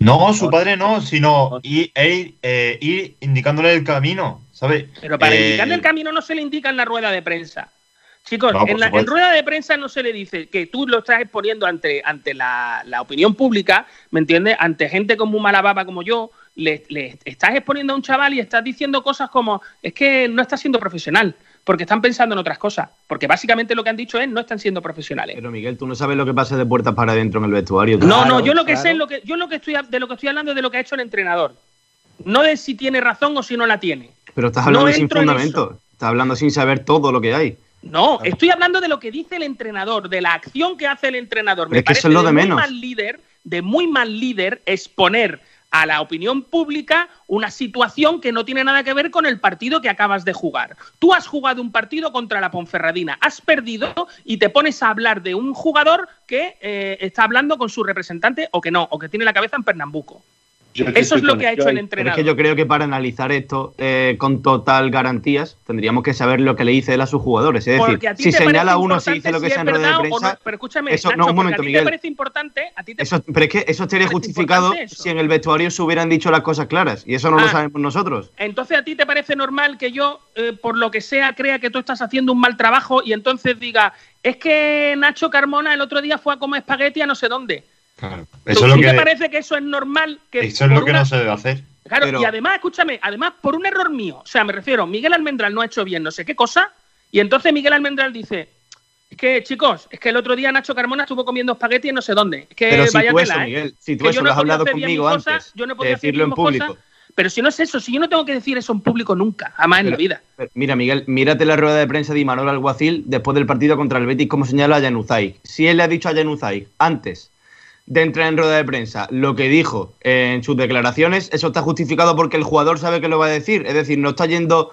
No, su padre no, sino ir, ir, eh, ir indicándole el camino, ¿sabes? Pero para Eh, indicarle el camino no se le indica en la rueda de prensa. Chicos, No, en, la, en rueda de prensa no se le dice que tú lo estás exponiendo ante, ante la, la opinión pública, ¿me entiendes? Ante gente como un mala baba como yo, le, le estás exponiendo a un chaval y estás diciendo cosas como, es que no está siendo profesional, porque están pensando en otras cosas. Porque básicamente lo que han dicho es, no están siendo profesionales. Pero Miguel, tú no sabes lo que pasa de puertas para adentro en el vestuario. No, no, yo lo que sé es lo que yo lo que estoy de lo que estoy hablando es de lo que ha hecho el entrenador. No de si tiene razón o si no la tiene. Pero estás hablando no sin fundamento. Estás hablando sin saber todo lo que hay. No, estoy hablando de lo que dice el entrenador, de la acción que hace el entrenador. Pero es que eso es lo de muy menos. mal líder, de muy mal líder exponer a la opinión pública una situación que no tiene nada que ver con el partido que acabas de jugar. Tú has jugado un partido contra la Ponferradina, has perdido y te pones a hablar de un jugador que eh, está hablando con su representante o que no, o que tiene la cabeza en Pernambuco. Eso es lo que ha hecho el Pero es entrenador. que yo creo que para analizar esto eh, con total garantías tendríamos que saber lo que le dice él a sus jugadores. Es decir, Porque si señala uno, si dice lo que si sea en es rueda de prensa. no. Pero escúchame, eso, Nacho, no, un momento, a ti Miguel. te parece importante, a ti te Eso, pero es que eso estaría justificado eso. si en el vestuario se hubieran dicho las cosas claras. Y eso no lo Ah. sabemos nosotros. Entonces a ti te parece normal que yo, eh, por lo que sea, crea que tú estás haciendo un mal trabajo y entonces diga, es que Nacho Carmona el otro día fue a comer espagueti a no sé dónde. Claro. ¿Tú- Eso es lo ¿sí que, te parece que eso es normal? Que eso es por lo que una- no se debe hacer. Claro, Pero- y además, escúchame, además por un error mío, o sea, me refiero, Miguel Almendral no ha hecho bien no sé qué cosa, y entonces Miguel Almendral dice, es que chicos, es que el otro día Nacho Carmona estuvo comiendo espagueti en no sé dónde. Es que Pero si vaya tú tela, eso, ¿eh? Miguel, si tú Que eso yo lo no has hablado conmigo cosas, antes yo no he de decirlo en público. cosas, pero si no es eso, si yo no tengo que decir eso en público nunca, jamás en la vida. Pero Mira, Miguel, mírate la rueda de prensa de Imanol Alguacil después del partido contra el Betis, como señala a Januzaj. Si él le ha dicho a Januzaj antes de entrar en rueda de prensa lo que dijo en sus declaraciones, eso está justificado porque el jugador sabe que lo va a decir. Es decir, no está yendo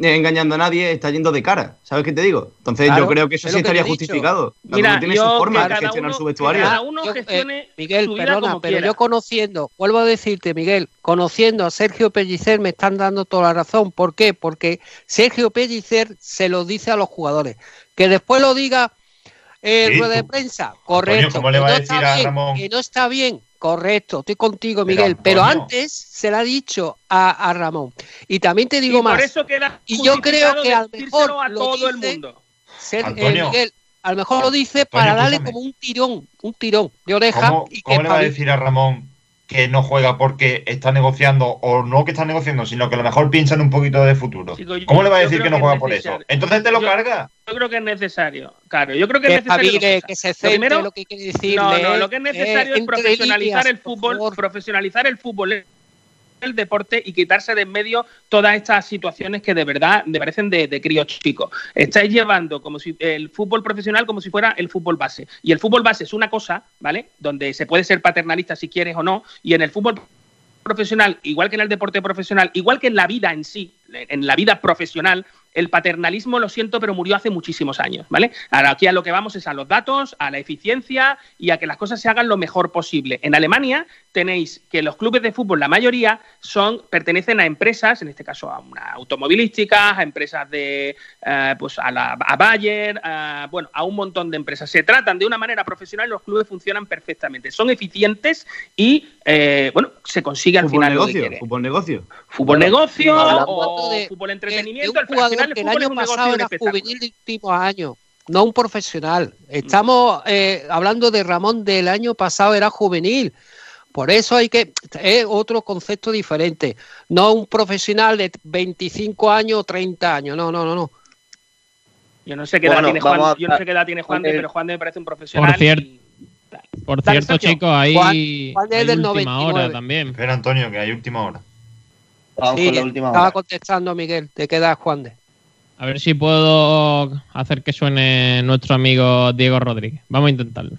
eh, engañando a nadie, está yendo de cara. ¿Sabes qué te digo? Entonces Claro, yo creo que eso es sí estaría justificado. Mira, tiene yo su que forma de gestionar uno- su vestuario. cada uno Yo, eh, Miguel, su vida perdona, como pero quiera. yo conociendo, vuelvo a decirte, Miguel, conociendo a Sergio Pellicer me están dando toda la razón. ¿Por qué? Porque Sergio Pellicer se lo dice a los jugadores. Que después lo diga en Sí, rueda de prensa, correcto. ¿cómo le que va a no decir está a bien, Ramón? Que no está bien, correcto. Estoy contigo, Miguel. Pero, antes se le ha dicho a, a Ramón. Y también te Y digo por más. eso queda Y yo creo que a lo decírselo mejor a lo todo el dice- mundo. Ser- eh, Antonio. Miguel, a lo mejor lo dice Antonio, para darle escúchame. como un tirón, un tirón de oreja. ¿Cómo, y que cómo le va a decir a Ramón que no juega porque está negociando, o no que está negociando, sino que a lo mejor piensan un poquito de futuro? Chico, yo- ¿Cómo le va a decir que no juega es por eso? Entonces te lo Yo- carga. Yo creo que es necesario. Claro, yo creo que que es necesario. que se Lo centre primero, lo que quiere decirle. no, no, lo que es eh, necesario es entre profesionalizar líneas, el fútbol, profesionalizar el fútbol, el deporte y quitarse de en medio todas estas situaciones que de verdad me parecen de, de críos chicos. Estáis llevando como si el fútbol profesional como si fuera el fútbol base. Y el fútbol base es una cosa, ¿vale? Donde se puede ser paternalista si quieres o no. Y en el fútbol profesional, igual que en el deporte profesional, igual que en la vida en sí, en la vida profesional, el paternalismo, lo siento, pero murió hace muchísimos años, ¿vale? Ahora aquí a lo que vamos es a los datos, a la eficiencia y a que las cosas se hagan lo mejor posible. En Alemania tenéis que los clubes de fútbol, la mayoría, son pertenecen a empresas, en este caso a una automovilística, a empresas de, eh, pues a, la, a Bayer, a, bueno, a un montón de empresas. Se tratan de una manera profesional y los clubes funcionan perfectamente. Son eficientes y, eh, bueno, se consigue al Fútbol final lo que negocio, fútbol negocio. Fútbol negocio hablando o de- fútbol de entretenimiento, un al jugador final el que el año un pasado un era juvenil de últimos años, no un profesional. Estamos eh, hablando de Ramón del año pasado, era juvenil. Por eso hay que, es otro concepto diferente. No un profesional de 25 años o 30 años. No, no, no, no. Yo no sé qué edad Bueno, tiene Juan, a- yo no sé qué edad tiene Juan de, de- pero Juan de me parece un profesional. Por cierto. y- Por cierto, chicos, hay, Juan- Juan es hay del última 99. hora también. Espera, Antonio, que hay última hora. Vamos Sí, con la última estaba hora. contestando Miguel. Te queda Juan de. A ver si puedo hacer que suene nuestro amigo Diego Rodríguez. Vamos a intentarlo.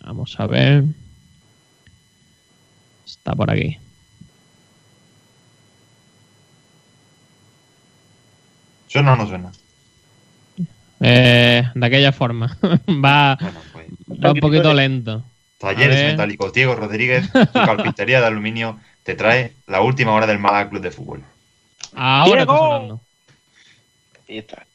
Vamos a ver. Está por aquí. ¿Suena o no suena? Eh, de aquella forma. va, Bueno, pues. va un poquito lento. Talleres. Metálicos Diego Rodríguez, tu carpintería de aluminio, te trae la última hora del Málaga Club de Fútbol. Ahora está ¡Diego! sonando. Ahí está.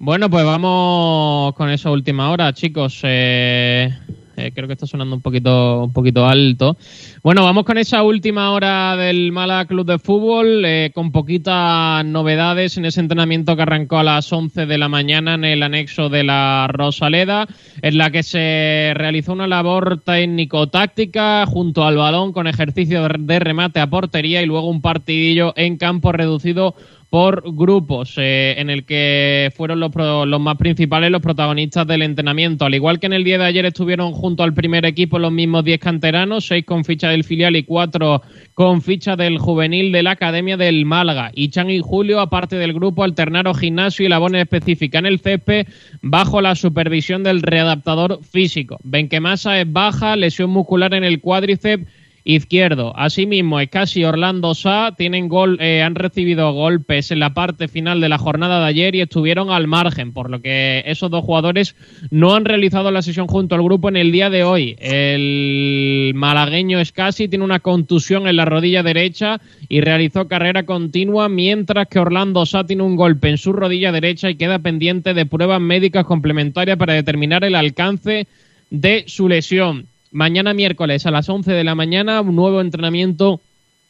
Bueno, pues vamos con esa última hora, chicos. Eh, eh, creo que está sonando un poquito, un poquito alto. Bueno, vamos con esa última hora del Málaga Club de Fútbol, eh, con poquitas novedades en ese entrenamiento que arrancó a las 11 de la mañana en el anexo de la Rosaleda, en la que se realizó una labor técnico-táctica junto al balón con ejercicio de remate a portería y luego un partidillo en campo reducido por grupos, eh, en el que fueron los, pro- los más principales los protagonistas del entrenamiento. Al igual que en el día de ayer estuvieron junto al primer equipo los mismos 10 canteranos, 6 con ficha del filial y 4 con ficha del juvenil de la Academia del Málaga. Y Chan y Julio, aparte del grupo, alternaron gimnasio y labor específica en el césped bajo la supervisión del readaptador físico. Benquemasa es baja, lesión muscular en el cuádriceps izquierdo. Asimismo, Escasi y Orlando Sá tienen gol, eh, han recibido golpes en la parte final de la jornada de ayer y estuvieron al margen, por lo que esos dos jugadores no han realizado la sesión junto al grupo en el día de hoy. El malagueño Escasi tiene una contusión en la rodilla derecha y realizó carrera continua, mientras que Orlando Sá tiene un golpe en su rodilla derecha y queda pendiente de pruebas médicas complementarias para determinar el alcance de su lesión. Mañana miércoles a las 11 de la mañana, un nuevo entrenamiento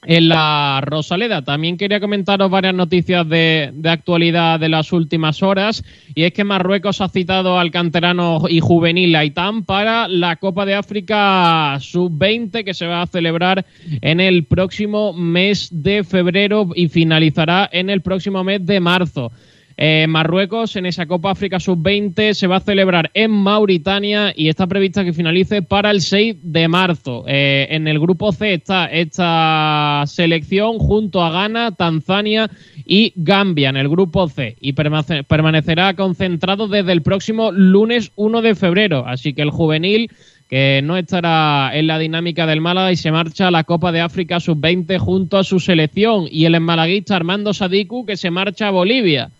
en la Rosaleda. También quería comentaros varias noticias de, actualidad de las últimas horas. Y es que Marruecos ha citado al canterano y juvenil Aitán para la Copa de África Sub-20 que se va a celebrar en el próximo mes de febrero y finalizará en el próximo mes de marzo. Eh, Marruecos en esa Copa África Sub-20 se va a celebrar en Mauritania y está prevista que finalice para el 6 de marzo. Eh, en el grupo C está esta selección junto a Ghana, Tanzania y Gambia en el grupo C y permanece- permanecerá concentrado desde el próximo lunes 1 de febrero. Así que el juvenil que no estará en la dinámica del Málaga y se marcha a la Copa de África Sub-20 junto a su selección y el malaguista Armando Sadiku que se marcha a Bolivia.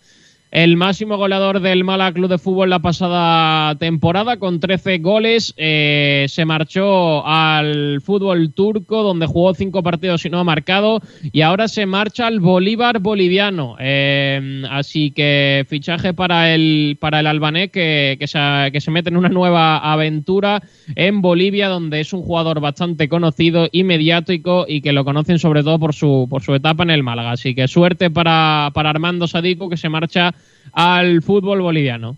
El máximo goleador del Málaga Club de Fútbol la pasada temporada con 13 goles eh, se marchó al fútbol turco donde jugó cinco partidos y no ha marcado y ahora se marcha al Bolívar boliviano. Eh, así que fichaje para el para el albanés que, que, se, que se mete en una nueva aventura en Bolivia donde es un jugador bastante conocido y mediático y que lo conocen sobre todo por su por su etapa en el Málaga. Así que suerte para, para Armando Sadiku que se marcha al fútbol boliviano.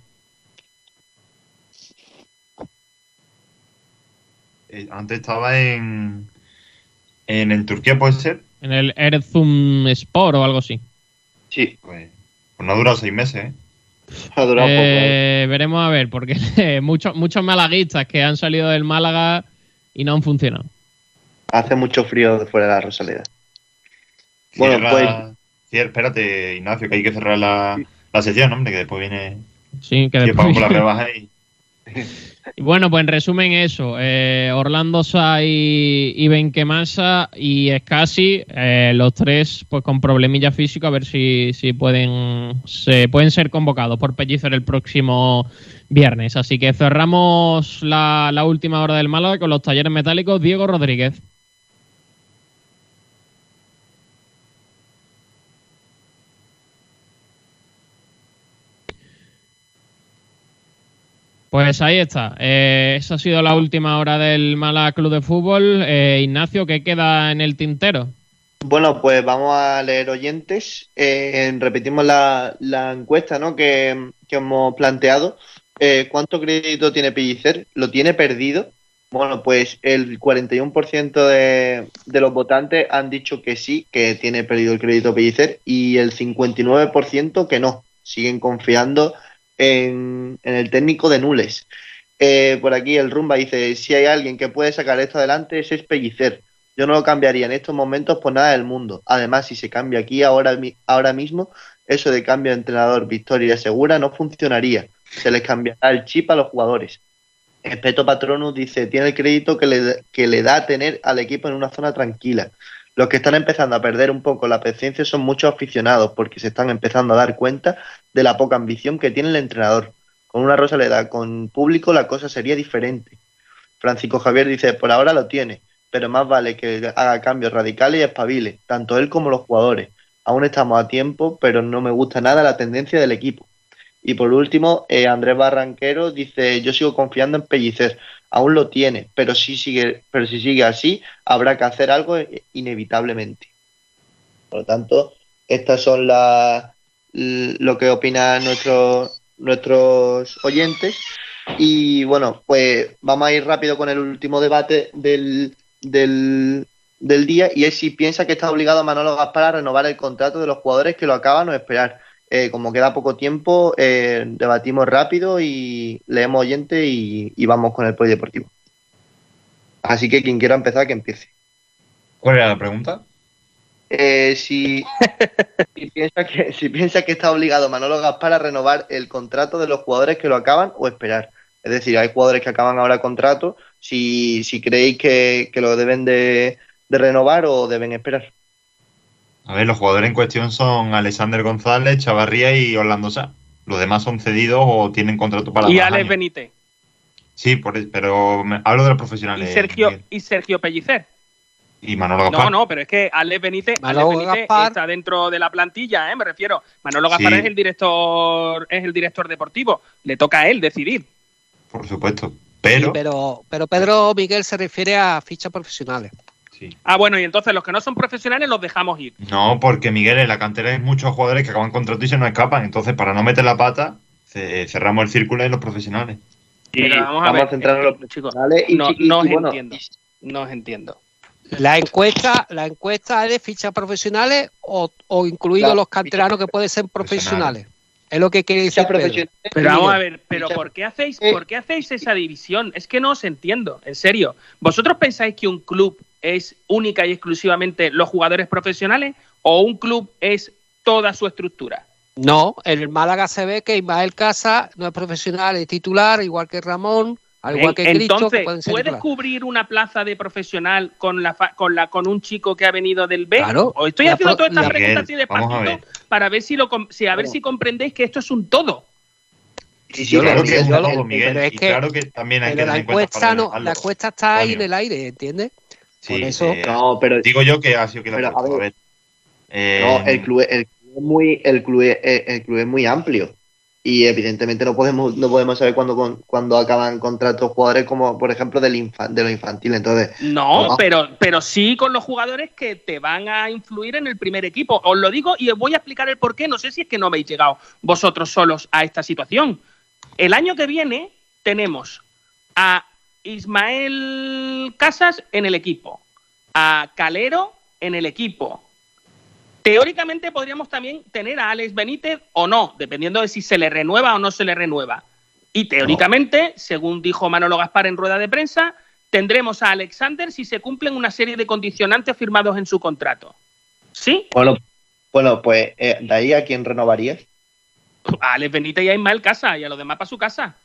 Eh, antes estaba en, en, en Turquía, puede ser. En el Erzum Sport o algo así. Sí. Pues, pues no ha durado seis meses, ¿eh? Ha durado poco. Eh, veremos a ver, porque muchos muchos malaguistas que han salido del Málaga y no han funcionado. Hace mucho frío fuera de la Rosaleda. Bueno, Cierra- pues cier- espérate, Ignacio, que hay que cerrar la, la sección, hombre, que después viene. Sí, que después- por la rebaja y. Y bueno, pues en resumen eso, eh, Orlando Sa y, y Benquemasa y Escasi, eh, los tres pues con problemilla físico, a ver si, si pueden, se, pueden ser convocados por Pellicer el próximo viernes. Así que cerramos la, la última hora del Málaga con los talleres metálicos Diego Rodríguez. Pues ahí está. Eh, esa ha sido la última hora del Málaga Club de Fútbol. Eh, Ignacio, ¿qué queda en el tintero? Bueno, pues vamos a leer oyentes. Eh, repetimos la, la encuesta ¿no? que, hemos planteado. Eh, ¿Cuánto crédito tiene Pellicer? ¿Lo tiene perdido? Bueno, pues el 41% de, de los votantes han dicho que sí, que tiene perdido el crédito Pellicer, y el 59% que no. Siguen confiando en el técnico de Nules. Eh, por aquí el Rumba dice, si hay alguien que puede sacar esto adelante, es Pellicer. Yo no lo cambiaría en estos momentos por nada del mundo. Además, si se cambia aquí ahora, ahora mismo, eso de cambio de entrenador victoria segura no funcionaría. Se les cambiará el chip a los jugadores. Espeto Patronus dice, tiene el crédito que le, que le da tener al equipo en una zona tranquila. Los que están empezando a perder un poco la paciencia son muchos aficionados porque se están empezando a dar cuenta de la poca ambición que tiene el entrenador. Con una Rosaleda con público la cosa sería diferente. Francisco Javier dice, por ahora lo tiene, pero más vale que haga cambios radicales y espabile, tanto él como los jugadores. Aún estamos a tiempo, pero no me gusta nada la tendencia del equipo. Y por último, eh, Andrés Barranquero dice, yo sigo confiando en Pellicer, aún lo tiene, pero si sigue, pero si sigue así, habrá que hacer algo eh, inevitablemente. Por lo tanto, estas son las lo que opinan nuestros nuestros oyentes. Y bueno, pues vamos a ir rápido con el último debate del, del, día y es si piensa que está obligado Manolo Gaspar a renovar el contrato de los jugadores que lo acaban o esperar. Eh, como queda poco tiempo, eh, debatimos rápido y leemos oyente y, y vamos con el polideportivo. Así que quien quiera empezar, que empiece. ¿Cuál era la pregunta? Eh, si, si, piensa que, si piensa que está obligado Manolo Gaspar a renovar el contrato de los jugadores que lo acaban o esperar. Es decir, hay jugadores que acaban ahora contrato, si, si creéis que, que lo deben de, de renovar o deben esperar. A ver, los jugadores en cuestión son Alexander González, Chavarría y Orlando Sá. Los demás son cedidos o tienen contrato para y Alex años. Benítez. Sí, por, pero me- hablo de los Y profesionales. Sergio, Miguel. y Sergio Pellicer. Y Manolo Gaspar. No, no, pero es que Alex Benítez, Alex está dentro de la plantilla, ¿eh? me refiero. Manolo Gaspar Sí. es el director, es el director deportivo. Le toca a él decidir. Por supuesto. Sí, Pero, pero, Pedro Miguel se refiere a fichas profesionales. sí. Ah, bueno, y entonces los que no son profesionales los dejamos ir. No, porque Miguel, en la cantera hay muchos jugadores que acaban contrato y se nos escapan. Entonces, para no meter la pata, ce- cerramos el círculo en los profesionales. Pero vamos a vamos ver, a centrarnos en los chicos, profesionales y, no, y- no os y bueno, entiendo. No os entiendo. La encuesta, la encuesta es de fichas profesionales o, o incluidos los canteranos que pueden ser profesionales. Es lo que quiere decir. Pedro. Pero vamos a ver, pero ¿por qué hacéis, Eh. por qué hacéis esa división? Es que no os entiendo, en serio. ¿Vosotros pensáis que un club es única y exclusivamente los jugadores profesionales o un club es toda su estructura? No, en el Málaga se ve que Ismael Casa no es profesional, es titular, igual que Ramón, al igual que Cristo, que Entonces, ser ¿puedes cubrir una plaza de profesional con la fa- con la con un chico que ha venido del B? Claro. O estoy La haciendo todas estas preguntas así despacito ver. para ver si lo si a ver si comprendéis que esto es un todo. Sí, sí, Yo claro pero que es Miguel, un el- todo, Miguel. pero es y que- claro que también hay que la encuesta, no, la encuesta está ahí en el aire, ¿entiendes? Sí, por eso- eh, No, pero digo yo que ha sido que la Pero, a ver. Eh, no, el club, el club es muy, el club, el club es muy amplio. Y evidentemente no podemos, no podemos saber cuándo, cuándo acaban contratos jugadores como por ejemplo del infa- de lo infantil. Entonces, No, No. pero, pero sí con los jugadores que te van a influir en el primer equipo. Os lo digo y os voy a explicar el por qué. No sé si es que no habéis llegado vosotros solos a esta situación. El año que viene tenemos a Ismael Casas en el equipo, a Calero en el equipo. Teóricamente podríamos también tener a Alex Benítez o no, dependiendo de si se le renueva o no se le renueva. Y teóricamente, según dijo Manolo Gaspar en rueda de prensa, tendremos a Alexander si se cumplen una serie de condicionantes firmados en su contrato. ¿Sí? bueno, bueno pues eh, de ahí a quién renovarías. A Alex Benítez y a Ismael Casa y a los demás para su casa.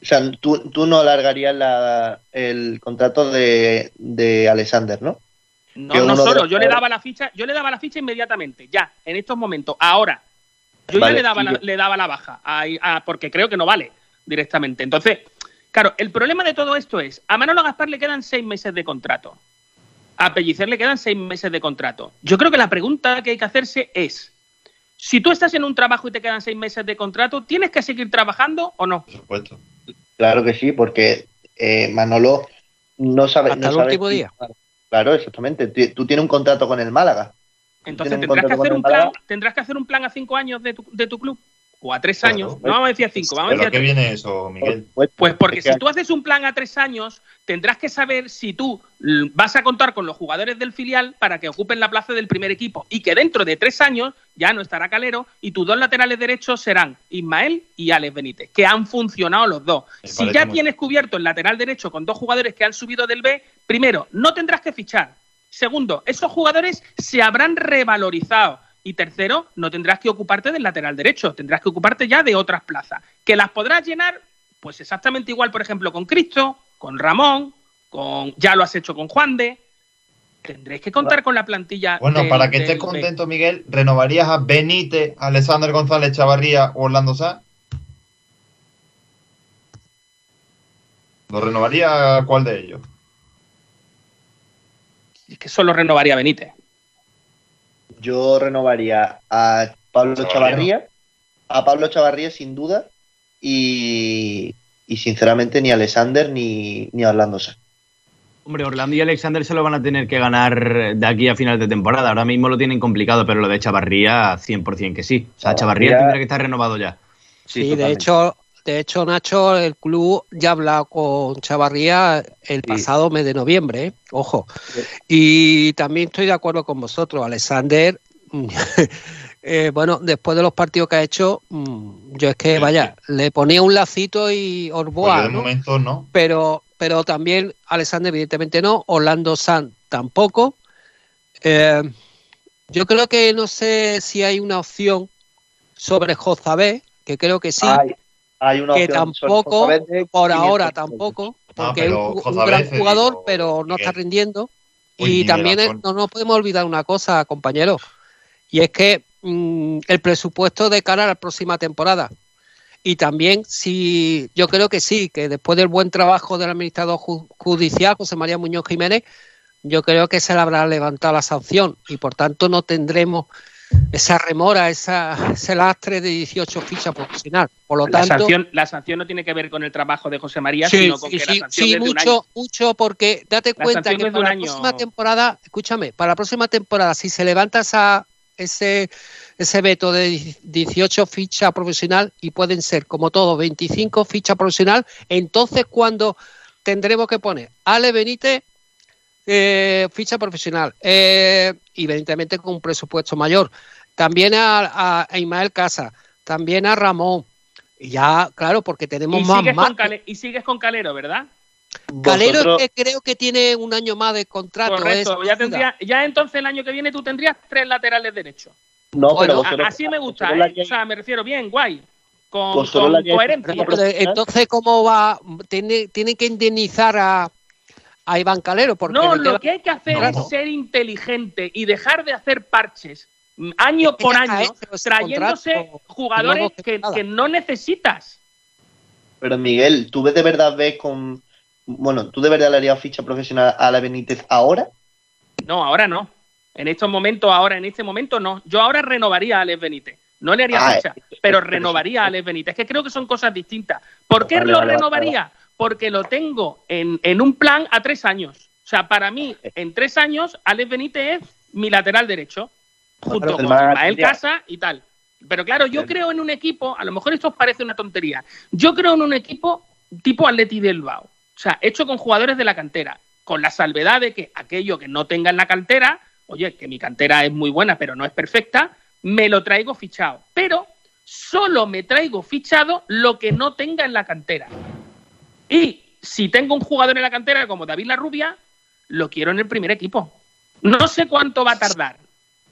O sea, tú, tú no alargarías la, el contrato de, de Alexander, ¿no? No, Que no solo, los yo le daba la ficha, yo le daba la ficha inmediatamente, ya, en estos momentos, ahora. Yo Vale, ya le daba, la, yo- le daba la baja, a- a- porque creo que no vale directamente. Entonces, claro, el problema de todo esto es, a Manolo Gaspar le quedan seis meses de contrato. A Pellicer le quedan seis meses de contrato. Yo creo que la pregunta que hay que hacerse es, si tú estás en un trabajo y te quedan seis meses de contrato, ¿tienes que seguir trabajando o no? Por supuesto. Claro que sí, porque eh, Manolo no sabe. Hasta no el sabe último si- día. Claro, exactamente. Tú, tienes un contrato con el Málaga. Entonces tendrás que hacer un plan, tendrás que hacer un plan a cinco años de tu, de tu club. O a tres Claro. años. No vamos a decir a cinco, vamos a ¿Pero decir a qué viene eso, Miguel? Pues, Pues porque es que si tú haces un plan a tres años, tendrás que saber si tú vas a contar con los jugadores del filial para que ocupen la plaza del primer equipo y que dentro de tres años ya no estará Calero y tus dos laterales derechos serán Ismael y Alex Benítez, que han funcionado los dos. Me Si ya muy- tienes cubierto el lateral derecho con dos jugadores que han subido del B, primero, no tendrás que fichar. Segundo, esos jugadores se habrán revalorizado. Y tercero, no tendrás que ocuparte del lateral derecho, tendrás que ocuparte ya de otras plazas. Que las podrás llenar, pues exactamente igual, por ejemplo, con Cristo, con Ramón, con ya lo has hecho con Juan de. Tendréis que contar con la plantilla. Bueno, del- para que estés B. contento, Miguel, ¿renovarías a Benítez, Alexander González Chavarría o Orlando Sá? ¿Lo renovaría cuál de ellos? Es que solo renovaría a Benítez. Yo renovaría a Pablo Chavarría, a Pablo Chavarría sin duda, y, y sinceramente ni a Alexander ni, ni a Orlando Sá. Hombre, Orlando y Alexander se lo van a tener que ganar de aquí a final de temporada. Ahora mismo lo tienen complicado, pero lo de Chavarría 100% que sí. O sea, Chavarría Chavarría- tendrá que estar renovado ya. Sí, de hecho, de hecho, Nacho, el club ya ha hablado con Chavarría el Sí. pasado mes de noviembre, ¿eh? ojo. Y también estoy de acuerdo con vosotros, Alexander. eh, bueno, después de los partidos que ha hecho, mm, yo es que, Sí, vaya, le ponía un lacito y Pues Orboa, yo de ¿no? momento no. pero, pero también Alexander, evidentemente no, Orlando San tampoco. Eh, yo creo que no sé si hay una opción sobre Jozabé, que creo que sí, hay una que tampoco, por 500 ahora tampoco, Ah, porque es pero un, gran jugador, pero no está rindiendo. Uy, y Miguel también es- no nos podemos olvidar una cosa, compañeros, y es que mm, el presupuesto de cara a la próxima temporada. Y también, si yo creo que sí, que después del buen trabajo del administrador ju- judicial, José María Muñoz Jiménez, yo creo que se le habrá levantado la sanción y por tanto no tendremos esa remora, esa, ese lastre de 18 fichas profesional. Por lo La tanto, sanción, la sanción no tiene que ver con el trabajo de José María, Sí, sino con sí, que sí, la sanción sí, es de un mucho, año. mucho, porque date La cuenta que para la año. próxima temporada, escúchame, para la próxima temporada, si se levanta esa, ese, ese veto de 18 fichas profesional y pueden ser, como todo, 25 fichas profesional, entonces cuando tendremos que poner Ale Benítez, eh, ficha profesional, eh, evidentemente con un presupuesto mayor. También a, a- a Ismael Casa, también a Ramón. Y ya, claro, porque tenemos Y más sigues, con y sigues con Calero, ¿verdad? Calero Vosotros- que creo que tiene un año más de contrato. Correcto. es Ya, duda. tendría, ya entonces el año que viene tú tendrías tres laterales derechos. No, Bueno, pero vosotros, así me gusta, ¿eh? que- O sea, me refiero bien, guay. Con, con coherencia. Entonces, ¿cómo va? Tiene, tiene que indemnizar a, a Iván Calero. Porque No, lo que hay que hacer No. es ser inteligente y dejar de hacer parches mm, año por año, ese trayéndose jugadores que, no necesitas. Pero Miguel, ¿tú ves de verdad ves con. Bueno, ¿tú de verdad le harías ficha profesional a la Benítez ahora? No, ahora no. En estos momentos, ahora, en este momento, no. Yo ahora renovaría a Alex Benítez. No le haría Ah, ficha, eh, pero pero renovaría a Alex Benítez. Es que creo que son cosas distintas. ¿Por qué Vale, lo vale, vale, renovaría? Porque lo tengo en, en un plan a tres años. O sea, para mí, en tres años, Alex Benítez es mi lateral derecho, junto con Ismael Casa y tal. Pero claro, yo creo en un equipo, a lo mejor esto os parece una tontería, yo creo en un equipo tipo Atleti del Bilbao. O sea, hecho con jugadores de la cantera, con la salvedad de que aquello que no tenga en la cantera, oye, que mi cantera es muy buena, pero no es perfecta, me lo traigo fichado. Pero solo me traigo fichado lo que no tenga en la cantera. Y si tengo un jugador en la cantera como David Larrubia, lo quiero en el primer equipo. No sé cuánto va a tardar,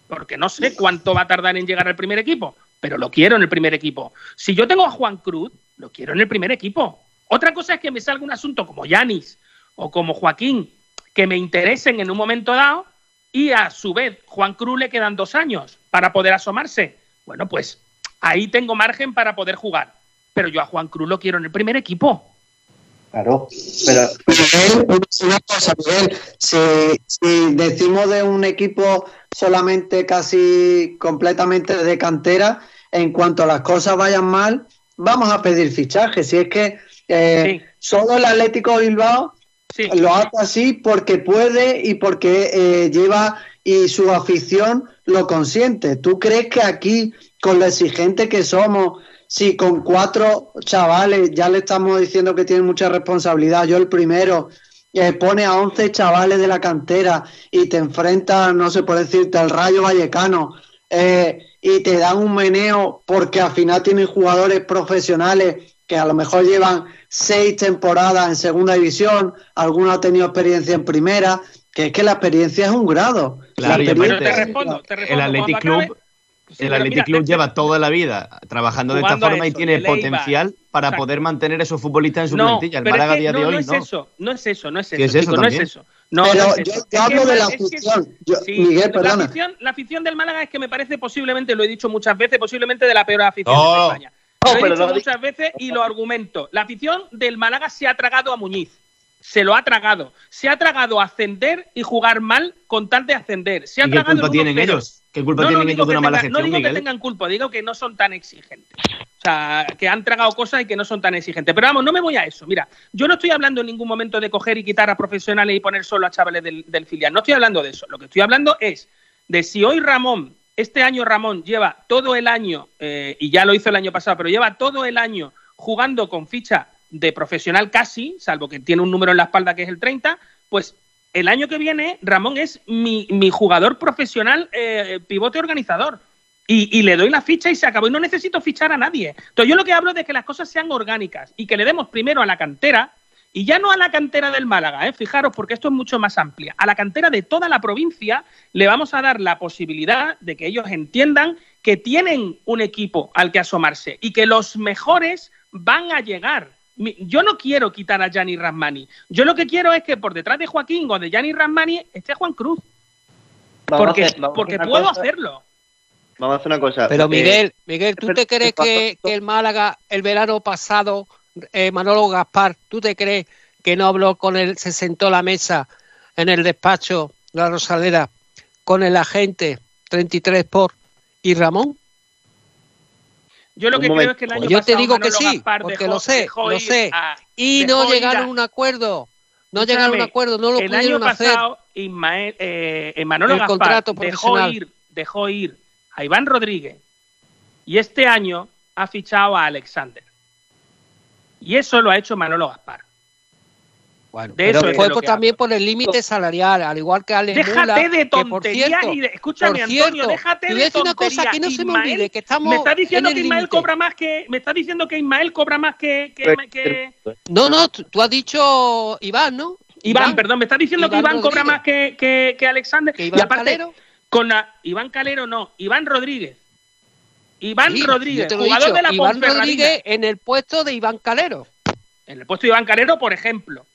porque no sé cuánto va a tardar en llegar al primer equipo, pero lo quiero en el primer equipo. Si yo tengo a Juan Cruz, lo quiero en el primer equipo. Otra cosa es que me salga un asunto como Yanis o como Joaquín, que me interesen en un momento dado, y a su vez Juan Cruz le quedan dos años para poder asomarse. Bueno, pues ahí tengo margen para poder jugar. Pero yo a Juan Cruz lo quiero en el primer equipo. Claro, pero una cosa, Miguel, si, si decimos de un equipo solamente casi completamente de cantera, en cuanto las cosas vayan mal, vamos a pedir fichajes. Si es que eh, Sí. solo el Atlético Bilbao Sí. lo hace así porque puede y porque eh, lleva y su afición lo consiente. ¿Tú crees que aquí, con lo exigente que somos, si con cuatro chavales ya le estamos diciendo que tienen mucha responsabilidad, yo el primero, eh, pone a 11 chavales de la cantera y te enfrentas, no sé por decirte, al Rayo Vallecano eh, y te dan un meneo porque al final tienen jugadores profesionales que a lo mejor llevan seis temporadas en segunda división, alguno ha tenido experiencia en primera, que es que la experiencia es un grado. Claro, La y Pero aparte- te respondo, te respondo. El Athletic Club, Sí, el pero Athletic mira, Club te- lleva toda la vida trabajando de esta a forma y tiene el Eibar. potencial para Exacto. poder mantener esos futbolistas en su no, plantilla. El es Málaga a que día no, de hoy no es no. eso, no es eso, no es eso, ¿Qué es eso chico, no es eso. No, Pero no es yo- eso. yo Es hablo el de la es afición. Yo- sí, Miguel, la perdona. afición, la afición del Málaga es que me parece posiblemente, lo he dicho muchas veces, posiblemente de la peor afición No. de España. No, Lo he pero dicho muchas veces y lo argumento. La afición del Málaga se ha tragado a Muñiz. Se lo ha tragado. Se ha tragado a ascender y jugar mal con tal de ascender. Se ha ¿Y qué tragado culpa el tienen 1-0. ellos? ¿Qué culpa No, no tienen digo ellos de que una mala no digo que tengan culpa, digo que no son tan exigentes. O sea, que han tragado cosas y que no son tan exigentes. Pero vamos, no me voy a eso. Mira, yo no estoy hablando en ningún momento de coger y quitar a profesionales y poner solo a chavales del, del filial. No estoy hablando de eso. Lo que estoy hablando es de si hoy Ramón, este año Ramón lleva todo el año, eh, y ya lo hizo el año pasado, pero lleva todo el año jugando con ficha de profesional casi, salvo que tiene un número en la espalda que es el 30, pues el año que viene Ramón es mi, mi jugador profesional eh, pivote organizador. Y, y le doy la ficha y se acabó. Y no necesito fichar a nadie. Entonces yo lo que hablo es de que las cosas sean orgánicas y que le demos primero a la cantera, y ya no a la cantera del Málaga, ¿eh? fijaros, porque esto es mucho más amplia. A la cantera de toda la provincia le vamos a dar la posibilidad de que ellos entiendan que tienen un equipo al que asomarse y que los mejores van a llegar. Mi- Yo no quiero quitar a Gianni Rasmani. Yo lo que quiero es que por detrás de Joaquín o de Gianni Rasmani esté Juan Cruz. vamos Porque, hacer- puedo cosa. hacerlo. Vamos a hacer una cosa. Pero eh, Miguel, Miguel, ¿tú pero- te crees que, que el Málaga el verano pasado, eh, Manolo Gaspar, ¿tú te crees que no habló con él, se sentó a la mesa en el despacho de la Rosaleda con el agente 33 por y Ramón? Yo lo Un que momento. creo es que el año Yo te pasado digo que sí, Gaspar porque dejó- lo sé, lo sé. a- Y no llegaron a- a un acuerdo. No Escúchame, llegaron a un acuerdo, no lo el año pudieron hacer. pasado, Ismael, eh, eh, Manolo El Gaspar contrato dejó ir, dejó ir a Iván Rodríguez y este año ha fichado a Alexander. Y eso lo ha hecho Manolo Gaspar. Bueno, De pero eso es fue por- también por el límite salarial, al igual que Ale Déjate Mula, de que, por tonterías cierto- y de, escúchame, por Antonio, cierto, déjate te voy de decir una cosa tonterías. que no se me Ismael, olvide, que estamos me está diciendo en que el Ismael límite. cobra más que me está diciendo que Ismael cobra más que, que, que- No, no, tú, has dicho Iván, ¿no? Iván, perdón, me está diciendo que Iván Iván cobra Rodríguez. más que, que, que Alexander. ¿Que Iván y aparte, Calero? con la Iván Calero no, Iván Rodríguez. Iván Sí, Rodríguez, jugador dicho, de la Iván Ponferradina. Rodríguez en el puesto de Iván Calero. En el puesto de Iván Calero, por ejemplo.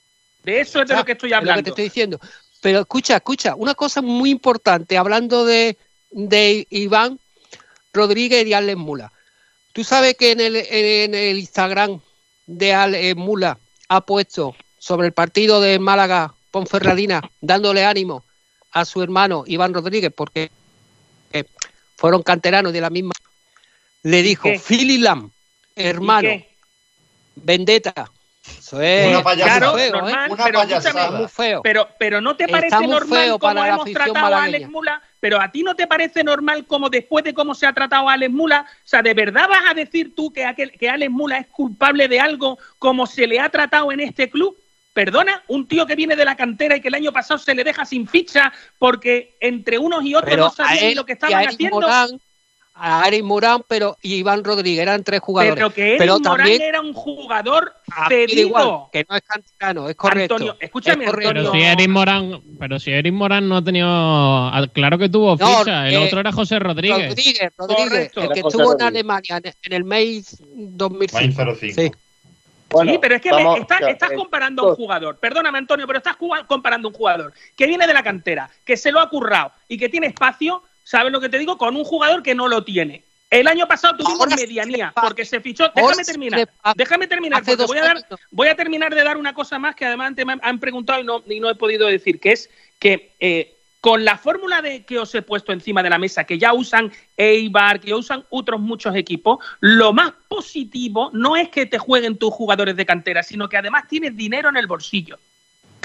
De eso es de lo que estoy Es lo que hablando. te estoy diciendo. Pero escucha, escucha, una cosa muy importante, hablando de, de Iván Rodríguez y Alex Mula. Tú sabes que en el, en el Instagram de Alex Mula ha puesto sobre el partido de Málaga Ponferradina, dándole ánimo a su hermano Iván Rodríguez, porque fueron canteranos de la misma. Le dijo? Philly Lam, hermano, vendetta. Eso es Una payasada. Claro, muy feo, ¿eh? normal, Una pero payasada. muy feo. Pero, pero no te parece normal feo cómo hemos tratado a. Alex Mula, pero a ti no te parece normal como después de cómo se ha tratado a Alex Mula, o sea, ¿de verdad vas a decir tú que, aquel, que Alex Mula es culpable de algo como se le ha tratado en este club? Perdona, un tío que viene de la cantera y que el año pasado se le deja sin ficha porque entre unos y otros pero no sabían él lo que estaban haciendo. Morán, a Eric Morán, pero y Iván Rodríguez eran tres jugadores. Pero que Eric pero Morán también era un jugador da igual, cedido. que no es canterano, es correcto. Antonio, escúchame, Es correcto. Pero si Eric Morán, pero si Eric Morán no ha tenido, claro que tuvo No, ficha, el eh, otro era José Rodríguez. Rodríguez, Rodríguez, Correcto. el que José estuvo en. Alemania en, el May 2005. May 05. Sí. Bueno, sí, pero es que vamos, me- está- ya, estás eh, comparando a un jugador. Perdóname, Antonio, pero estás comparando a un jugador que viene de la cantera, que se lo ha currado y que tiene espacio, ¿sabes lo que te digo? Con un jugador que no lo tiene. El año pasado tuvimos Ahora medianía porque se fichó. Déjame terminar. Déjame terminar porque voy a, dar, voy a terminar de dar una cosa más que además antes me han- preguntado y no, y no he podido decir, que es que eh, con la fórmula de que os he puesto encima de la mesa, que ya usan Eibar, que usan otros muchos equipos, lo más positivo no es que te jueguen tus jugadores de cantera, sino que además tienes dinero en el bolsillo.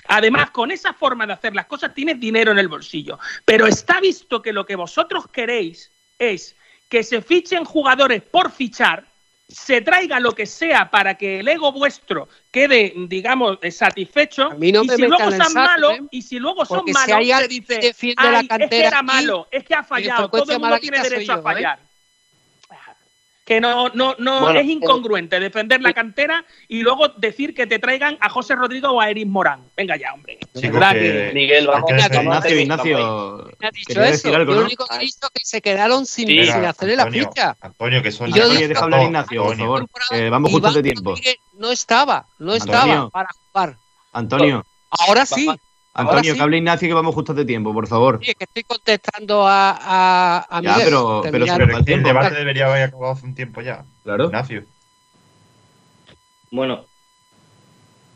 Además, con esa forma de hacer las cosas tienes dinero en el bolsillo. Pero está visto que lo que vosotros queréis es que se fichen jugadores por fichar, se traiga lo que sea para que el ego vuestro quede, digamos, satisfecho. A mí no y me si luego son saco, malos, ¿eh? y si luego son Porque si malos, hay se alguien que dice, la "Ay, es que cantera era malo, es que ha fallado, todo el mundo tiene derecho a ¿eh? Que no, no, no Bueno, es incongruente defender la cantera y luego decir que te traigan a José Rodrigo o a Eric Morán. Venga ya, hombre. Verdad que- que- Miguel, vamos, a Ignacio, Ignacio. ¿Quién ha dicho eso? algo, yo lo ¿no? único que he visto es que se quedaron sin, Sí. sin hacerle la ficha. Antonio, que son yo Oye, deja hablar a Ignacio, por favor. vamos justos de tiempo. No estaba, no Antonio. estaba para jugar. Antonio, Ahora sí. Antonio, sí. que hable Ignacio que vamos justos de tiempo, por favor. Sí, es que estoy contestando a, a, a Ya, Miguel. pero- pero Pero el tiempo, debate debería haber acabado hace un tiempo ya. Claro. Ignacio. Bueno,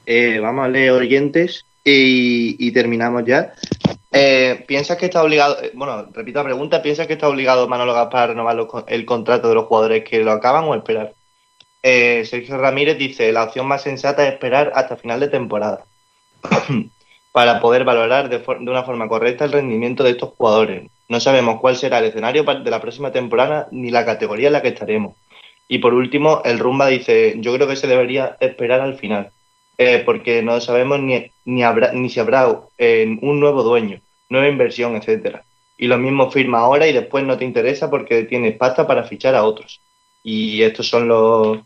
eh, vamos a leer oyentes y, y terminamos ya. Eh, ¿Piensas que está obligado, eh, bueno, repito la pregunta, ¿piensas que está obligado Manolo Gaspar a renovar los el contrato de los jugadores que lo acaban o esperar? Eh, Sergio Ramírez dice, la opción más sensata es esperar hasta final de temporada para poder valorar de, de una forma correcta el rendimiento de estos jugadores. No sabemos cuál será el escenario de la próxima temporada ni la categoría en la que estaremos. Y por último, el Rumba dice, yo creo que se debería esperar al final, eh, porque no sabemos ni, ni, habrá, ni si habrá eh, un nuevo dueño, nueva inversión, etcétera. Y lo mismo firma ahora y después no te interesa porque tienes pasta para fichar a otros. Y estos son los,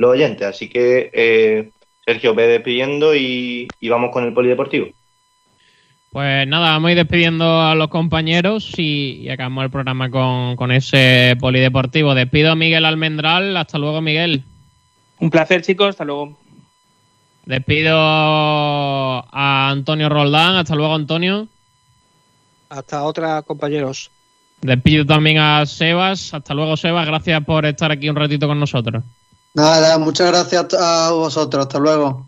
oyentes. Así que, eh, Sergio, ve despidiendo y vamos con el polideportivo. Pues nada, vamos a ir despidiendo a los compañeros y, y acabamos el programa con, con ese polideportivo. Despido a Miguel Almendral. Hasta luego, Miguel. Un placer, chicos. Hasta luego. Despido a Antonio Roldán. Hasta luego, Antonio. Hasta otra, compañeros. Despido también a Sebas. Hasta luego, Sebas. Gracias por estar aquí un ratito con nosotros. Nada, muchas gracias a vosotros. Hasta luego.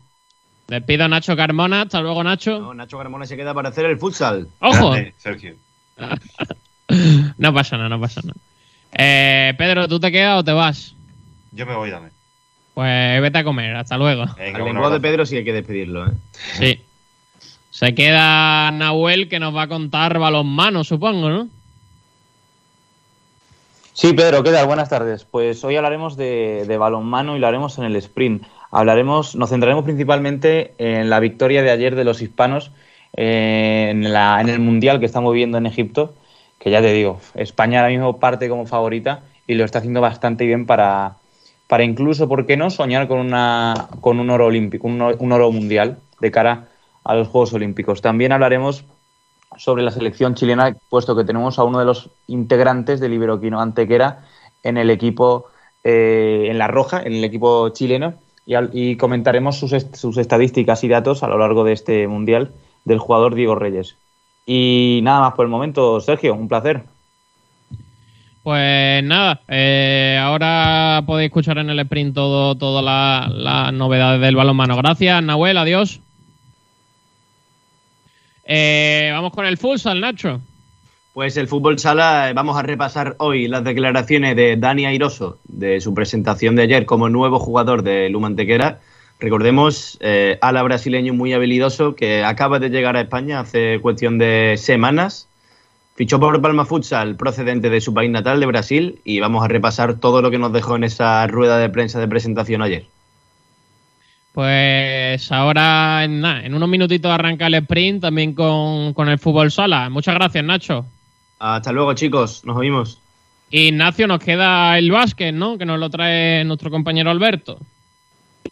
Despido a Nacho Carmona. Hasta luego, Nacho. No, Nacho Carmona se queda para hacer el futsal. ¡Ojo! Grande, Sergio. No pasa nada, no pasa nada. Eh, Pedro, ¿tú te quedas o te vas? Yo me voy, dame. Pues vete a comer. Hasta luego. Venga, Al un lenguaje de. Pedro sí hay que despedirlo, ¿eh? Sí. Se queda Nahuel que nos va a contar balonmano, supongo, ¿no? Sí, Pedro, ¿qué tal? Buenas tardes. Pues hoy hablaremos de, de balonmano y lo haremos en el sprint. Hablaremos, nos centraremos principalmente en la victoria de ayer de los hispanos en, la, en el Mundial que estamos viviendo en Egipto, que ya te digo, España ahora mismo parte como favorita y lo está haciendo bastante bien para, para incluso, ¿por qué no?, soñar con, una, con un oro olímpico, un, un oro mundial de cara a los Juegos Olímpicos. También hablaremos sobre la selección chilena, puesto que tenemos a uno de los integrantes del Iberoquino Antequera en el equipo, eh, en la roja, en el equipo chileno, y, comentaremos sus, est- sus estadísticas y datos a lo largo de este Mundial del jugador Diego Reyes. Y nada más por el momento, Sergio, un placer. Pues nada, eh, ahora podéis escuchar en el sprint todo, todas la- las novedades del balonmano. Gracias, Nahuel, adiós. Eh, vamos con el futsal, Nacho. Pues el fútbol sala, eh, vamos a repasar hoy las declaraciones de Dani Airoso de su presentación de ayer como nuevo jugador de Lumantequera. Recordemos, eh, ala brasileño muy habilidoso que acaba de llegar a España hace cuestión de semanas. Fichó por Palma Futsal procedente de su país natal, de Brasil, y vamos a repasar todo lo que nos dejó en esa rueda de prensa de presentación ayer. Pues ahora en, en unos minutitos arranca el sprint también con, con el fútbol sala. Muchas gracias, Nacho. Hasta luego, chicos. Nos oímos. Ignacio, nos queda el básquet, ¿no? Que nos lo trae nuestro compañero Alberto.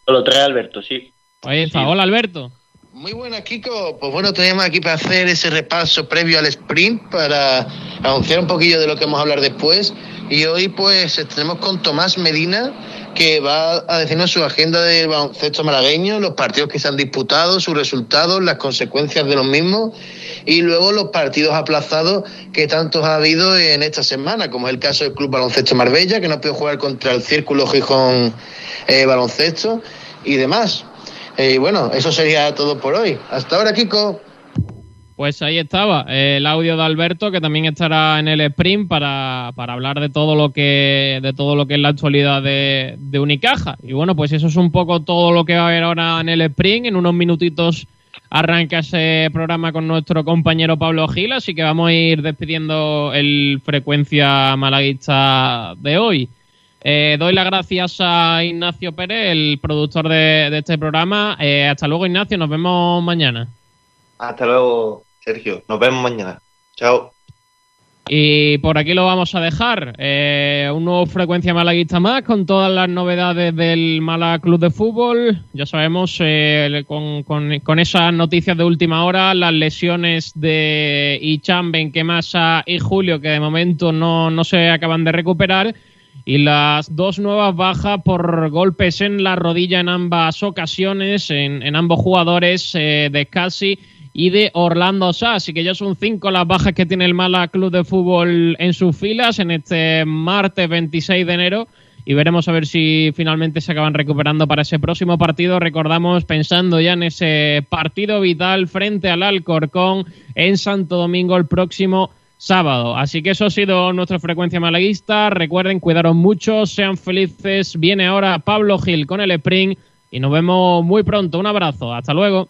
Lo trae Alberto, sí. Ahí está. Hola, Alberto. Muy buena, Kiko. Pues bueno, tenemos aquí para hacer ese repaso previo al sprint para anunciar un poquillo de lo que vamos a hablar después. Y hoy pues tenemos con Tomás Medina que va a decirnos su agenda del baloncesto malagueño, los partidos que se han disputado, sus resultados, las consecuencias de los mismos y luego los partidos aplazados que tantos ha habido en esta semana, como es el caso del Club Baloncesto Marbella, que no puede jugar contra el Círculo Gijón eh, Baloncesto y demás. Eh, Y bueno, eso sería todo por hoy. Hasta ahora, Kiko. Pues ahí estaba el audio de Alberto que también estará en el sprint para, para hablar de todo lo que de todo lo que es la actualidad de, Unicaja. Y bueno, pues eso es un poco todo lo que va a haber ahora en el sprint. En unos minutitos arranca ese programa con nuestro compañero Pablo Gil, así que vamos a ir despidiendo el frecuencia malaguista de hoy. Eh, doy las gracias a Ignacio Pérez, el productor de, de este programa. Eh, hasta luego, Ignacio. Nos vemos mañana. Hasta luego, Sergio. Nos vemos mañana. Chao. Y por aquí lo vamos a dejar. Eh, un nuevo frecuencia malaguista más con todas las novedades del Málaga Club de Fútbol. Ya sabemos, eh, con, con- con esas noticias de última hora, las lesiones de Icham, Benquemasa y Julio, que de momento no, no se acaban de recuperar. Y las dos nuevas bajas por golpes en la rodilla en ambas ocasiones, en, en ambos jugadores, eh, de Scassi y de Orlando Sá. Así que ya son cinco las bajas que tiene el Mala Club de Fútbol en sus filas en este martes 26 de enero. Y veremos a ver si finalmente se acaban recuperando para ese próximo partido. Recordamos, pensando ya en ese partido vital frente al Alcorcón en Santo Domingo el próximo sábado. Así que eso ha sido nuestra frecuencia malaguista. Recuerden, cuidaros mucho, sean felices. Viene ahora Pablo Gil con el Spring y nos vemos muy pronto. Un abrazo. Hasta luego.